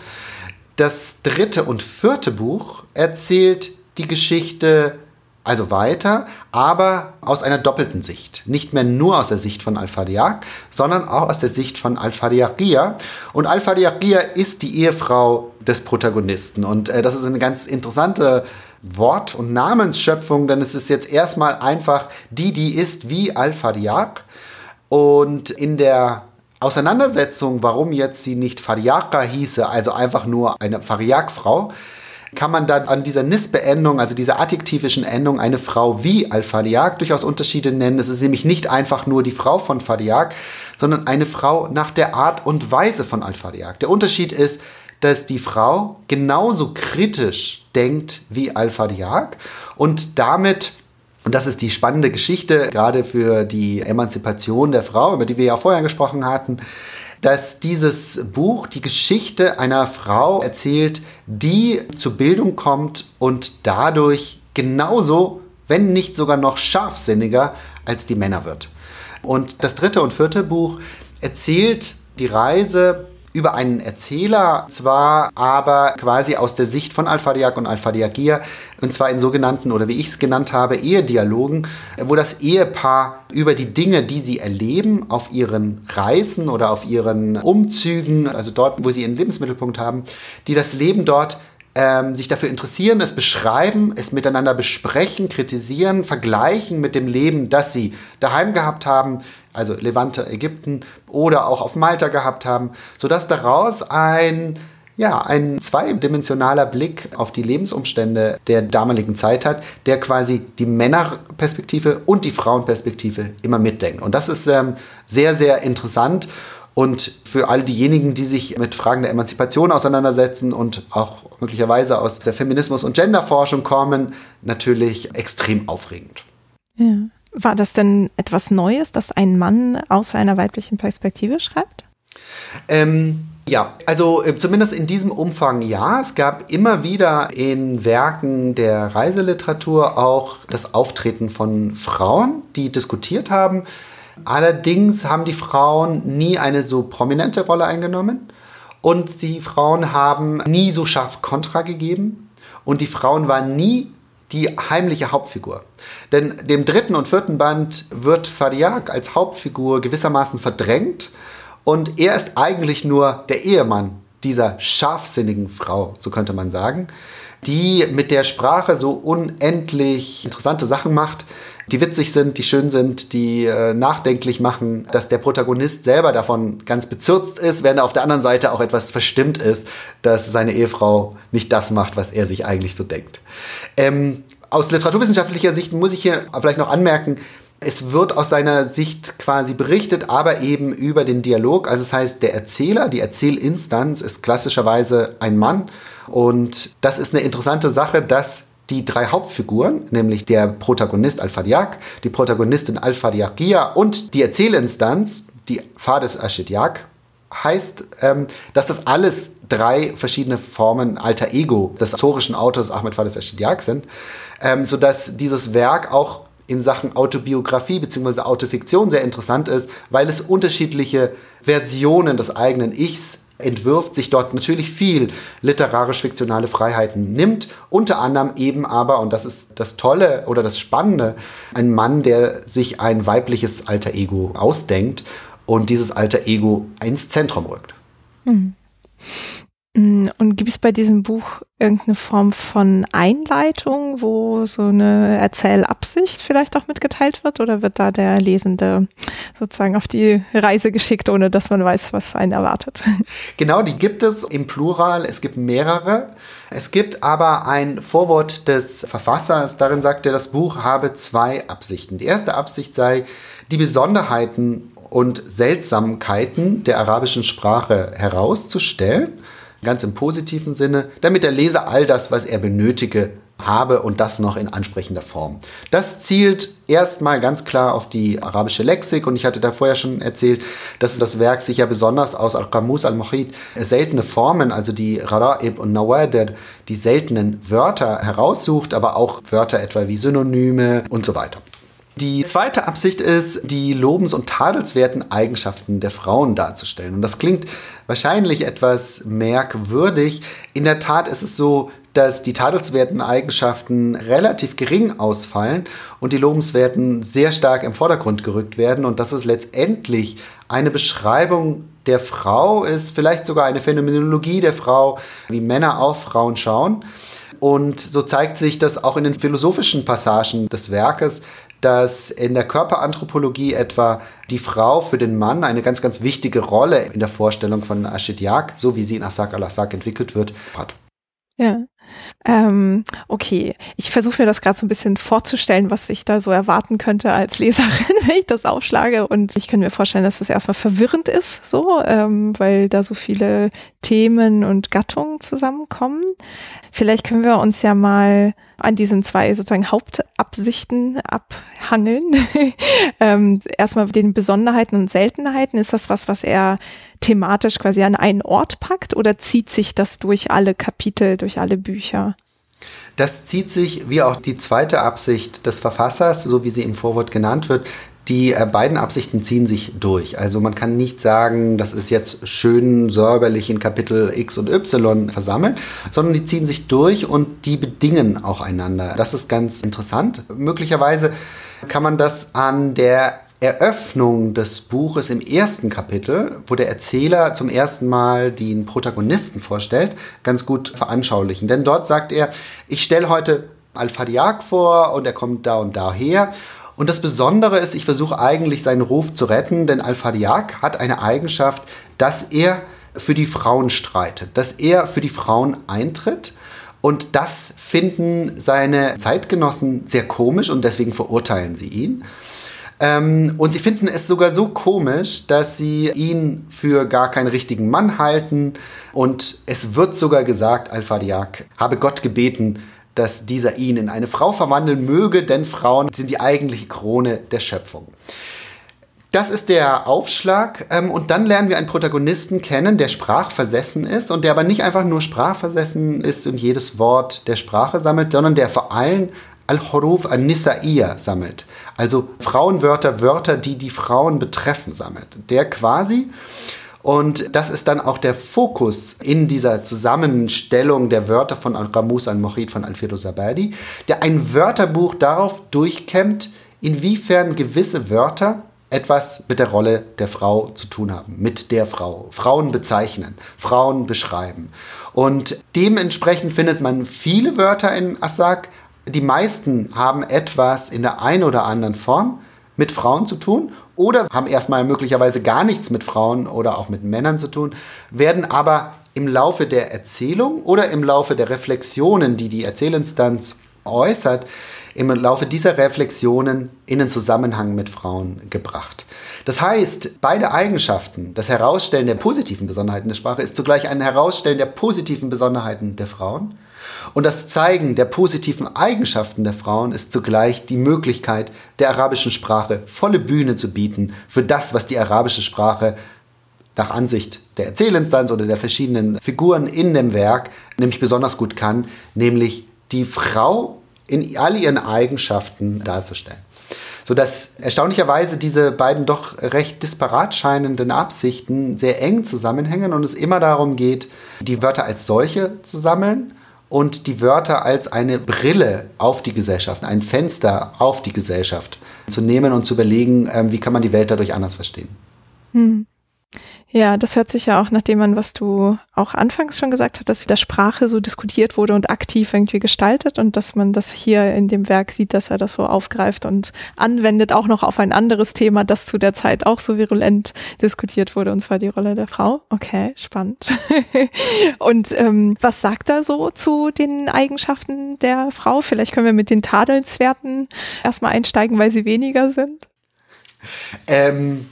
Das dritte und vierte Buch erzählt die Geschichte also weiter, aber aus einer doppelten Sicht. Nicht mehr nur aus der Sicht von Al-Fadiaq, sondern auch aus der Sicht von Al-Fadiaqiyya. Und Al-Fadiaqiyya ist die Ehefrau des Protagonisten. Und äh, das ist eine ganz interessante Wort- und Namensschöpfung, denn es ist jetzt erstmal einfach die, die ist wie Al-Fadiaq. Und in der Auseinandersetzung, warum jetzt sie nicht Fadiaqa hieße, also einfach nur eine Fariaq-Frau, kann man dann an dieser Nisbe-Endung, also dieser adjektivischen Endung, eine Frau wie Al-Fadiaq durchaus Unterschiede nennen. Es ist nämlich nicht einfach nur die Frau von Fadiaq, sondern eine Frau nach der Art und Weise von Al-Fadiaq. Der Unterschied ist, dass die Frau genauso kritisch denkt wie Al-Fadiaq und damit und das ist die spannende Geschichte, gerade für die Emanzipation der Frau, über die wir ja vorher gesprochen hatten, dass dieses Buch die Geschichte einer Frau erzählt, die zur Bildung kommt und dadurch genauso, wenn nicht sogar noch scharfsinniger als die Männer wird. Und das dritte und vierte Buch erzählt die Reise über einen Erzähler, zwar aber quasi aus der Sicht von Al-Fadiaq und Al-Fadiaqir, und zwar in sogenannten, oder wie ich es genannt habe, Ehedialogen, wo das Ehepaar über die Dinge, die sie erleben, auf ihren Reisen oder auf ihren Umzügen, also dort, wo sie ihren Lebensmittelpunkt haben, die das Leben dort ähm, sich dafür interessieren, es beschreiben, es miteinander besprechen, kritisieren, vergleichen mit dem Leben, das sie daheim gehabt haben, also Levante, Ägypten oder auch auf Malta gehabt haben, sodass daraus ein ja, ein zweidimensionaler Blick auf die Lebensumstände der damaligen Zeit hat, der quasi die Männerperspektive und die Frauenperspektive immer mitdenkt. Und das ist ähm, sehr, sehr interessant und für all diejenigen, die sich mit Fragen der Emanzipation auseinandersetzen und auch möglicherweise aus der Feminismus- und Genderforschung kommen, natürlich extrem aufregend. Ja. War das denn etwas Neues, dass ein Mann aus einer weiblichen Perspektive schreibt? Ähm, ja, also äh, zumindest in diesem Umfang ja. Es gab immer wieder in Werken der Reiseliteratur auch das Auftreten von Frauen, die diskutiert haben. Allerdings haben die Frauen nie eine so prominente Rolle eingenommen und die Frauen haben nie so scharf Kontra gegeben und die Frauen waren nie die heimliche Hauptfigur. Denn dem dritten und vierten Band wird Fariak als Hauptfigur gewissermaßen verdrängt und er ist eigentlich nur der Ehemann dieser scharfsinnigen Frau, so könnte man sagen, die mit der Sprache so unendlich interessante Sachen macht, die witzig sind, die schön sind, die äh, nachdenklich machen, dass der Protagonist selber davon ganz bezürzt ist, während er auf der anderen Seite auch etwas verstimmt ist, dass seine Ehefrau nicht das macht, was er sich eigentlich so denkt. Ähm, aus literaturwissenschaftlicher Sicht muss ich hier vielleicht noch anmerken, es wird aus seiner Sicht quasi berichtet, aber eben über den Dialog. Also das heißt, der Erzähler, die Erzählinstanz ist klassischerweise ein Mann. Und das ist eine interessante Sache, dass die drei Hauptfiguren, nämlich der Protagonist Al-Fadiak, die Protagonistin Al-Fadiakia und die Erzählinstanz, die Fades Ashidyak, heißt, ähm, dass das alles drei verschiedene Formen alter Ego des historischen Autors Ahmed Fades Ashidyak sind, ähm, sodass dieses Werk auch in Sachen Autobiografie bzw. Autofiktion sehr interessant ist, weil es unterschiedliche Versionen des eigenen Ichs entwirft, sich dort natürlich viel literarisch-fiktionale Freiheiten nimmt, unter anderem eben aber, und das ist das Tolle oder das Spannende, ein Mann, der sich ein weibliches alter Ego ausdenkt und dieses alter Ego ins Zentrum rückt. Mhm. Mm, und gibt es bei diesem Buch irgendeine Form von Einleitung, wo so eine Erzählabsicht vielleicht auch mitgeteilt wird? Oder wird da der Lesende sozusagen auf die Reise geschickt, ohne dass man weiß, was einen erwartet? Genau, die gibt es im Plural. Es gibt mehrere. Es gibt aber ein Vorwort des Verfassers. Darin sagt er, das Buch habe zwei Absichten. Die erste Absicht sei, die Besonderheiten und Seltsamkeiten der arabischen Sprache herauszustellen ganz im positiven Sinne, damit der Leser all das, was er benötige, habe und das noch in ansprechender Form. Das zielt erstmal ganz klar auf die arabische Lexik und ich hatte da vorher schon erzählt, dass das Werk sich ja besonders aus Al-Qamus al-Muhit seltene Formen, also die Rara'ib und Nawadir, die seltenen Wörter heraussucht, aber auch Wörter etwa wie Synonyme und so weiter. Die zweite Absicht ist, die lobens- und tadelswerten Eigenschaften der Frauen darzustellen. Und das klingt wahrscheinlich etwas merkwürdig. In der Tat ist es so, dass die tadelswerten Eigenschaften relativ gering ausfallen und die lobenswerten sehr stark im Vordergrund gerückt werden und dass es letztendlich eine Beschreibung der Frau ist, vielleicht sogar eine Phänomenologie der Frau, wie Männer auf Frauen schauen. Und so zeigt sich das auch in den philosophischen Passagen des Werkes, dass in der Körperanthropologie etwa die Frau für den Mann eine ganz, ganz wichtige Rolle in der Vorstellung von Ashidyak, so wie sie in Asak al-Asak entwickelt wird, hat. Ja. Ähm, okay, ich versuche mir das gerade so ein bisschen vorzustellen, was ich da so erwarten könnte als Leserin, wenn ich das aufschlage. Und ich könnte mir vorstellen, dass das erstmal verwirrend ist, so, ähm, weil da so viele Themen und Gattungen zusammenkommen. Vielleicht können wir uns ja mal an diesen zwei sozusagen Hauptabsichten abhangeln. ähm, erstmal den Besonderheiten und Seltenheiten. Ist das was, was er thematisch quasi an einen Ort packt oder zieht sich das durch alle Kapitel, durch alle Bücher? Das zieht sich, wie auch die zweite Absicht des Verfassers, so wie sie im Vorwort genannt wird, die äh, beiden Absichten ziehen sich durch. Also man kann nicht sagen, das ist jetzt schön säuberlich in Kapitel X und Y versammelt, sondern die ziehen sich durch und die bedingen auch einander. Das ist ganz interessant. Möglicherweise kann man das an der Eröffnung des Buches im ersten Kapitel, wo der Erzähler zum ersten Mal den Protagonisten vorstellt, ganz gut veranschaulichen. Denn dort sagt er, ich stelle heute Al-Fadiak vor und er kommt da und daher. Und das Besondere ist, ich versuche eigentlich seinen Ruf zu retten, denn Al-Fadiak hat eine Eigenschaft, dass er für die Frauen streitet, dass er für die Frauen eintritt. Und das finden seine Zeitgenossen sehr komisch und deswegen verurteilen sie ihn. Ähm, und sie finden es sogar so komisch, dass sie ihn für gar keinen richtigen Mann halten. Und es wird sogar gesagt, Al-Fadiak habe Gott gebeten, dass dieser ihn in eine Frau verwandeln möge, denn Frauen sind die eigentliche Krone der Schöpfung. Das ist der Aufschlag. Ähm, und dann lernen wir einen Protagonisten kennen, der sprachversessen ist und der aber nicht einfach nur sprachversessen ist und jedes Wort der Sprache sammelt, sondern der vor allem Al-Huruf an-Nisa'iyya sammelt. Also Frauenwörter, Wörter, die die Frauen betreffen, sammelt. Der quasi und das ist dann auch der Fokus in dieser Zusammenstellung der Wörter von Al-Ramus al-Mohid von Alfredo Zabadi, der ein Wörterbuch darauf durchkämmt, inwiefern gewisse Wörter etwas mit der Rolle der Frau zu tun haben, mit der Frau. Frauen bezeichnen, Frauen beschreiben. Und dementsprechend findet man viele Wörter in Assak. Die meisten haben etwas in der einen oder anderen Form mit Frauen zu tun oder haben erstmal möglicherweise gar nichts mit Frauen oder auch mit Männern zu tun, werden aber im Laufe der Erzählung oder im Laufe der Reflexionen, die die Erzählinstanz äußert, im Laufe dieser Reflexionen in den Zusammenhang mit Frauen gebracht. Das heißt, beide Eigenschaften, das Herausstellen der positiven Besonderheiten der Sprache, ist zugleich ein Herausstellen der positiven Besonderheiten der Frauen und das Zeigen der positiven Eigenschaften der Frauen ist zugleich die Möglichkeit, der arabischen Sprache volle Bühne zu bieten für das, was die arabische Sprache nach Ansicht der Erzählinstanz oder der verschiedenen Figuren in dem Werk nämlich besonders gut kann, nämlich die Frau in all ihren Eigenschaften darzustellen. Sodass erstaunlicherweise diese beiden doch recht disparat scheinenden Absichten sehr eng zusammenhängen und es immer darum geht, die Wörter als solche zu sammeln und die Wörter als eine Brille auf die Gesellschaft, ein Fenster auf die Gesellschaft zu nehmen und zu überlegen, ähm, wie kann man die Welt dadurch anders verstehen. Hm. Ja, das hört sich ja auch nach dem an, was du auch anfangs schon gesagt hast, dass der Sprache so diskutiert wurde und aktiv irgendwie gestaltet und dass man das hier in dem Werk sieht, dass er das so aufgreift und anwendet, auch noch auf ein anderes Thema, das zu der Zeit auch so virulent diskutiert wurde, und zwar die Rolle der Frau. Okay, spannend. und ähm, was sagt er so zu den Eigenschaften der Frau? Vielleicht können wir mit den Tadelswerten erstmal einsteigen, weil sie weniger sind. Ähm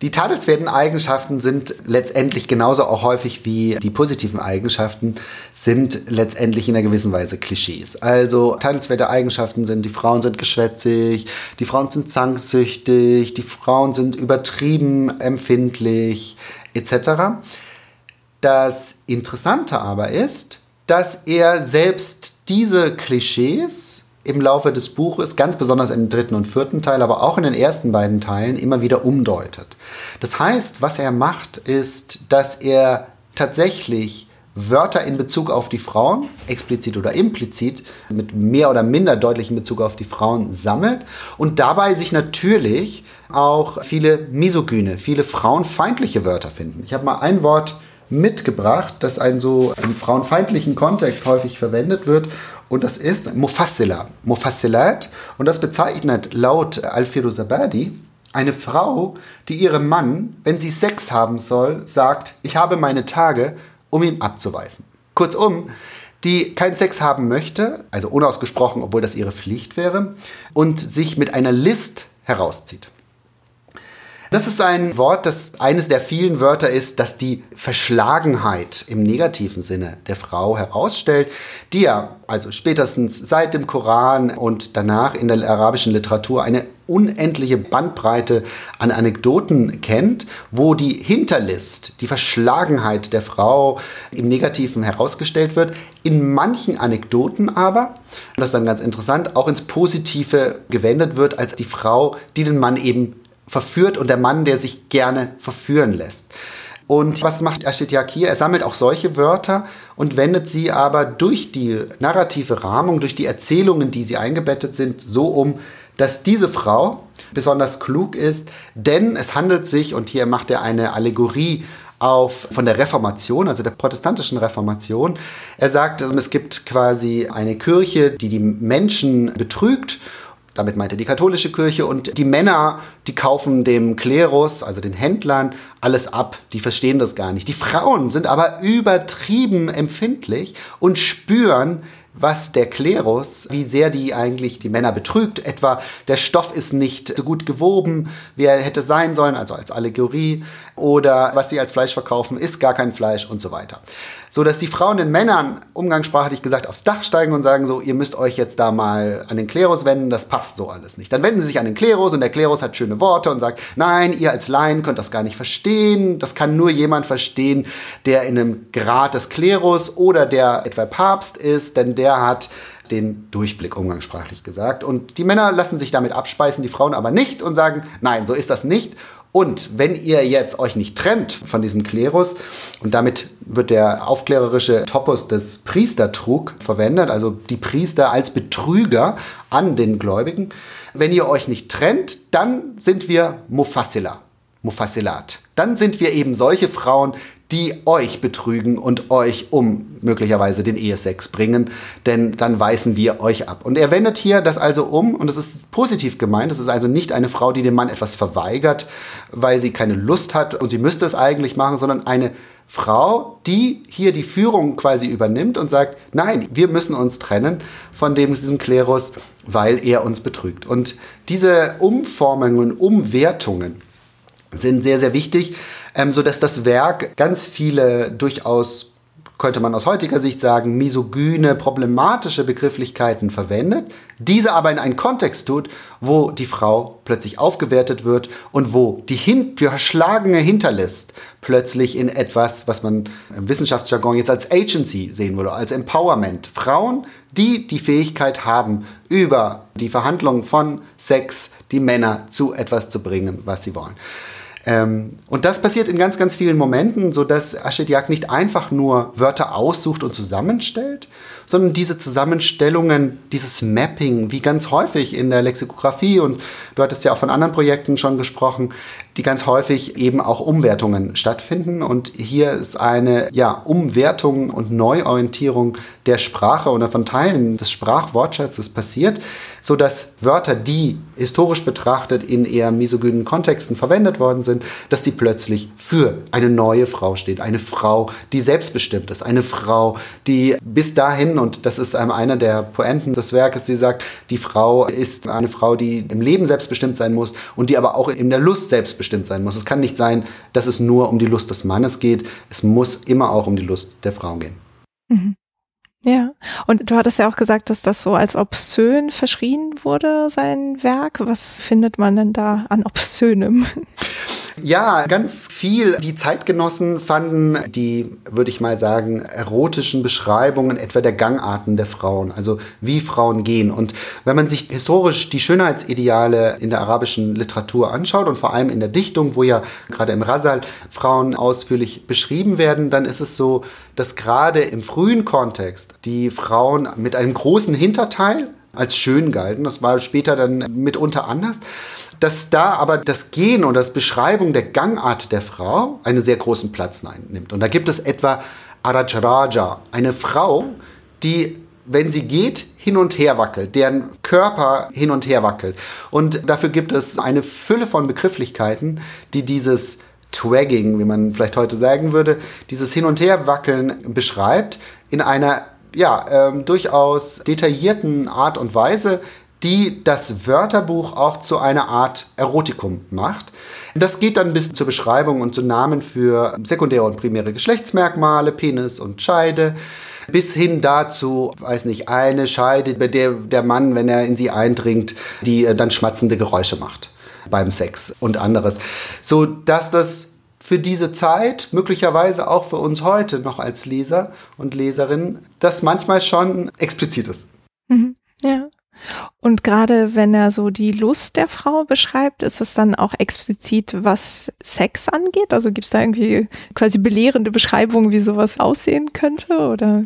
die tadelnswerten Eigenschaften sind letztendlich genauso auch häufig wie die positiven Eigenschaften, sind letztendlich in einer gewissen Weise Klischees. Also tadelnswerte Eigenschaften sind, die Frauen sind geschwätzig, die Frauen sind zanksüchtig, die Frauen sind übertrieben empfindlich, etc. Das Interessante aber ist, dass er selbst diese Klischees im Laufe des Buches, ganz besonders im dritten und vierten Teil, aber auch in den ersten beiden Teilen immer wieder umdeutet. Das heißt, was er macht, ist, dass er tatsächlich Wörter in Bezug auf die Frauen, explizit oder implizit, mit mehr oder minder deutlichen Bezug auf die Frauen sammelt und dabei sich natürlich auch viele misogyne, viele frauenfeindliche Wörter finden. Ich habe mal ein Wort mitgebracht, das ein so im frauenfeindlichen Kontext häufig verwendet wird und das ist Mufassila, Mufassilat. Und das bezeichnet laut Alfiru Zabadi eine Frau, die ihrem Mann, wenn sie Sex haben soll, sagt, ich habe meine Tage, um ihn abzuweisen. Kurzum, die keinen Sex haben möchte, also unausgesprochen, obwohl das ihre Pflicht wäre, und sich mit einer List herauszieht. Das ist ein Wort, das eines der vielen Wörter ist, das die Verschlagenheit im negativen Sinne der Frau herausstellt, die ja also spätestens seit dem Koran und danach in der arabischen Literatur eine unendliche Bandbreite an Anekdoten kennt, wo die Hinterlist, die Verschlagenheit der Frau im Negativen herausgestellt wird. In manchen Anekdoten aber, das ist dann ganz interessant, auch ins Positive gewendet wird als die Frau, die den Mann eben verführt und der Mann, der sich gerne verführen lässt. Und was macht Ashityak hier? Er sammelt auch solche Wörter und wendet sie aber durch die narrative Rahmung, durch die Erzählungen, die sie eingebettet sind, so um, dass diese Frau besonders klug ist, denn es handelt sich, und hier macht er eine Allegorie auf von der Reformation, also der protestantischen Reformation. Er sagt, es gibt quasi eine Kirche, die die Menschen betrügt damit meinte die katholische Kirche. Und die Männer, die kaufen dem Klerus, also den Händlern, alles ab. Die verstehen das gar nicht. Die Frauen sind aber übertrieben empfindlich und spüren, was der Klerus, wie sehr die eigentlich die Männer betrügt. Etwa der Stoff ist nicht so gut gewoben, wie er hätte sein sollen, also als Allegorie. Oder was sie als Fleisch verkaufen, ist gar kein Fleisch und so weiter. so dass die Frauen den Männern umgangssprachlich gesagt aufs Dach steigen und sagen so, ihr müsst euch jetzt da mal an den Klerus wenden, das passt so alles nicht. Dann wenden sie sich an den Klerus und der Klerus hat schöne Worte und sagt, nein, ihr als Laien könnt das gar nicht verstehen, das kann nur jemand verstehen, der in einem Grad des Klerus oder der etwa Papst ist, denn der hat den Durchblick umgangssprachlich gesagt. Und die Männer lassen sich damit abspeisen, die Frauen aber nicht und sagen, nein, so ist das nicht. Und wenn ihr jetzt euch nicht trennt von diesem Klerus, und damit wird der aufklärerische Topos des Priestertrug verwendet, also die Priester als Betrüger an den Gläubigen, wenn ihr euch nicht trennt, dann sind wir Mufassila, Mufassilat. Dann sind wir eben solche Frauen, die euch betrügen und euch um möglicherweise den Ehesex bringen, denn dann weisen wir euch ab. Und er wendet hier das also um und es ist positiv gemeint. Es ist also nicht eine Frau, die dem Mann etwas verweigert, weil sie keine Lust hat und sie müsste es eigentlich machen, sondern eine Frau, die hier die Führung quasi übernimmt und sagt, nein, wir müssen uns trennen von dem, diesem Klerus, weil er uns betrügt. Und diese Umformungen, Umwertungen sind sehr, sehr wichtig, ähm, sodass das Werk ganz viele durchaus könnte man aus heutiger Sicht sagen, misogyne, problematische Begrifflichkeiten verwendet, diese aber in einen Kontext tut, wo die Frau plötzlich aufgewertet wird und wo die, hin verschlagene Hinterlist plötzlich in etwas, was man im Wissenschaftsjargon jetzt als Agency sehen würde, als Empowerment. Frauen, die die Fähigkeit haben, über die Verhandlungen von Sex die Männer zu etwas zu bringen, was sie wollen. Ähm, und das passiert in ganz, ganz vielen Momenten, sodass Aschediak nicht einfach nur Wörter aussucht und zusammenstellt, sondern diese Zusammenstellungen, dieses Mapping, wie ganz häufig in der Lexikographie, und du hattest ja auch von anderen Projekten schon gesprochen, die ganz häufig eben auch Umwertungen stattfinden. Und hier ist eine ja, Umwertung und Neuorientierung der Sprache oder von Teilen des Sprachwortschatzes passiert, sodass Wörter, die historisch betrachtet in eher misogynen Kontexten verwendet worden sind, dass die plötzlich für eine neue Frau steht. Eine Frau, die selbstbestimmt ist. Eine Frau, die bis dahin, und das ist einer der Poenten des Werkes, die sagt, die Frau ist eine Frau, die im Leben selbstbestimmt sein muss und die aber auch in der Lust selbstbestimmt sein muss. Es kann nicht sein, dass es nur um die Lust des Mannes geht. Es muss immer auch um die Lust der Frau gehen. Mhm. Ja, und du hattest ja auch gesagt, dass das so als obszön verschrien wurde, sein Werk. Was findet man denn da an obszönem? Ja, ganz viel. Die Zeitgenossen fanden die, würde ich mal sagen, erotischen Beschreibungen etwa der Gangarten der Frauen, also wie Frauen gehen. Und wenn man sich historisch die Schönheitsideale in der arabischen Literatur anschaut und vor allem in der Dichtung, wo ja gerade im Rasal Frauen ausführlich beschrieben werden, dann ist es so, dass gerade im frühen Kontext die Frauen mit einem großen Hinterteil als schön galten. Das war später dann mitunter anders dass da aber das Gehen und das Beschreibung der Gangart der Frau einen sehr großen Platz einnimmt. Und da gibt es etwa Arajaraja, eine Frau, die, wenn sie geht, hin und her wackelt, deren Körper hin und her wackelt. Und dafür gibt es eine Fülle von Begrifflichkeiten, die dieses Twagging, wie man vielleicht heute sagen würde, dieses Hin- und Herwackeln beschreibt, in einer ja, ähm, durchaus detaillierten Art und Weise, die das Wörterbuch auch zu einer Art Erotikum macht. Das geht dann bis zur Beschreibung und zu Namen für sekundäre und primäre Geschlechtsmerkmale, Penis und Scheide, bis hin dazu, weiß nicht, eine Scheide, bei der der Mann, wenn er in sie eindringt, die äh, dann schmatzende Geräusche macht beim Sex und anderes. So dass das für diese Zeit, möglicherweise auch für uns heute noch als Leser und Leserin, das manchmal schon explizit ist. Mhm. Ja. Und gerade wenn er so die Lust der Frau beschreibt, ist es dann auch explizit, was Sex angeht? Also gibt es da irgendwie quasi belehrende Beschreibungen, wie sowas aussehen könnte? Oder?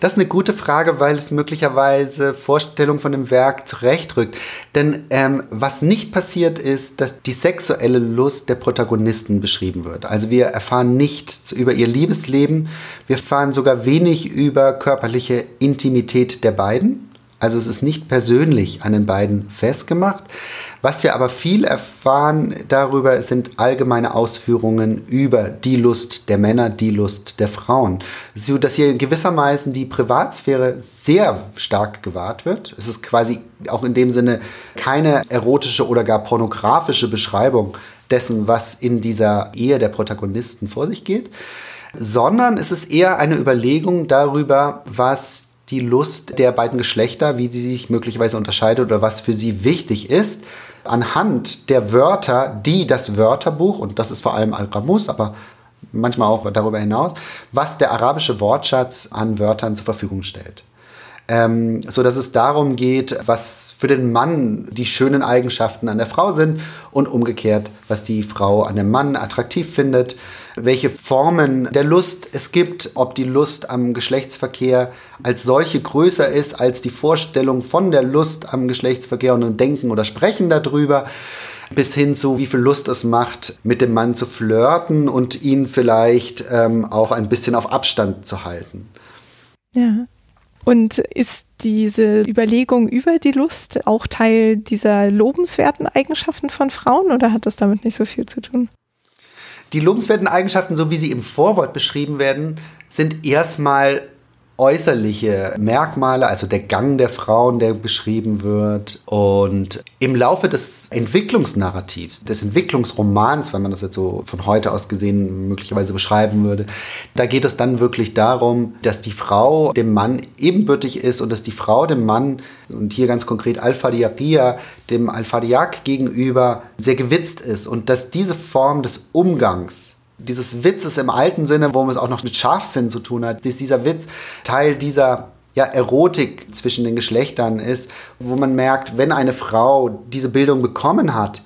Das ist eine gute Frage, weil es möglicherweise Vorstellungen von dem Werk zurechtrückt. Denn ähm, was nicht passiert ist, dass die sexuelle Lust der Protagonisten beschrieben wird. Also wir erfahren nichts über ihr Liebesleben, wir erfahren sogar wenig über körperliche Intimität der beiden. Also es ist nicht persönlich an den beiden festgemacht. Was wir aber viel erfahren darüber sind allgemeine Ausführungen über die Lust der Männer, die Lust der Frauen. So dass hier gewissermaßen die Privatsphäre sehr stark gewahrt wird. Es ist quasi auch in dem Sinne keine erotische oder gar pornografische Beschreibung dessen, was in dieser Ehe der Protagonisten vor sich geht. sondern es ist eher eine Überlegung darüber, was die Lust der beiden Geschlechter, wie sie sich möglicherweise unterscheidet oder was für sie wichtig ist, anhand der Wörter, die das Wörterbuch, und das ist vor allem Al-Qamus, aber manchmal auch darüber hinaus, was der arabische Wortschatz an Wörtern zur Verfügung stellt ähm, so dass es darum geht, was für den Mann die schönen Eigenschaften an der Frau sind und umgekehrt, was die Frau an dem Mann attraktiv findet, welche Formen der Lust es gibt, ob die Lust am Geschlechtsverkehr als solche größer ist als die Vorstellung von der Lust am Geschlechtsverkehr und ein Denken oder Sprechen darüber bis hin zu, wie viel Lust es macht, mit dem Mann zu flirten und ihn vielleicht ähm, auch ein bisschen auf Abstand zu halten. Ja. Und ist diese Überlegung über die Lust auch Teil dieser lobenswerten Eigenschaften von Frauen oder hat das damit nicht so viel zu tun? Die lobenswerten Eigenschaften, so wie sie im Vorwort beschrieben werden, sind erstmal äußerliche Merkmale, also der Gang der Frauen, der beschrieben wird. Und im Laufe des Entwicklungsnarrativs, des Entwicklungsromans, wenn man das jetzt so von heute aus gesehen möglicherweise beschreiben würde, da geht es dann wirklich darum, dass die Frau dem Mann ebenbürtig ist und dass die Frau dem Mann, und hier ganz konkret Al-Fadiaqiyya, dem Al-Fadiaq gegenüber sehr gewitzt ist und dass diese Form des Umgangs dieses Witzes im alten Sinne, wo es auch noch mit Scharfsinn zu tun hat, ist dieser Witz Teil dieser ja, Erotik zwischen den Geschlechtern ist, wo man merkt, wenn eine Frau diese Bildung bekommen hat,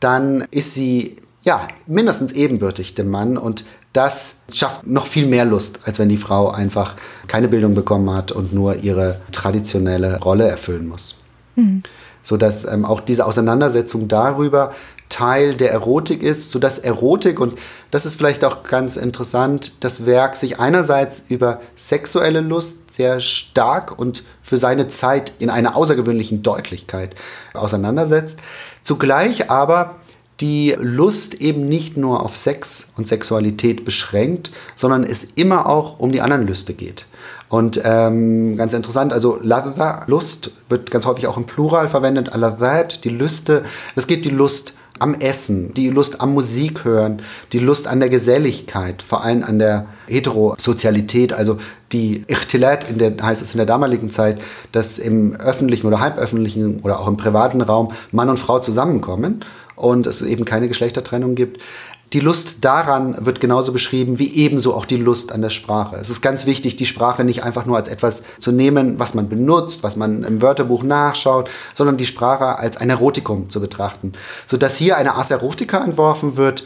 dann ist sie ja mindestens ebenbürtig dem Mann und das schafft noch viel mehr Lust, als wenn die Frau einfach keine Bildung bekommen hat und nur ihre traditionelle Rolle erfüllen muss. Mhm. So dass ähm, auch diese Auseinandersetzung darüber, Teil der Erotik ist, sodass Erotik, und das ist vielleicht auch ganz interessant, das Werk sich einerseits über sexuelle Lust sehr stark und für seine Zeit in einer außergewöhnlichen Deutlichkeit auseinandersetzt, zugleich aber die Lust eben nicht nur auf Sex und Sexualität beschränkt, sondern es immer auch um die anderen Lüste geht. Und ähm, ganz interessant, also Lust, wird ganz häufig auch im Plural verwendet, Aladhat, die Lüste. Es geht die Lust am Essen, die Lust am Musik hören, die Lust an der Geselligkeit, vor allem an der Heterosozialität, also die Ichtilat, in der, heißt es in der damaligen Zeit, dass im öffentlichen oder halböffentlichen oder auch im privaten Raum Mann und Frau zusammenkommen und es eben keine Geschlechtertrennung gibt. Die Lust daran wird genauso beschrieben wie ebenso auch die Lust an der Sprache. Es ist ganz wichtig, die Sprache nicht einfach nur als etwas zu nehmen, was man benutzt, was man im Wörterbuch nachschaut, sondern die Sprache als ein Erotikum zu betrachten. Sodass hier eine Ars Erotica entworfen wird,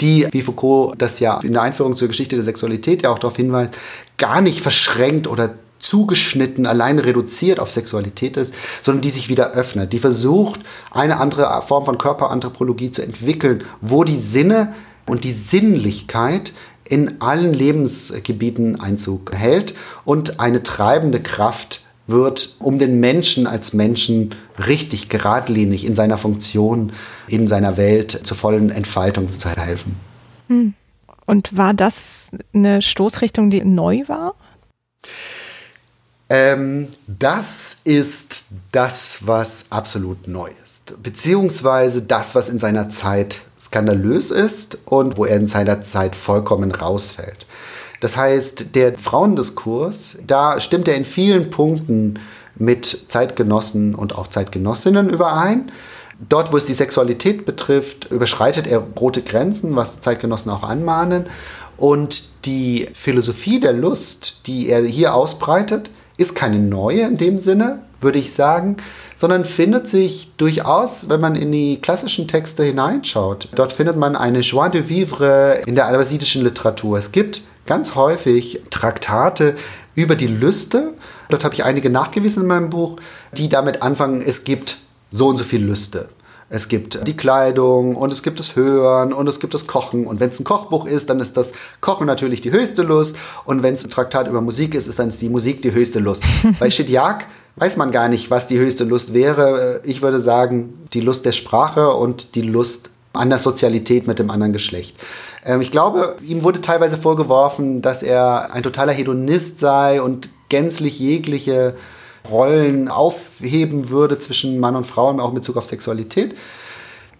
die, wie Foucault das ja in der Einführung zur Geschichte der Sexualität ja auch darauf hinweist, gar nicht verschränkt oder zugeschnitten, allein reduziert auf Sexualität ist, sondern die sich wieder öffnet, die versucht, eine andere Form von Körperanthropologie zu entwickeln, wo die Sinne und die Sinnlichkeit in allen Lebensgebieten Einzug hält und eine treibende Kraft wird, um den Menschen als Menschen richtig geradlinig in seiner Funktion, in seiner Welt zur vollen Entfaltung zu helfen. Hm. Und war das eine Stoßrichtung, die neu war? Ähm, das ist das, was absolut neu ist. Beziehungsweise das, was in seiner Zeit skandalös ist und wo er in seiner Zeit vollkommen rausfällt. Das heißt, der Frauendiskurs, da stimmt er in vielen Punkten mit Zeitgenossen und auch Zeitgenossinnen überein. Dort, wo es die Sexualität betrifft, überschreitet er rote Grenzen, was Zeitgenossen auch anmahnen. Und die Philosophie der Lust, die er hier ausbreitet, ist keine neue in dem Sinne, würde ich sagen, sondern findet sich durchaus, wenn man in die klassischen Texte hineinschaut. Dort findet man eine Joie de Vivre in der albasidischen Literatur. Es gibt ganz häufig Traktate über die Lüste. Dort habe ich einige nachgewiesen in meinem Buch, die damit anfangen, es gibt so und so viel Lüste. Es gibt die Kleidung und es gibt das Hören und es gibt das Kochen. Und wenn es ein Kochbuch ist, dann ist das Kochen natürlich die höchste Lust. Und wenn es ein Traktat über Musik ist, ist dann die Musik die höchste Lust. Bei Shidyak weiß man gar nicht, was die höchste Lust wäre. Ich würde sagen, die Lust der Sprache und die Lust an der Sozialität mit dem anderen Geschlecht. Ähm, ich glaube, ihm wurde teilweise vorgeworfen, dass er ein totaler Hedonist sei und gänzlich jegliche Rollen aufheben würde zwischen Mann und Frau, auch in Bezug auf Sexualität.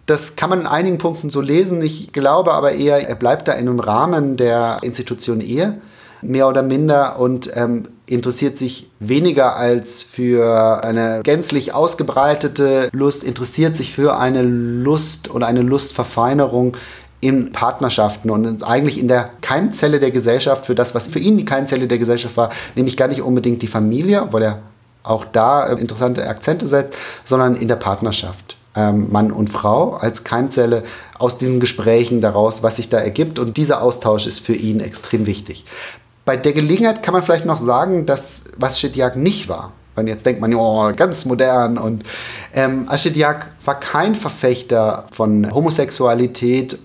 Das kann man in einigen Punkten so lesen. Ich glaube aber eher, er bleibt da in einem Rahmen der Institution Ehe, mehr oder minder, und ähm, interessiert sich weniger als für eine gänzlich ausgebreitete Lust, interessiert sich für eine Lust oder eine Lustverfeinerung in Partnerschaften und eigentlich in der Keimzelle der Gesellschaft für das, was für ihn die Keimzelle der Gesellschaft war, nämlich gar nicht unbedingt die Familie, weil er auch da äh, interessante Akzente setzt, sondern in der Partnerschaft. Ähm, Mann und Frau als Keimzelle aus diesen Gesprächen daraus, was sich da ergibt. Und dieser Austausch ist für ihn extrem wichtig. Bei der Gelegenheit kann man vielleicht noch sagen, dass was Shediak nicht war. Und jetzt denkt man, oh, ganz modern. Und ähm, Ashediak war kein Verfechter von Homosexualität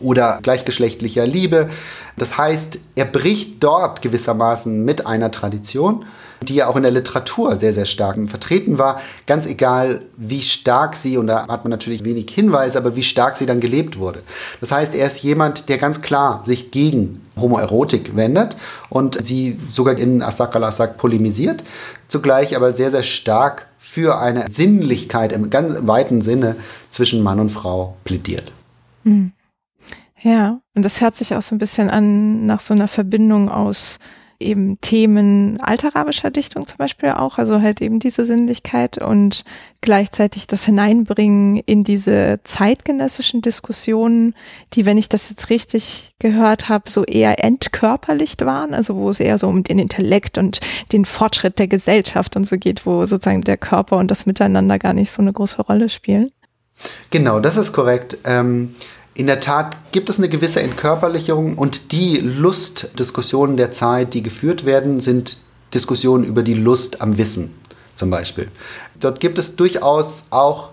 oder gleichgeschlechtlicher Liebe. Das heißt, er bricht dort gewissermaßen mit einer Tradition, die ja auch in der Literatur sehr, sehr stark vertreten war. Ganz egal, wie stark sie, und da hat man natürlich wenig Hinweise, aber wie stark sie dann gelebt wurde. Das heißt, er ist jemand, der ganz klar sich gegen Homoerotik wendet und sie sogar in Asak al-Asak polemisiert, zugleich aber sehr, sehr stark für eine Sinnlichkeit im ganz weiten Sinne zwischen Mann und Frau plädiert. Mhm. Ja, und das hört sich auch so ein bisschen an nach so einer Verbindung aus eben Themen altarabischer Dichtung zum Beispiel auch, also halt eben diese Sinnlichkeit und gleichzeitig das Hineinbringen in diese zeitgenössischen Diskussionen, die, wenn ich das jetzt richtig gehört habe, so eher entkörperlicht waren, also wo es eher so um den Intellekt und den Fortschritt der Gesellschaft und so geht, wo sozusagen der Körper und das Miteinander gar nicht so eine große Rolle spielen. Genau, das ist korrekt. Ähm in der Tat gibt es eine gewisse Entkörperlichung und die Lustdiskussionen der Zeit, die geführt werden, sind Diskussionen über die Lust am Wissen zum Beispiel. Dort gibt es durchaus auch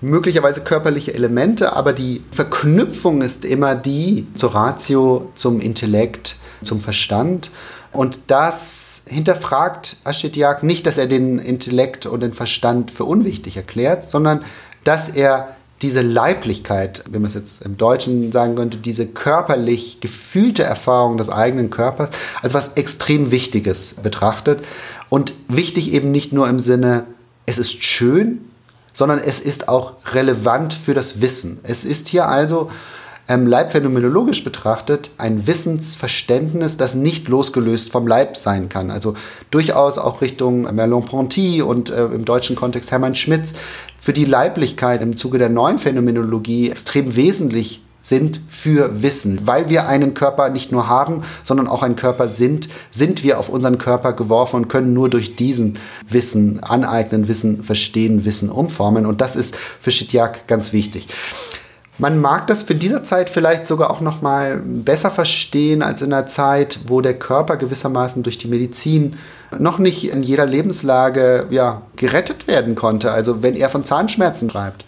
möglicherweise körperliche Elemente, aber die Verknüpfung ist immer die zur Ratio, zum Intellekt, zum Verstand. Und das hinterfragt Aschetiak nicht, dass er den Intellekt und den Verstand für unwichtig erklärt, sondern dass er diese Leiblichkeit, wenn man es jetzt im Deutschen sagen könnte, diese körperlich gefühlte Erfahrung des eigenen Körpers als was extrem Wichtiges betrachtet. Und wichtig eben nicht nur im Sinne, es ist schön, sondern es ist auch relevant für das Wissen. Es ist hier also ähm, leibphänomenologisch betrachtet ein Wissensverständnis, das nicht losgelöst vom Leib sein kann. Also durchaus auch Richtung Merleau-Ponty und äh, im deutschen Kontext Hermann Schmitz, für die Leiblichkeit im Zuge der neuen Phänomenologie extrem wesentlich sind für Wissen. Weil wir einen Körper nicht nur haben, sondern auch ein Körper sind, sind wir auf unseren Körper geworfen und können nur durch diesen Wissen aneignen, Wissen verstehen, Wissen umformen. Und das ist für Schitjak ganz wichtig. Man mag das für dieser Zeit vielleicht sogar auch noch mal besser verstehen als in einer Zeit, wo der Körper gewissermaßen durch die Medizin noch nicht in jeder Lebenslage ja, gerettet werden konnte. Also wenn er von Zahnschmerzen schreibt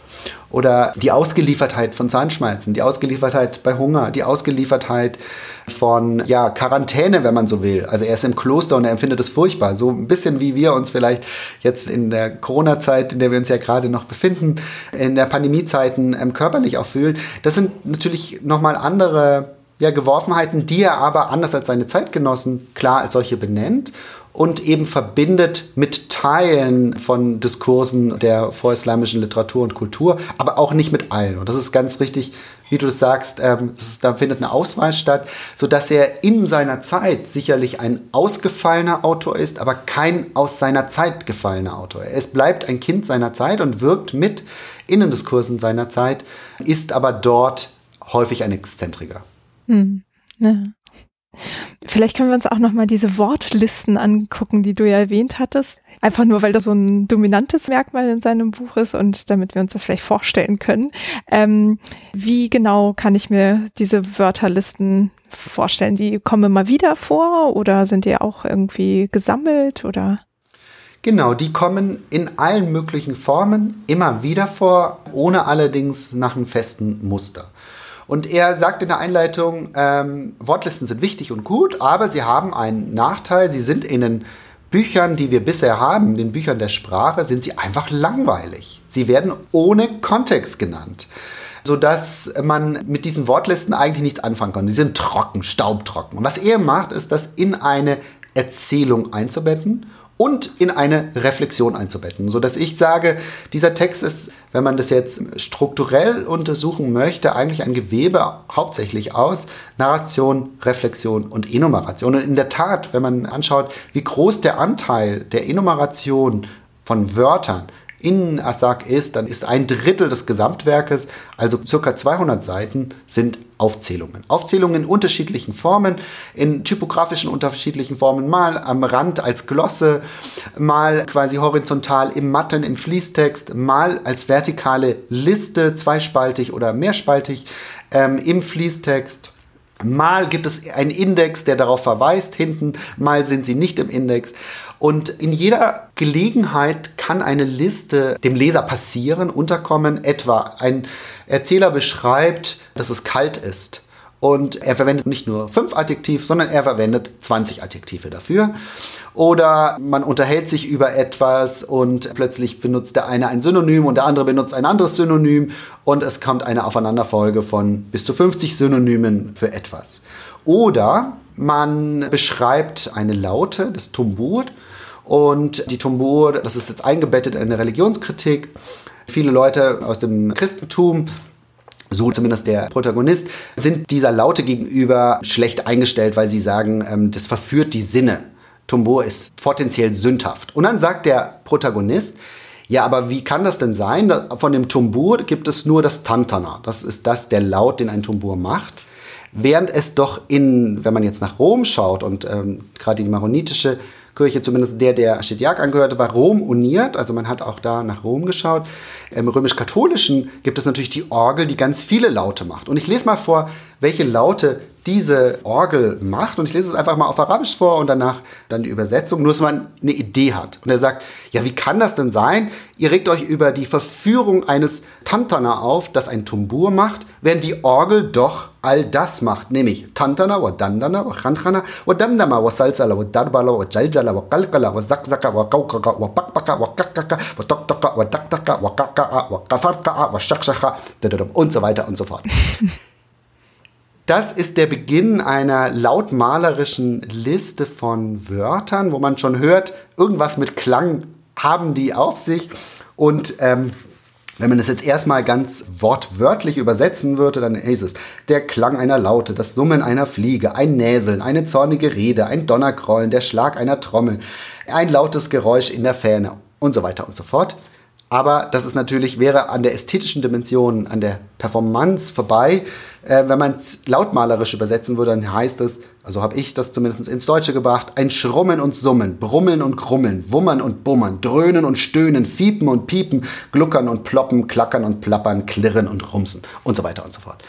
oder die Ausgeliefertheit von Zahnschmerzen, die Ausgeliefertheit bei Hunger, die Ausgeliefertheit von ja, Quarantäne, wenn man so will. Also er ist im Kloster und er empfindet es furchtbar. So ein bisschen wie wir uns vielleicht jetzt in der Corona-Zeit, in der wir uns ja gerade noch befinden, in der Pandemiezeiten ähm, körperlich auch fühlen. Das sind natürlich nochmal andere ja, Geworfenheiten, die er aber anders als seine Zeitgenossen klar als solche benennt und eben verbindet mit Teilen von Diskursen der vorislamischen Literatur und Kultur, aber auch nicht mit allen. Und das ist ganz richtig, wie du das sagst, ähm, ist, da findet eine Auswahl statt, sodass er in seiner Zeit sicherlich ein ausgefallener Autor ist, aber kein aus seiner Zeit gefallener Autor. Es bleibt ein Kind seiner Zeit und wirkt mit in den Diskursen seiner Zeit, ist aber dort häufig ein Exzentriker. Hm. Ja. Vielleicht können wir uns auch noch mal diese Wortlisten angucken, die du ja erwähnt hattest. Einfach nur, weil das so ein dominantes Merkmal in seinem Buch ist und damit wir uns das vielleicht vorstellen können. Ähm, wie genau kann ich mir diese Wörterlisten vorstellen? Die kommen immer wieder vor oder sind die auch irgendwie gesammelt oder? Genau, die kommen in allen möglichen Formen immer wieder vor, ohne allerdings nach einem festen Muster. Und er sagt in der Einleitung, ähm, Wortlisten sind wichtig und gut, aber sie haben einen Nachteil. Sie sind in den Büchern, die wir bisher haben, den Büchern der Sprache, sind sie einfach langweilig. Sie werden ohne Kontext genannt sodass man mit diesen Wortlisten eigentlich nichts anfangen kann. Sie sind trocken, staubtrocken. Und was er macht, ist, das in eine Erzählung einzubetten und in eine Reflexion einzubetten, so dass ich sage, dieser Text ist, wenn man das jetzt strukturell untersuchen möchte, eigentlich ein Gewebe hauptsächlich aus Narration, Reflexion und Enumeration. Und in der Tat, wenn man anschaut, wie groß der Anteil der Enumeration von Wörtern in Asak ist, dann ist ein Drittel des Gesamtwerkes, also circa 200 Seiten, sind Aufzählungen. Aufzählungen in unterschiedlichen Formen, in typografischen unterschiedlichen Formen, mal am Rand als Glosse, mal quasi horizontal im Matten, im Fließtext, mal als vertikale Liste, zweispaltig oder mehrspaltig ähm, im Fließtext. Mal gibt es einen Index, der darauf verweist, hinten, mal sind sie nicht im Index. Und in jeder Gelegenheit kann eine Liste dem Leser passieren, unterkommen. Etwa ein Erzähler beschreibt, dass es kalt ist. Und er verwendet nicht nur fünf Adjektive, sondern er verwendet 20 Adjektive dafür. Oder man unterhält sich über etwas und plötzlich benutzt der eine ein Synonym und der andere benutzt ein anderes Synonym und es kommt eine Aufeinanderfolge von bis zu 50 Synonymen für etwas. Oder man beschreibt eine Laute, das Tumbur, und die Tumbur, das ist jetzt eingebettet in eine Religionskritik. Viele Leute aus dem Christentum so zumindest der Protagonist, sind dieser Laute gegenüber schlecht eingestellt, weil sie sagen, ähm, das verführt die Sinne. Tumbur ist potenziell sündhaft. Und dann sagt der Protagonist, ja, aber wie kann das denn sein? Von dem Tumbur gibt es nur das Tantana. Das ist das, der Laut, den ein Tumbur macht. Während es doch in, wenn man jetzt nach Rom schaut und ähm, gerade die maronitische Kirche, zumindest der, der Schidiak angehörte, war Rom uniert. Also man hat auch da nach Rom geschaut. Im römisch-katholischen gibt es natürlich die Orgel, die ganz viele Laute macht. Und ich lese mal vor, welche Laute diese Orgel macht. Und ich lese es einfach mal auf Arabisch vor und danach dann die Übersetzung, nur dass man eine Idee hat. Und er sagt, ja, wie kann das denn sein? Ihr regt euch über die Verführung eines Tantana auf, das ein Tumbur macht, während die Orgel doch all das macht, nämlich Tantana, wa Dandana, wa Khankhana, wa Damdama, wa Salsala, wa Darbala, wa Jaljala, wa Qalqala, wa Zakzaka, wa Kaukaka, wa Bakbaka, wa Kakaka, wa Toktaka, wa Daktaka, wa Kaka'a, wa Kafarka'a, wa Shakshaka, und so weiter und so fort. Das ist der Beginn einer lautmalerischen Liste von Wörtern, wo man schon hört, irgendwas mit Klang haben die auf sich. Und ähm, wenn man das jetzt erstmal ganz wortwörtlich übersetzen würde, dann ist es der Klang einer Laute, das Summen einer Fliege, ein Näseln, eine zornige Rede, ein Donnergrollen, der Schlag einer Trommel, ein lautes Geräusch in der Fähne und so weiter und so fort. Aber das ist natürlich, wäre an der ästhetischen Dimension, an der Performance vorbei. Äh, wenn man es lautmalerisch übersetzen würde, dann heißt es, also habe ich das zumindest ins Deutsche gebracht, ein Schrummen und Summen, Brummeln und Grummeln, Wummern und Bummern, Dröhnen und Stöhnen, Fiepen und Piepen, Gluckern und Ploppen, Klackern und Plappern, Klirren und Rumsen. Und so weiter und so fort.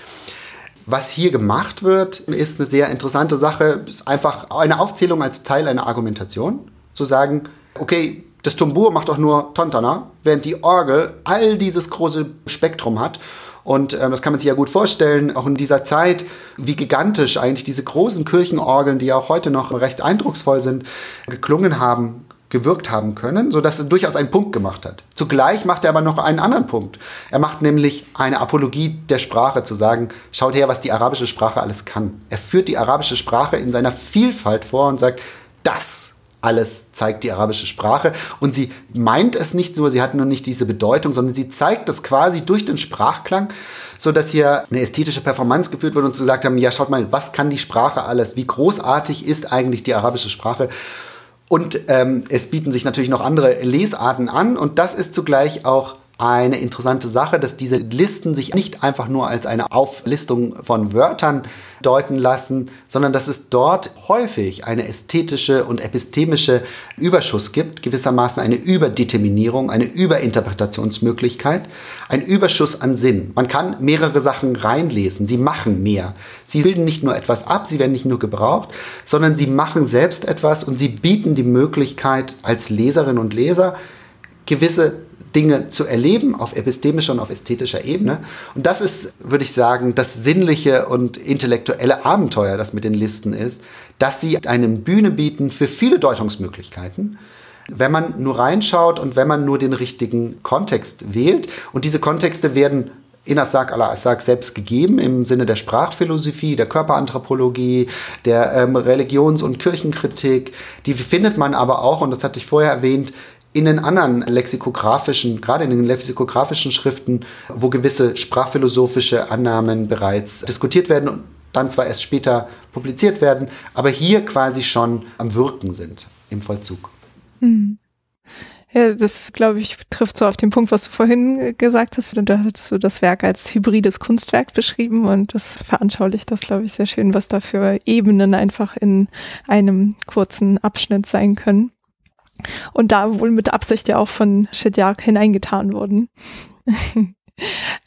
Was hier gemacht wird, ist eine sehr interessante Sache, ist einfach eine Aufzählung als Teil einer Argumentation, zu sagen, okay, das Tumbur macht doch nur Tontana, während die Orgel all dieses große Spektrum hat. Und ähm, das kann man sich ja gut vorstellen, auch in dieser Zeit, wie gigantisch eigentlich diese großen Kirchenorgeln, die ja auch heute noch recht eindrucksvoll sind, geklungen haben, gewirkt haben können, sodass er durchaus einen Punkt gemacht hat. Zugleich macht er aber noch einen anderen Punkt. Er macht nämlich eine Apologie der Sprache, zu sagen, schaut her, was die arabische Sprache alles kann. Er führt die arabische Sprache in seiner Vielfalt vor und sagt, das alles zeigt die arabische Sprache. Und sie meint es nicht nur, sie hat nur nicht diese Bedeutung, sondern sie zeigt es quasi durch den Sprachklang, so dass hier eine ästhetische Performance geführt wird und sie gesagt haben, ja, schaut mal, was kann die Sprache alles? Wie großartig ist eigentlich die arabische Sprache? Und ähm, es bieten sich natürlich noch andere Lesarten an und das ist zugleich auch eine interessante Sache, dass diese Listen sich nicht einfach nur als eine Auflistung von Wörtern deuten lassen, sondern dass es dort häufig eine ästhetische und epistemische Überschuss gibt, gewissermaßen eine Überdeterminierung, eine Überinterpretationsmöglichkeit, ein Überschuss an Sinn. Man kann mehrere Sachen reinlesen, sie machen mehr. Sie bilden nicht nur etwas ab, sie werden nicht nur gebraucht, sondern sie machen selbst etwas und sie bieten die Möglichkeit als Leserinnen und Leser gewisse Dinge zu erleben auf epistemischer und auf ästhetischer Ebene. Und das ist, würde ich sagen, das sinnliche und intellektuelle Abenteuer, das mit den Listen ist, dass sie eine Bühne bieten für viele Deutungsmöglichkeiten. Wenn man nur reinschaut und wenn man nur den richtigen Kontext wählt. Und diese Kontexte werden Inasak al-Assag selbst gegeben im Sinne der Sprachphilosophie, der Körperanthropologie, der ähm, Religions- und Kirchenkritik. Die findet man aber auch, und das hatte ich vorher erwähnt, in den anderen lexikografischen, gerade in den lexikografischen Schriften, wo gewisse sprachphilosophische Annahmen bereits diskutiert werden und dann zwar erst später publiziert werden, aber hier quasi schon am Wirken sind im Vollzug. Mhm. Ja, das, glaube ich, trifft so auf den Punkt, was du vorhin gesagt hast. Da hattest du das Werk als hybrides Kunstwerk beschrieben und das veranschaulicht das, glaube ich, sehr schön, was da für Ebenen einfach in einem kurzen Abschnitt sein können. Und da wohl mit Absicht ja auch von Shedyak hineingetan wurden.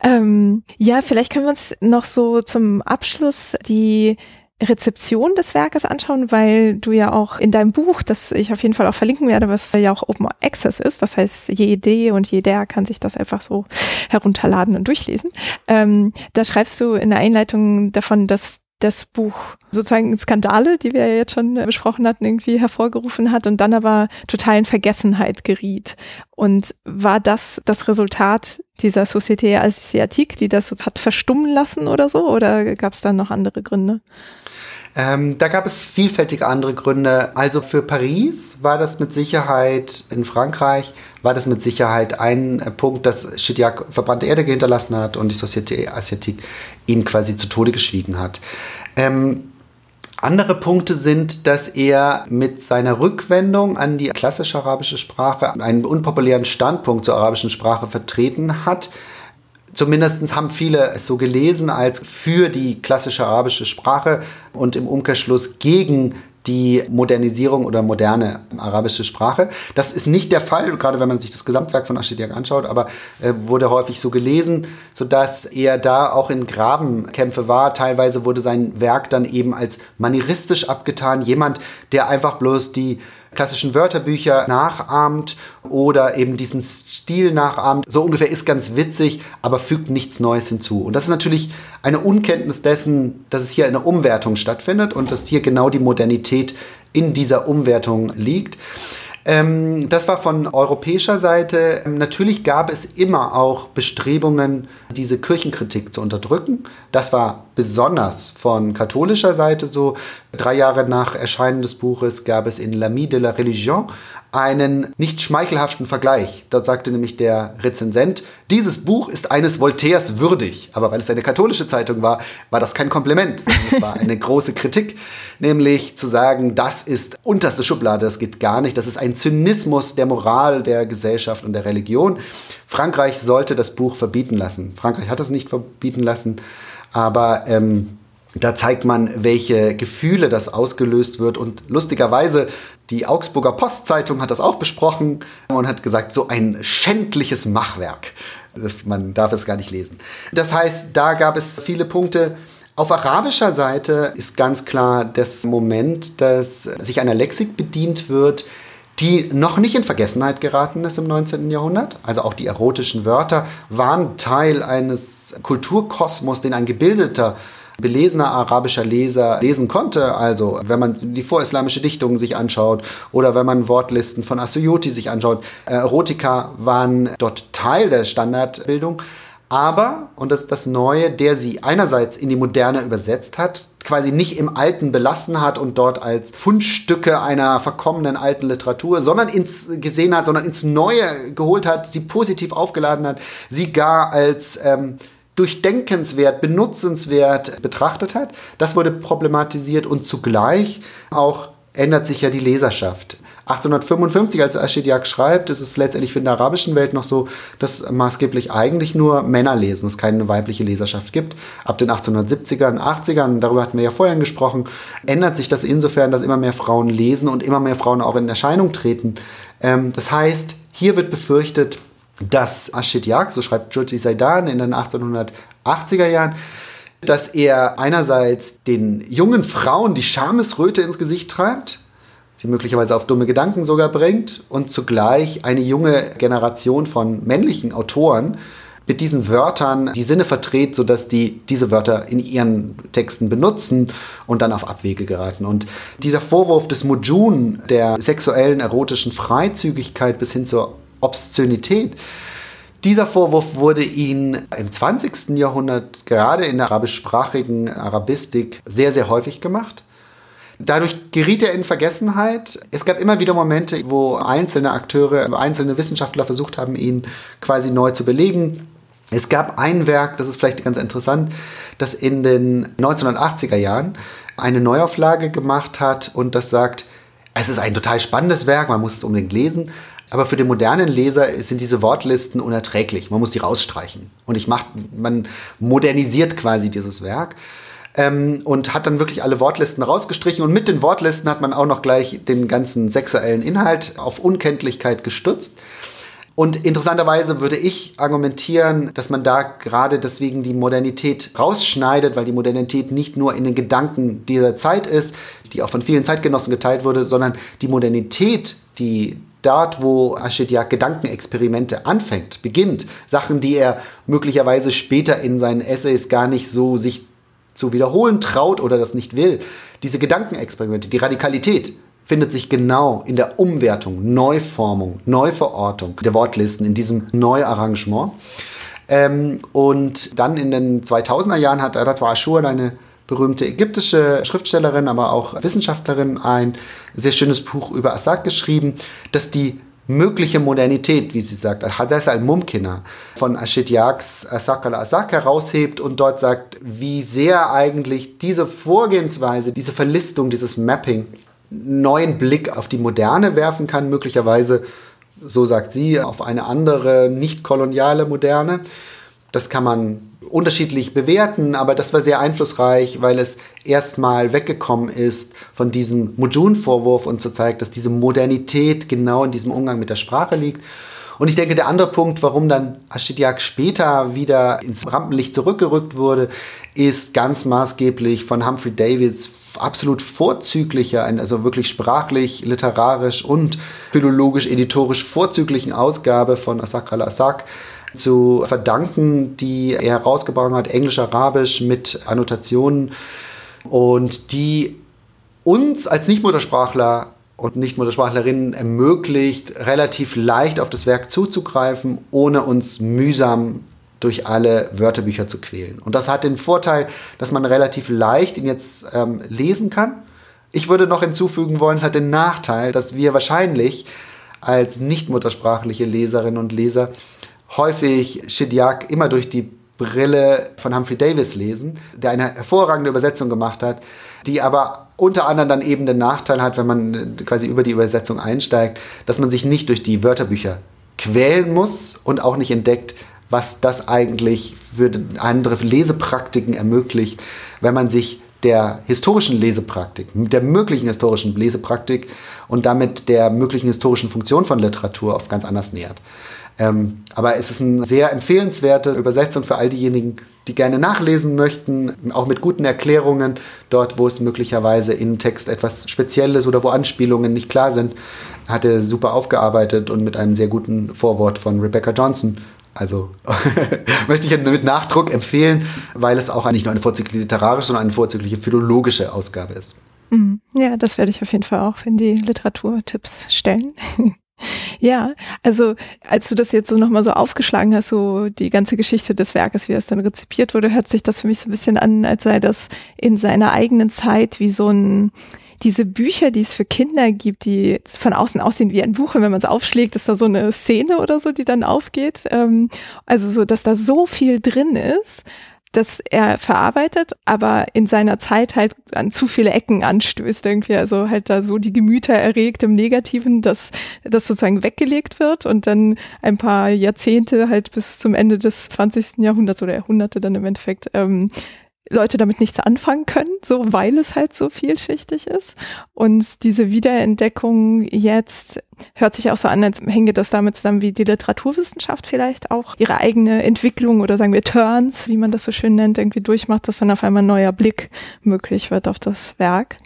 ähm, ja, vielleicht können wir uns noch so zum Abschluss die Rezeption des Werkes anschauen, weil du ja auch in deinem Buch, das ich auf jeden Fall auch verlinken werde, was ja auch Open Access ist, das heißt, jede und jeder kann sich das einfach so herunterladen und durchlesen. Ähm, da schreibst du in der Einleitung davon, dass das Buch sozusagen Skandale, die wir ja jetzt schon besprochen hatten, irgendwie hervorgerufen hat und dann aber total in Vergessenheit geriet. Und war das das Resultat dieser Société Asiatique, die das hat verstummen lassen oder so? Oder gab es dann noch andere Gründe? Ähm, da gab es vielfältige andere Gründe. Also für Paris war das mit Sicherheit, in Frankreich war das mit Sicherheit ein Punkt, dass Chidiac verbrannte Erde hinterlassen hat und die Société Asiatique ihn quasi zu Tode geschwiegen hat. Ähm, andere Punkte sind, dass er mit seiner Rückwendung an die klassische arabische Sprache einen unpopulären Standpunkt zur arabischen Sprache vertreten hat Zumindest haben viele es so gelesen als für die klassische arabische Sprache und im Umkehrschluss gegen die Modernisierung oder moderne arabische Sprache. Das ist nicht der Fall, gerade wenn man sich das Gesamtwerk von Aschidiak anschaut, aber äh, wurde häufig so gelesen, sodass er da auch in Grabenkämpfe war. Teilweise wurde sein Werk dann eben als manieristisch abgetan. Jemand, der einfach bloß die klassischen Wörterbücher nachahmt oder eben diesen Stil nachahmt. So ungefähr ist ganz witzig, aber fügt nichts Neues hinzu. Und das ist natürlich eine Unkenntnis dessen, dass es hier eine Umwertung stattfindet und dass hier genau die Modernität in dieser Umwertung liegt. Ähm, das war von europäischer Seite. Ähm, natürlich gab es immer auch Bestrebungen, diese Kirchenkritik zu unterdrücken. Das war besonders von katholischer Seite so. Drei Jahre nach Erscheinen des Buches gab es in L'Ami de la Religion einen nicht schmeichelhaften Vergleich. Dort sagte nämlich der Rezensent, dieses Buch ist eines Voltaires würdig. Aber weil es eine katholische Zeitung war, war das kein Kompliment, sondern es war eine große Kritik, nämlich zu sagen, das ist unterste Schublade, das geht gar nicht, das ist ein Zynismus der Moral, der Gesellschaft und der Religion. Frankreich sollte das Buch verbieten lassen. Frankreich hat es nicht verbieten lassen, aber ähm, da zeigt man, welche Gefühle das ausgelöst wird. Und lustigerweise, die Augsburger Postzeitung hat das auch besprochen und hat gesagt, so ein schändliches Machwerk. Das, man darf es gar nicht lesen. Das heißt, da gab es viele Punkte. Auf arabischer Seite ist ganz klar das Moment, dass sich einer Lexik bedient wird, die noch nicht in Vergessenheit geraten ist im 19. Jahrhundert. Also auch die erotischen Wörter waren Teil eines Kulturkosmos, den ein gebildeter belesener arabischer Leser lesen konnte. Also wenn man die vorislamische Dichtung sich anschaut oder wenn man Wortlisten von Asuyuti sich anschaut. Äh, Erotika waren dort Teil der Standardbildung. Aber, und das ist das Neue, der sie einerseits in die Moderne übersetzt hat, quasi nicht im Alten belassen hat und dort als Fundstücke einer verkommenen alten Literatur, sondern ins gesehen hat, sondern ins Neue geholt hat, sie positiv aufgeladen hat, sie gar als ähm, durchdenkenswert, benutzenswert betrachtet hat. Das wurde problematisiert und zugleich auch ändert sich ja die Leserschaft. 1855, als Aschidiak schreibt, ist es letztendlich für in der arabischen Welt noch so, dass maßgeblich eigentlich nur Männer lesen, es keine weibliche Leserschaft gibt. Ab den 1870ern, 80ern, darüber hatten wir ja vorhin gesprochen, ändert sich das insofern, dass immer mehr Frauen lesen und immer mehr Frauen auch in Erscheinung treten. Ähm, das heißt, hier wird befürchtet, dass Ashidyak, so schreibt Georgi Saidan in den 1880er Jahren, dass er einerseits den jungen Frauen die Schamesröte ins Gesicht treibt, sie möglicherweise auf dumme Gedanken sogar bringt und zugleich eine junge Generation von männlichen Autoren mit diesen Wörtern die Sinne verdreht, sodass die diese Wörter in ihren Texten benutzen und dann auf Abwege geraten. Und dieser Vorwurf des Mujun, der sexuellen, erotischen Freizügigkeit bis hin zur Obszönität, Dieser Vorwurf wurde ihnen im 20. Jahrhundert gerade in der arabischsprachigen Arabistik sehr, sehr häufig gemacht. Dadurch geriet er in Vergessenheit. Es gab immer wieder Momente, wo einzelne Akteure, einzelne Wissenschaftler versucht haben, ihn quasi neu zu belegen. Es gab ein Werk, das ist vielleicht ganz interessant, das in den 1980er Jahren eine Neuauflage gemacht hat und das sagt, es ist ein total spannendes Werk, man muss es unbedingt lesen, aber für den modernen Leser sind diese Wortlisten unerträglich. Man muss die rausstreichen. Und ich mach, man modernisiert quasi dieses Werk ähm, und hat dann wirklich alle Wortlisten rausgestrichen. Und mit den Wortlisten hat man auch noch gleich den ganzen sexuellen Inhalt auf Unkenntlichkeit gestützt. Und interessanterweise würde ich argumentieren, dass man da gerade deswegen die Modernität rausschneidet, weil die Modernität nicht nur in den Gedanken dieser Zeit ist, die auch von vielen Zeitgenossen geteilt wurde, sondern die Modernität, die dort, wo Ashidjak Gedankenexperimente anfängt, beginnt, Sachen, die er möglicherweise später in seinen Essays gar nicht so sich zu wiederholen traut oder das nicht will, diese Gedankenexperimente, die Radikalität, findet sich genau in der Umwertung, Neuformung, Neuverortung der Wortlisten, in diesem Neuarrangement. Ähm, und dann in den 2000er Jahren hat Radwa Ashur, eine berühmte ägyptische Schriftstellerin, aber auch Wissenschaftlerin, ein sehr schönes Buch über Assad geschrieben, das die mögliche Modernität, wie sie sagt, Al-Hadath al-Mumkina von Ashid Yaks Asak al-Asak heraushebt und dort sagt, wie sehr eigentlich diese Vorgehensweise, diese Verlistung, dieses Mapping neuen Blick auf die Moderne werfen kann, möglicherweise, so sagt sie, auf eine andere, nicht koloniale Moderne. Das kann man unterschiedlich bewerten, aber das war sehr einflussreich, weil es erstmal weggekommen ist von diesem Mujun-Vorwurf und so zeigt, dass diese Modernität genau in diesem Umgang mit der Sprache liegt. Und ich denke, der andere Punkt, warum dann Ashidiak später wieder ins Rampenlicht zurückgerückt wurde, ist ganz maßgeblich von Humphrey Davids absolut vorzüglicher, also wirklich sprachlich, literarisch und philologisch, editorisch vorzüglichen Ausgabe von Asak al-Asak zu verdanken, die er herausgebracht hat, Englisch, Arabisch mit Annotationen und die uns als Nichtmuttersprachler und Nichtmuttersprachlerinnen ermöglicht, relativ leicht auf das Werk zuzugreifen, ohne uns mühsam durch alle Wörterbücher zu quälen. Und das hat den Vorteil, dass man relativ leicht ihn jetzt ähm, lesen kann. Ich würde noch hinzufügen wollen, es hat den Nachteil, dass wir wahrscheinlich als nicht muttersprachliche Leserinnen und Leser häufig Shidiak immer durch die Brille von Humphrey Davis lesen, der eine hervorragende Übersetzung gemacht hat, die aber unter anderem dann eben den Nachteil hat, wenn man quasi über die Übersetzung einsteigt, dass man sich nicht durch die Wörterbücher quälen muss und auch nicht entdeckt, was das eigentlich für andere Lesepraktiken ermöglicht, wenn man sich der historischen Lesepraktik, der möglichen historischen Lesepraktik und damit der möglichen historischen Funktion von Literatur auf ganz anders nähert. Ähm, aber es ist eine sehr empfehlenswerte Übersetzung für all diejenigen, die gerne nachlesen möchten, auch mit guten Erklärungen, dort, wo es möglicherweise in Text etwas Spezielles oder wo Anspielungen nicht klar sind, hat er super aufgearbeitet und mit einem sehr guten Vorwort von Rebecca Johnson also möchte ich mit Nachdruck empfehlen, weil es auch nicht nur eine vorzügliche literarische, sondern eine vorzügliche philologische Ausgabe ist. Mhm. Ja, das werde ich auf jeden Fall auch in die Literaturtipps stellen. ja, also als du das jetzt so nochmal so aufgeschlagen hast, so die ganze Geschichte des Werkes, wie es dann rezipiert wurde, hört sich das für mich so ein bisschen an, als sei das in seiner eigenen Zeit wie so ein diese Bücher, die es für Kinder gibt, die von außen aussehen wie ein Buch und wenn man es aufschlägt, ist da so eine Szene oder so, die dann aufgeht. Ähm, also so, dass da so viel drin ist, dass er verarbeitet, aber in seiner Zeit halt an zu viele Ecken anstößt irgendwie, also halt da so die Gemüter erregt im Negativen, dass das sozusagen weggelegt wird und dann ein paar Jahrzehnte halt bis zum Ende des 20. Jahrhunderts oder Jahrhunderte dann im Endeffekt ähm, Leute damit nichts anfangen können, so weil es halt so vielschichtig ist. Und diese Wiederentdeckung jetzt hört sich auch so an, als hänge das damit zusammen, wie die Literaturwissenschaft vielleicht auch ihre eigene Entwicklung oder sagen wir Turns, wie man das so schön nennt, irgendwie durchmacht, dass dann auf einmal ein neuer Blick möglich wird auf das Werk.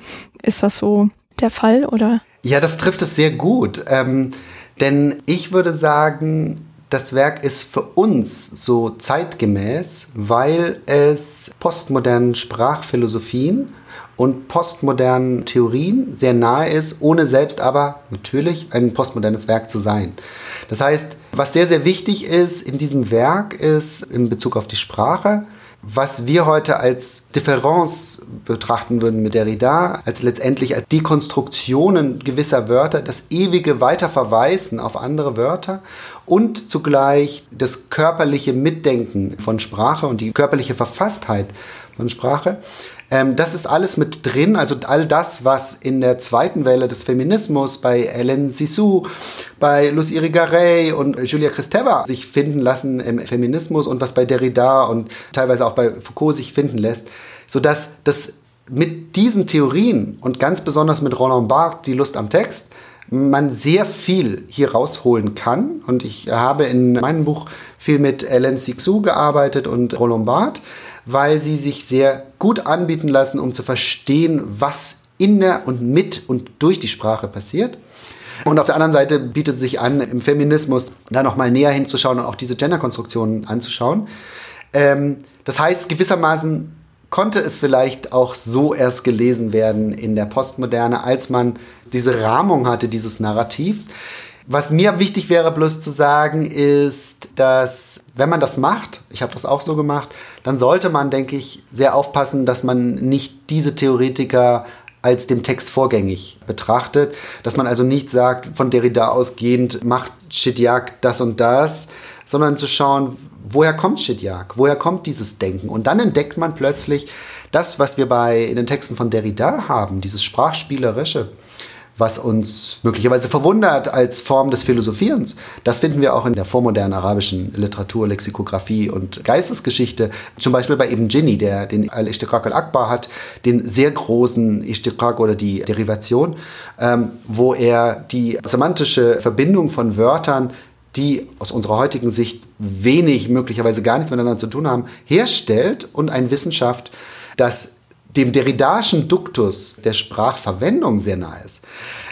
Ist das so der Fall oder? Ja, das trifft es sehr gut. Ähm, denn ich würde sagen, das Werk ist für uns so zeitgemäß, weil es postmodernen Sprachphilosophien und postmodernen Theorien sehr nahe ist, ohne selbst aber natürlich ein postmodernes Werk zu sein. Das heißt, was sehr, sehr wichtig ist in diesem Werk ist in Bezug auf die Sprache, was wir heute als Differenz betrachten würden mit Derrida, als letztendlich als Dekonstruktionen gewisser Wörter, das ewige Weiterverweisen auf andere Wörter und zugleich das körperliche Mitdenken von Sprache und die körperliche Verfasstheit von Sprache, ähm, das ist alles mit drin, also all das, was in der zweiten Welle des Feminismus bei Hélène Sissou, bei Lucy Irigaray und Julia Kristeva sich finden lassen im Feminismus und was bei Derrida und teilweise auch bei Foucault sich finden lässt, sodass das mit diesen Theorien und ganz besonders mit Roland Barthes, die Lust am Text, man sehr viel hier rausholen kann. Und ich habe in meinem Buch viel mit Hélène Sixou gearbeitet und Roland Barthes weil sie sich sehr gut anbieten lassen, um zu verstehen, was in der und mit und durch die Sprache passiert. Und auf der anderen Seite bietet es sich an, im Feminismus da nochmal näher hinzuschauen und auch diese Genderkonstruktionen anzuschauen. Ähm, das heißt, gewissermaßen konnte es vielleicht auch so erst gelesen werden in der Postmoderne, als man diese Rahmung hatte, dieses Narrativs. Was mir wichtig wäre, bloß zu sagen, ist, dass wenn man das macht, ich habe das auch so gemacht, dann sollte man, denke ich, sehr aufpassen, dass man nicht diese Theoretiker als dem Text vorgängig betrachtet, dass man also nicht sagt, von Derrida ausgehend macht Shidjak das und das, sondern zu schauen, woher kommt Shidjak, woher kommt dieses Denken? Und dann entdeckt man plötzlich das, was wir bei in den Texten von Derrida haben, dieses sprachspielerische, was uns möglicherweise verwundert als Form des Philosophierens. Das finden wir auch in der vormodernen arabischen Literatur, Lexikographie und Geistesgeschichte. Zum Beispiel bei Ibn Jinni, der den Al-Ishtiqaq al-Akbar hat, den sehr großen Ishtiqaq oder die Derivation, ähm, wo er die semantische Verbindung von Wörtern die aus unserer heutigen Sicht wenig, möglicherweise gar nichts miteinander zu tun haben, herstellt und eine Wissenschaft, das dem derridaschen Duktus der Sprachverwendung sehr nahe ist.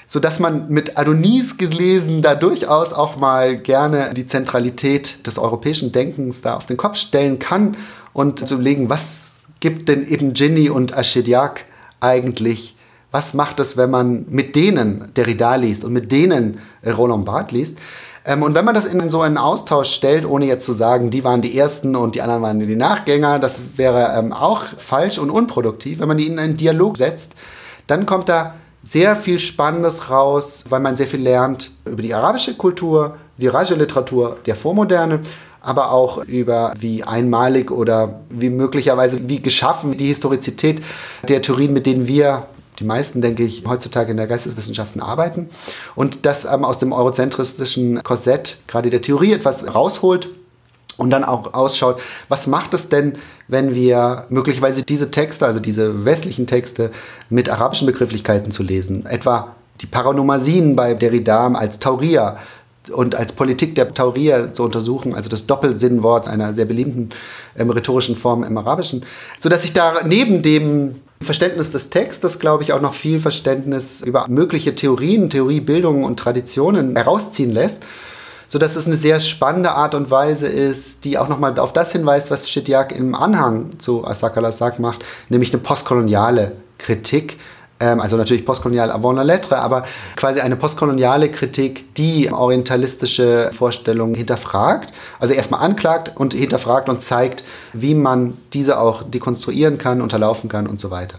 Sodass man mit Adonis gelesen da durchaus auch mal gerne die Zentralität des europäischen Denkens da auf den Kopf stellen kann und zu überlegen, was gibt denn eben Ginny und Ashediak eigentlich was macht es, wenn man mit denen Derrida liest und mit denen Roland Barthes liest? Ähm, und wenn man das in so einen Austausch stellt, ohne jetzt zu sagen, die waren die Ersten und die anderen waren die Nachgänger, das wäre ähm, auch falsch und unproduktiv. Wenn man die in einen Dialog setzt, dann kommt da sehr viel Spannendes raus, weil man sehr viel lernt über die arabische Kultur, die arabische Literatur der Vormoderne, aber auch über wie einmalig oder wie möglicherweise wie geschaffen die Historizität der Theorien, mit denen wir die meisten, denke ich, heutzutage in der Geisteswissenschaften arbeiten. Und das ähm, aus dem eurozentristischen Korsett, gerade der Theorie, etwas rausholt und dann auch ausschaut, was macht es denn, wenn wir möglicherweise diese Texte, also diese westlichen Texte, mit arabischen Begrifflichkeiten zu lesen, etwa die Paranomasien bei Derrida als Tauria und als Politik der Tauria zu untersuchen, also das Doppelsinnwort einer sehr beliebten ähm, rhetorischen Form im Arabischen, sodass sich da neben dem Verständnis des Textes, glaube ich, auch noch viel Verständnis über mögliche Theorien, Theoriebildungen und Traditionen herausziehen lässt, sodass es eine sehr spannende Art und Weise ist, die auch nochmal auf das hinweist, was Shidyak im Anhang zu Asakala Sak macht, nämlich eine postkoloniale Kritik also natürlich postkolonial avant la lettre, aber quasi eine postkoloniale Kritik, die orientalistische Vorstellungen hinterfragt, also erstmal anklagt und hinterfragt und zeigt, wie man diese auch dekonstruieren kann, unterlaufen kann und so weiter.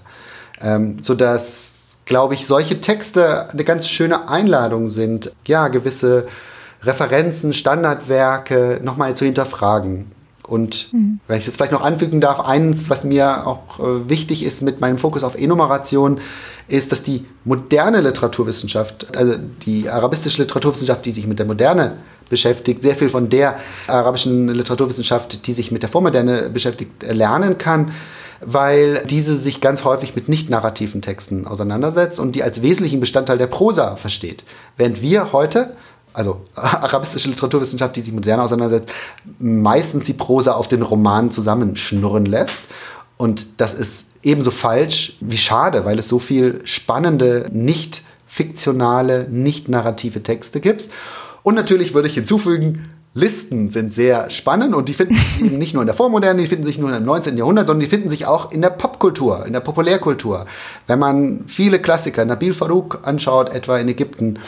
Ähm, sodass, glaube ich, solche Texte eine ganz schöne Einladung sind, ja, gewisse Referenzen, Standardwerke nochmal zu hinterfragen. Und mhm. wenn ich das vielleicht noch anfügen darf, eins, was mir auch äh, wichtig ist mit meinem Fokus auf Enumeration, ist, dass die moderne Literaturwissenschaft, also die arabistische Literaturwissenschaft, die sich mit der Moderne beschäftigt, sehr viel von der arabischen Literaturwissenschaft, die sich mit der Vormoderne beschäftigt, lernen kann weil diese sich ganz häufig mit nicht narrativen Texten auseinandersetzt und die als wesentlichen Bestandteil der Prosa versteht. Während wir heute also arabistische Literaturwissenschaft, die sich modern auseinandersetzt, meistens die Prosa auf den Roman zusammenschnurren lässt. Und das ist ebenso falsch wie schade, weil es so viel spannende, nicht fiktionale, nicht narrative Texte gibt. Und natürlich würde ich hinzufügen, Listen sind sehr spannend und die finden sich eben nicht nur in der Vormoderne, die finden sich nur im 19. Jahrhundert, sondern die finden sich auch in der Popkultur, in der Populärkultur. Wenn man viele Klassiker, Nabil Farouk anschaut, etwa in Ägypten,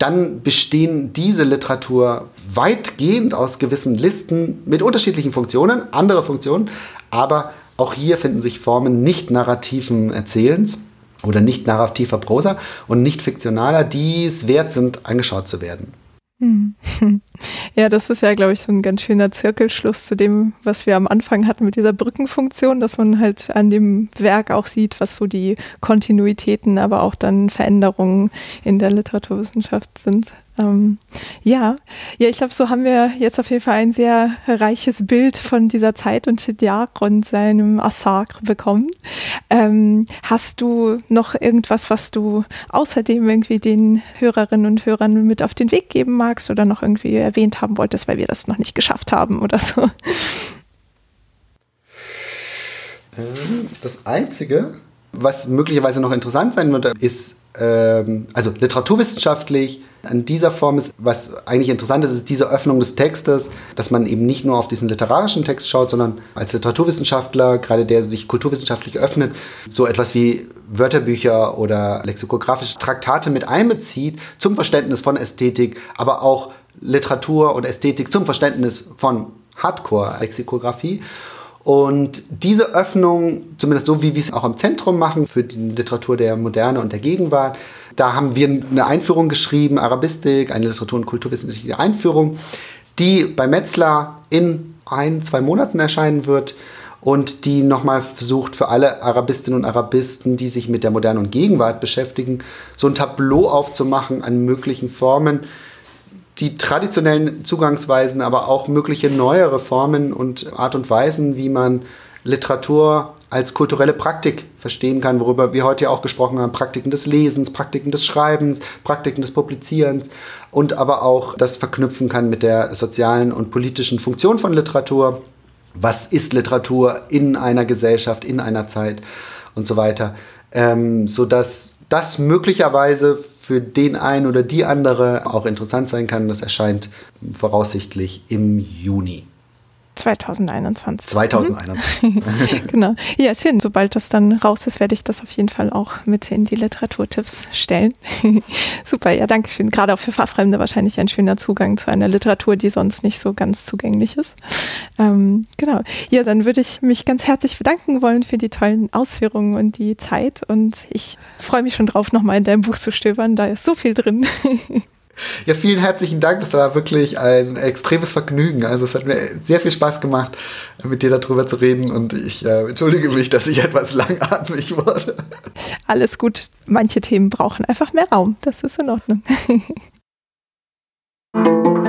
dann bestehen diese Literatur weitgehend aus gewissen Listen mit unterschiedlichen Funktionen, andere Funktionen, aber auch hier finden sich Formen nicht narrativen Erzählens oder nicht narrativer Prosa und nicht fiktionaler, die es wert sind, angeschaut zu werden. Hm. Ja, das ist ja, glaube ich, so ein ganz schöner Zirkelschluss zu dem, was wir am Anfang hatten mit dieser Brückenfunktion, dass man halt an dem Werk auch sieht, was so die Kontinuitäten, aber auch dann Veränderungen in der Literaturwissenschaft sind. Ähm, ja, ja, ich glaube, so haben wir jetzt auf jeden Fall ein sehr reiches Bild von dieser Zeit und Chediak und seinem Assagre bekommen. Ähm, hast du noch irgendwas, was du außerdem irgendwie den Hörerinnen und Hörern mit auf den Weg geben magst oder noch irgendwie erwähnt haben wolltest, weil wir das noch nicht geschafft haben oder so? Ähm, das Einzige, was möglicherweise noch interessant sein würde, ist, ähm, also literaturwissenschaftlich, an dieser Form ist, was eigentlich interessant ist, ist diese Öffnung des Textes, dass man eben nicht nur auf diesen literarischen Text schaut, sondern als Literaturwissenschaftler, gerade der sich kulturwissenschaftlich öffnet, so etwas wie Wörterbücher oder lexikografische Traktate mit einbezieht zum Verständnis von Ästhetik, aber auch Literatur und Ästhetik zum Verständnis von Hardcore-Lexikographie. Und diese Öffnung, zumindest so wie wir es auch im Zentrum machen, für die Literatur der Moderne und der Gegenwart, da haben wir eine Einführung geschrieben, Arabistik, eine Literatur- und kulturwissenschaftliche Einführung, die bei Metzler in ein, zwei Monaten erscheinen wird und die nochmal versucht, für alle Arabistinnen und Arabisten, die sich mit der Moderne und Gegenwart beschäftigen, so ein Tableau aufzumachen an möglichen Formen, die traditionellen Zugangsweisen, aber auch mögliche neuere Formen und Art und Weisen, wie man Literatur als kulturelle Praktik verstehen kann, worüber wir heute ja auch gesprochen haben, Praktiken des Lesens, Praktiken des Schreibens, Praktiken des Publizierens und aber auch das verknüpfen kann mit der sozialen und politischen Funktion von Literatur. Was ist Literatur in einer Gesellschaft, in einer Zeit und so weiter, ähm, sodass das möglicherweise für den einen oder die andere auch interessant sein kann. Das erscheint voraussichtlich im Juni. 2021. 2021. Mhm. genau. Ja, schön. Sobald das dann raus ist, werde ich das auf jeden Fall auch mit in die Literaturtipps stellen. Super, ja, danke schön. Gerade auch für Fachfremde wahrscheinlich ein schöner Zugang zu einer Literatur, die sonst nicht so ganz zugänglich ist. Ähm, genau. Ja, dann würde ich mich ganz herzlich bedanken wollen für die tollen Ausführungen und die Zeit. Und ich freue mich schon drauf, nochmal in deinem Buch zu stöbern. Da ist so viel drin. Ja, vielen herzlichen Dank. Das war wirklich ein extremes Vergnügen. Also es hat mir sehr viel Spaß gemacht, mit dir darüber zu reden. Und ich äh, entschuldige mich, dass ich etwas langatmig wurde. Alles gut. Manche Themen brauchen einfach mehr Raum. Das ist in Ordnung.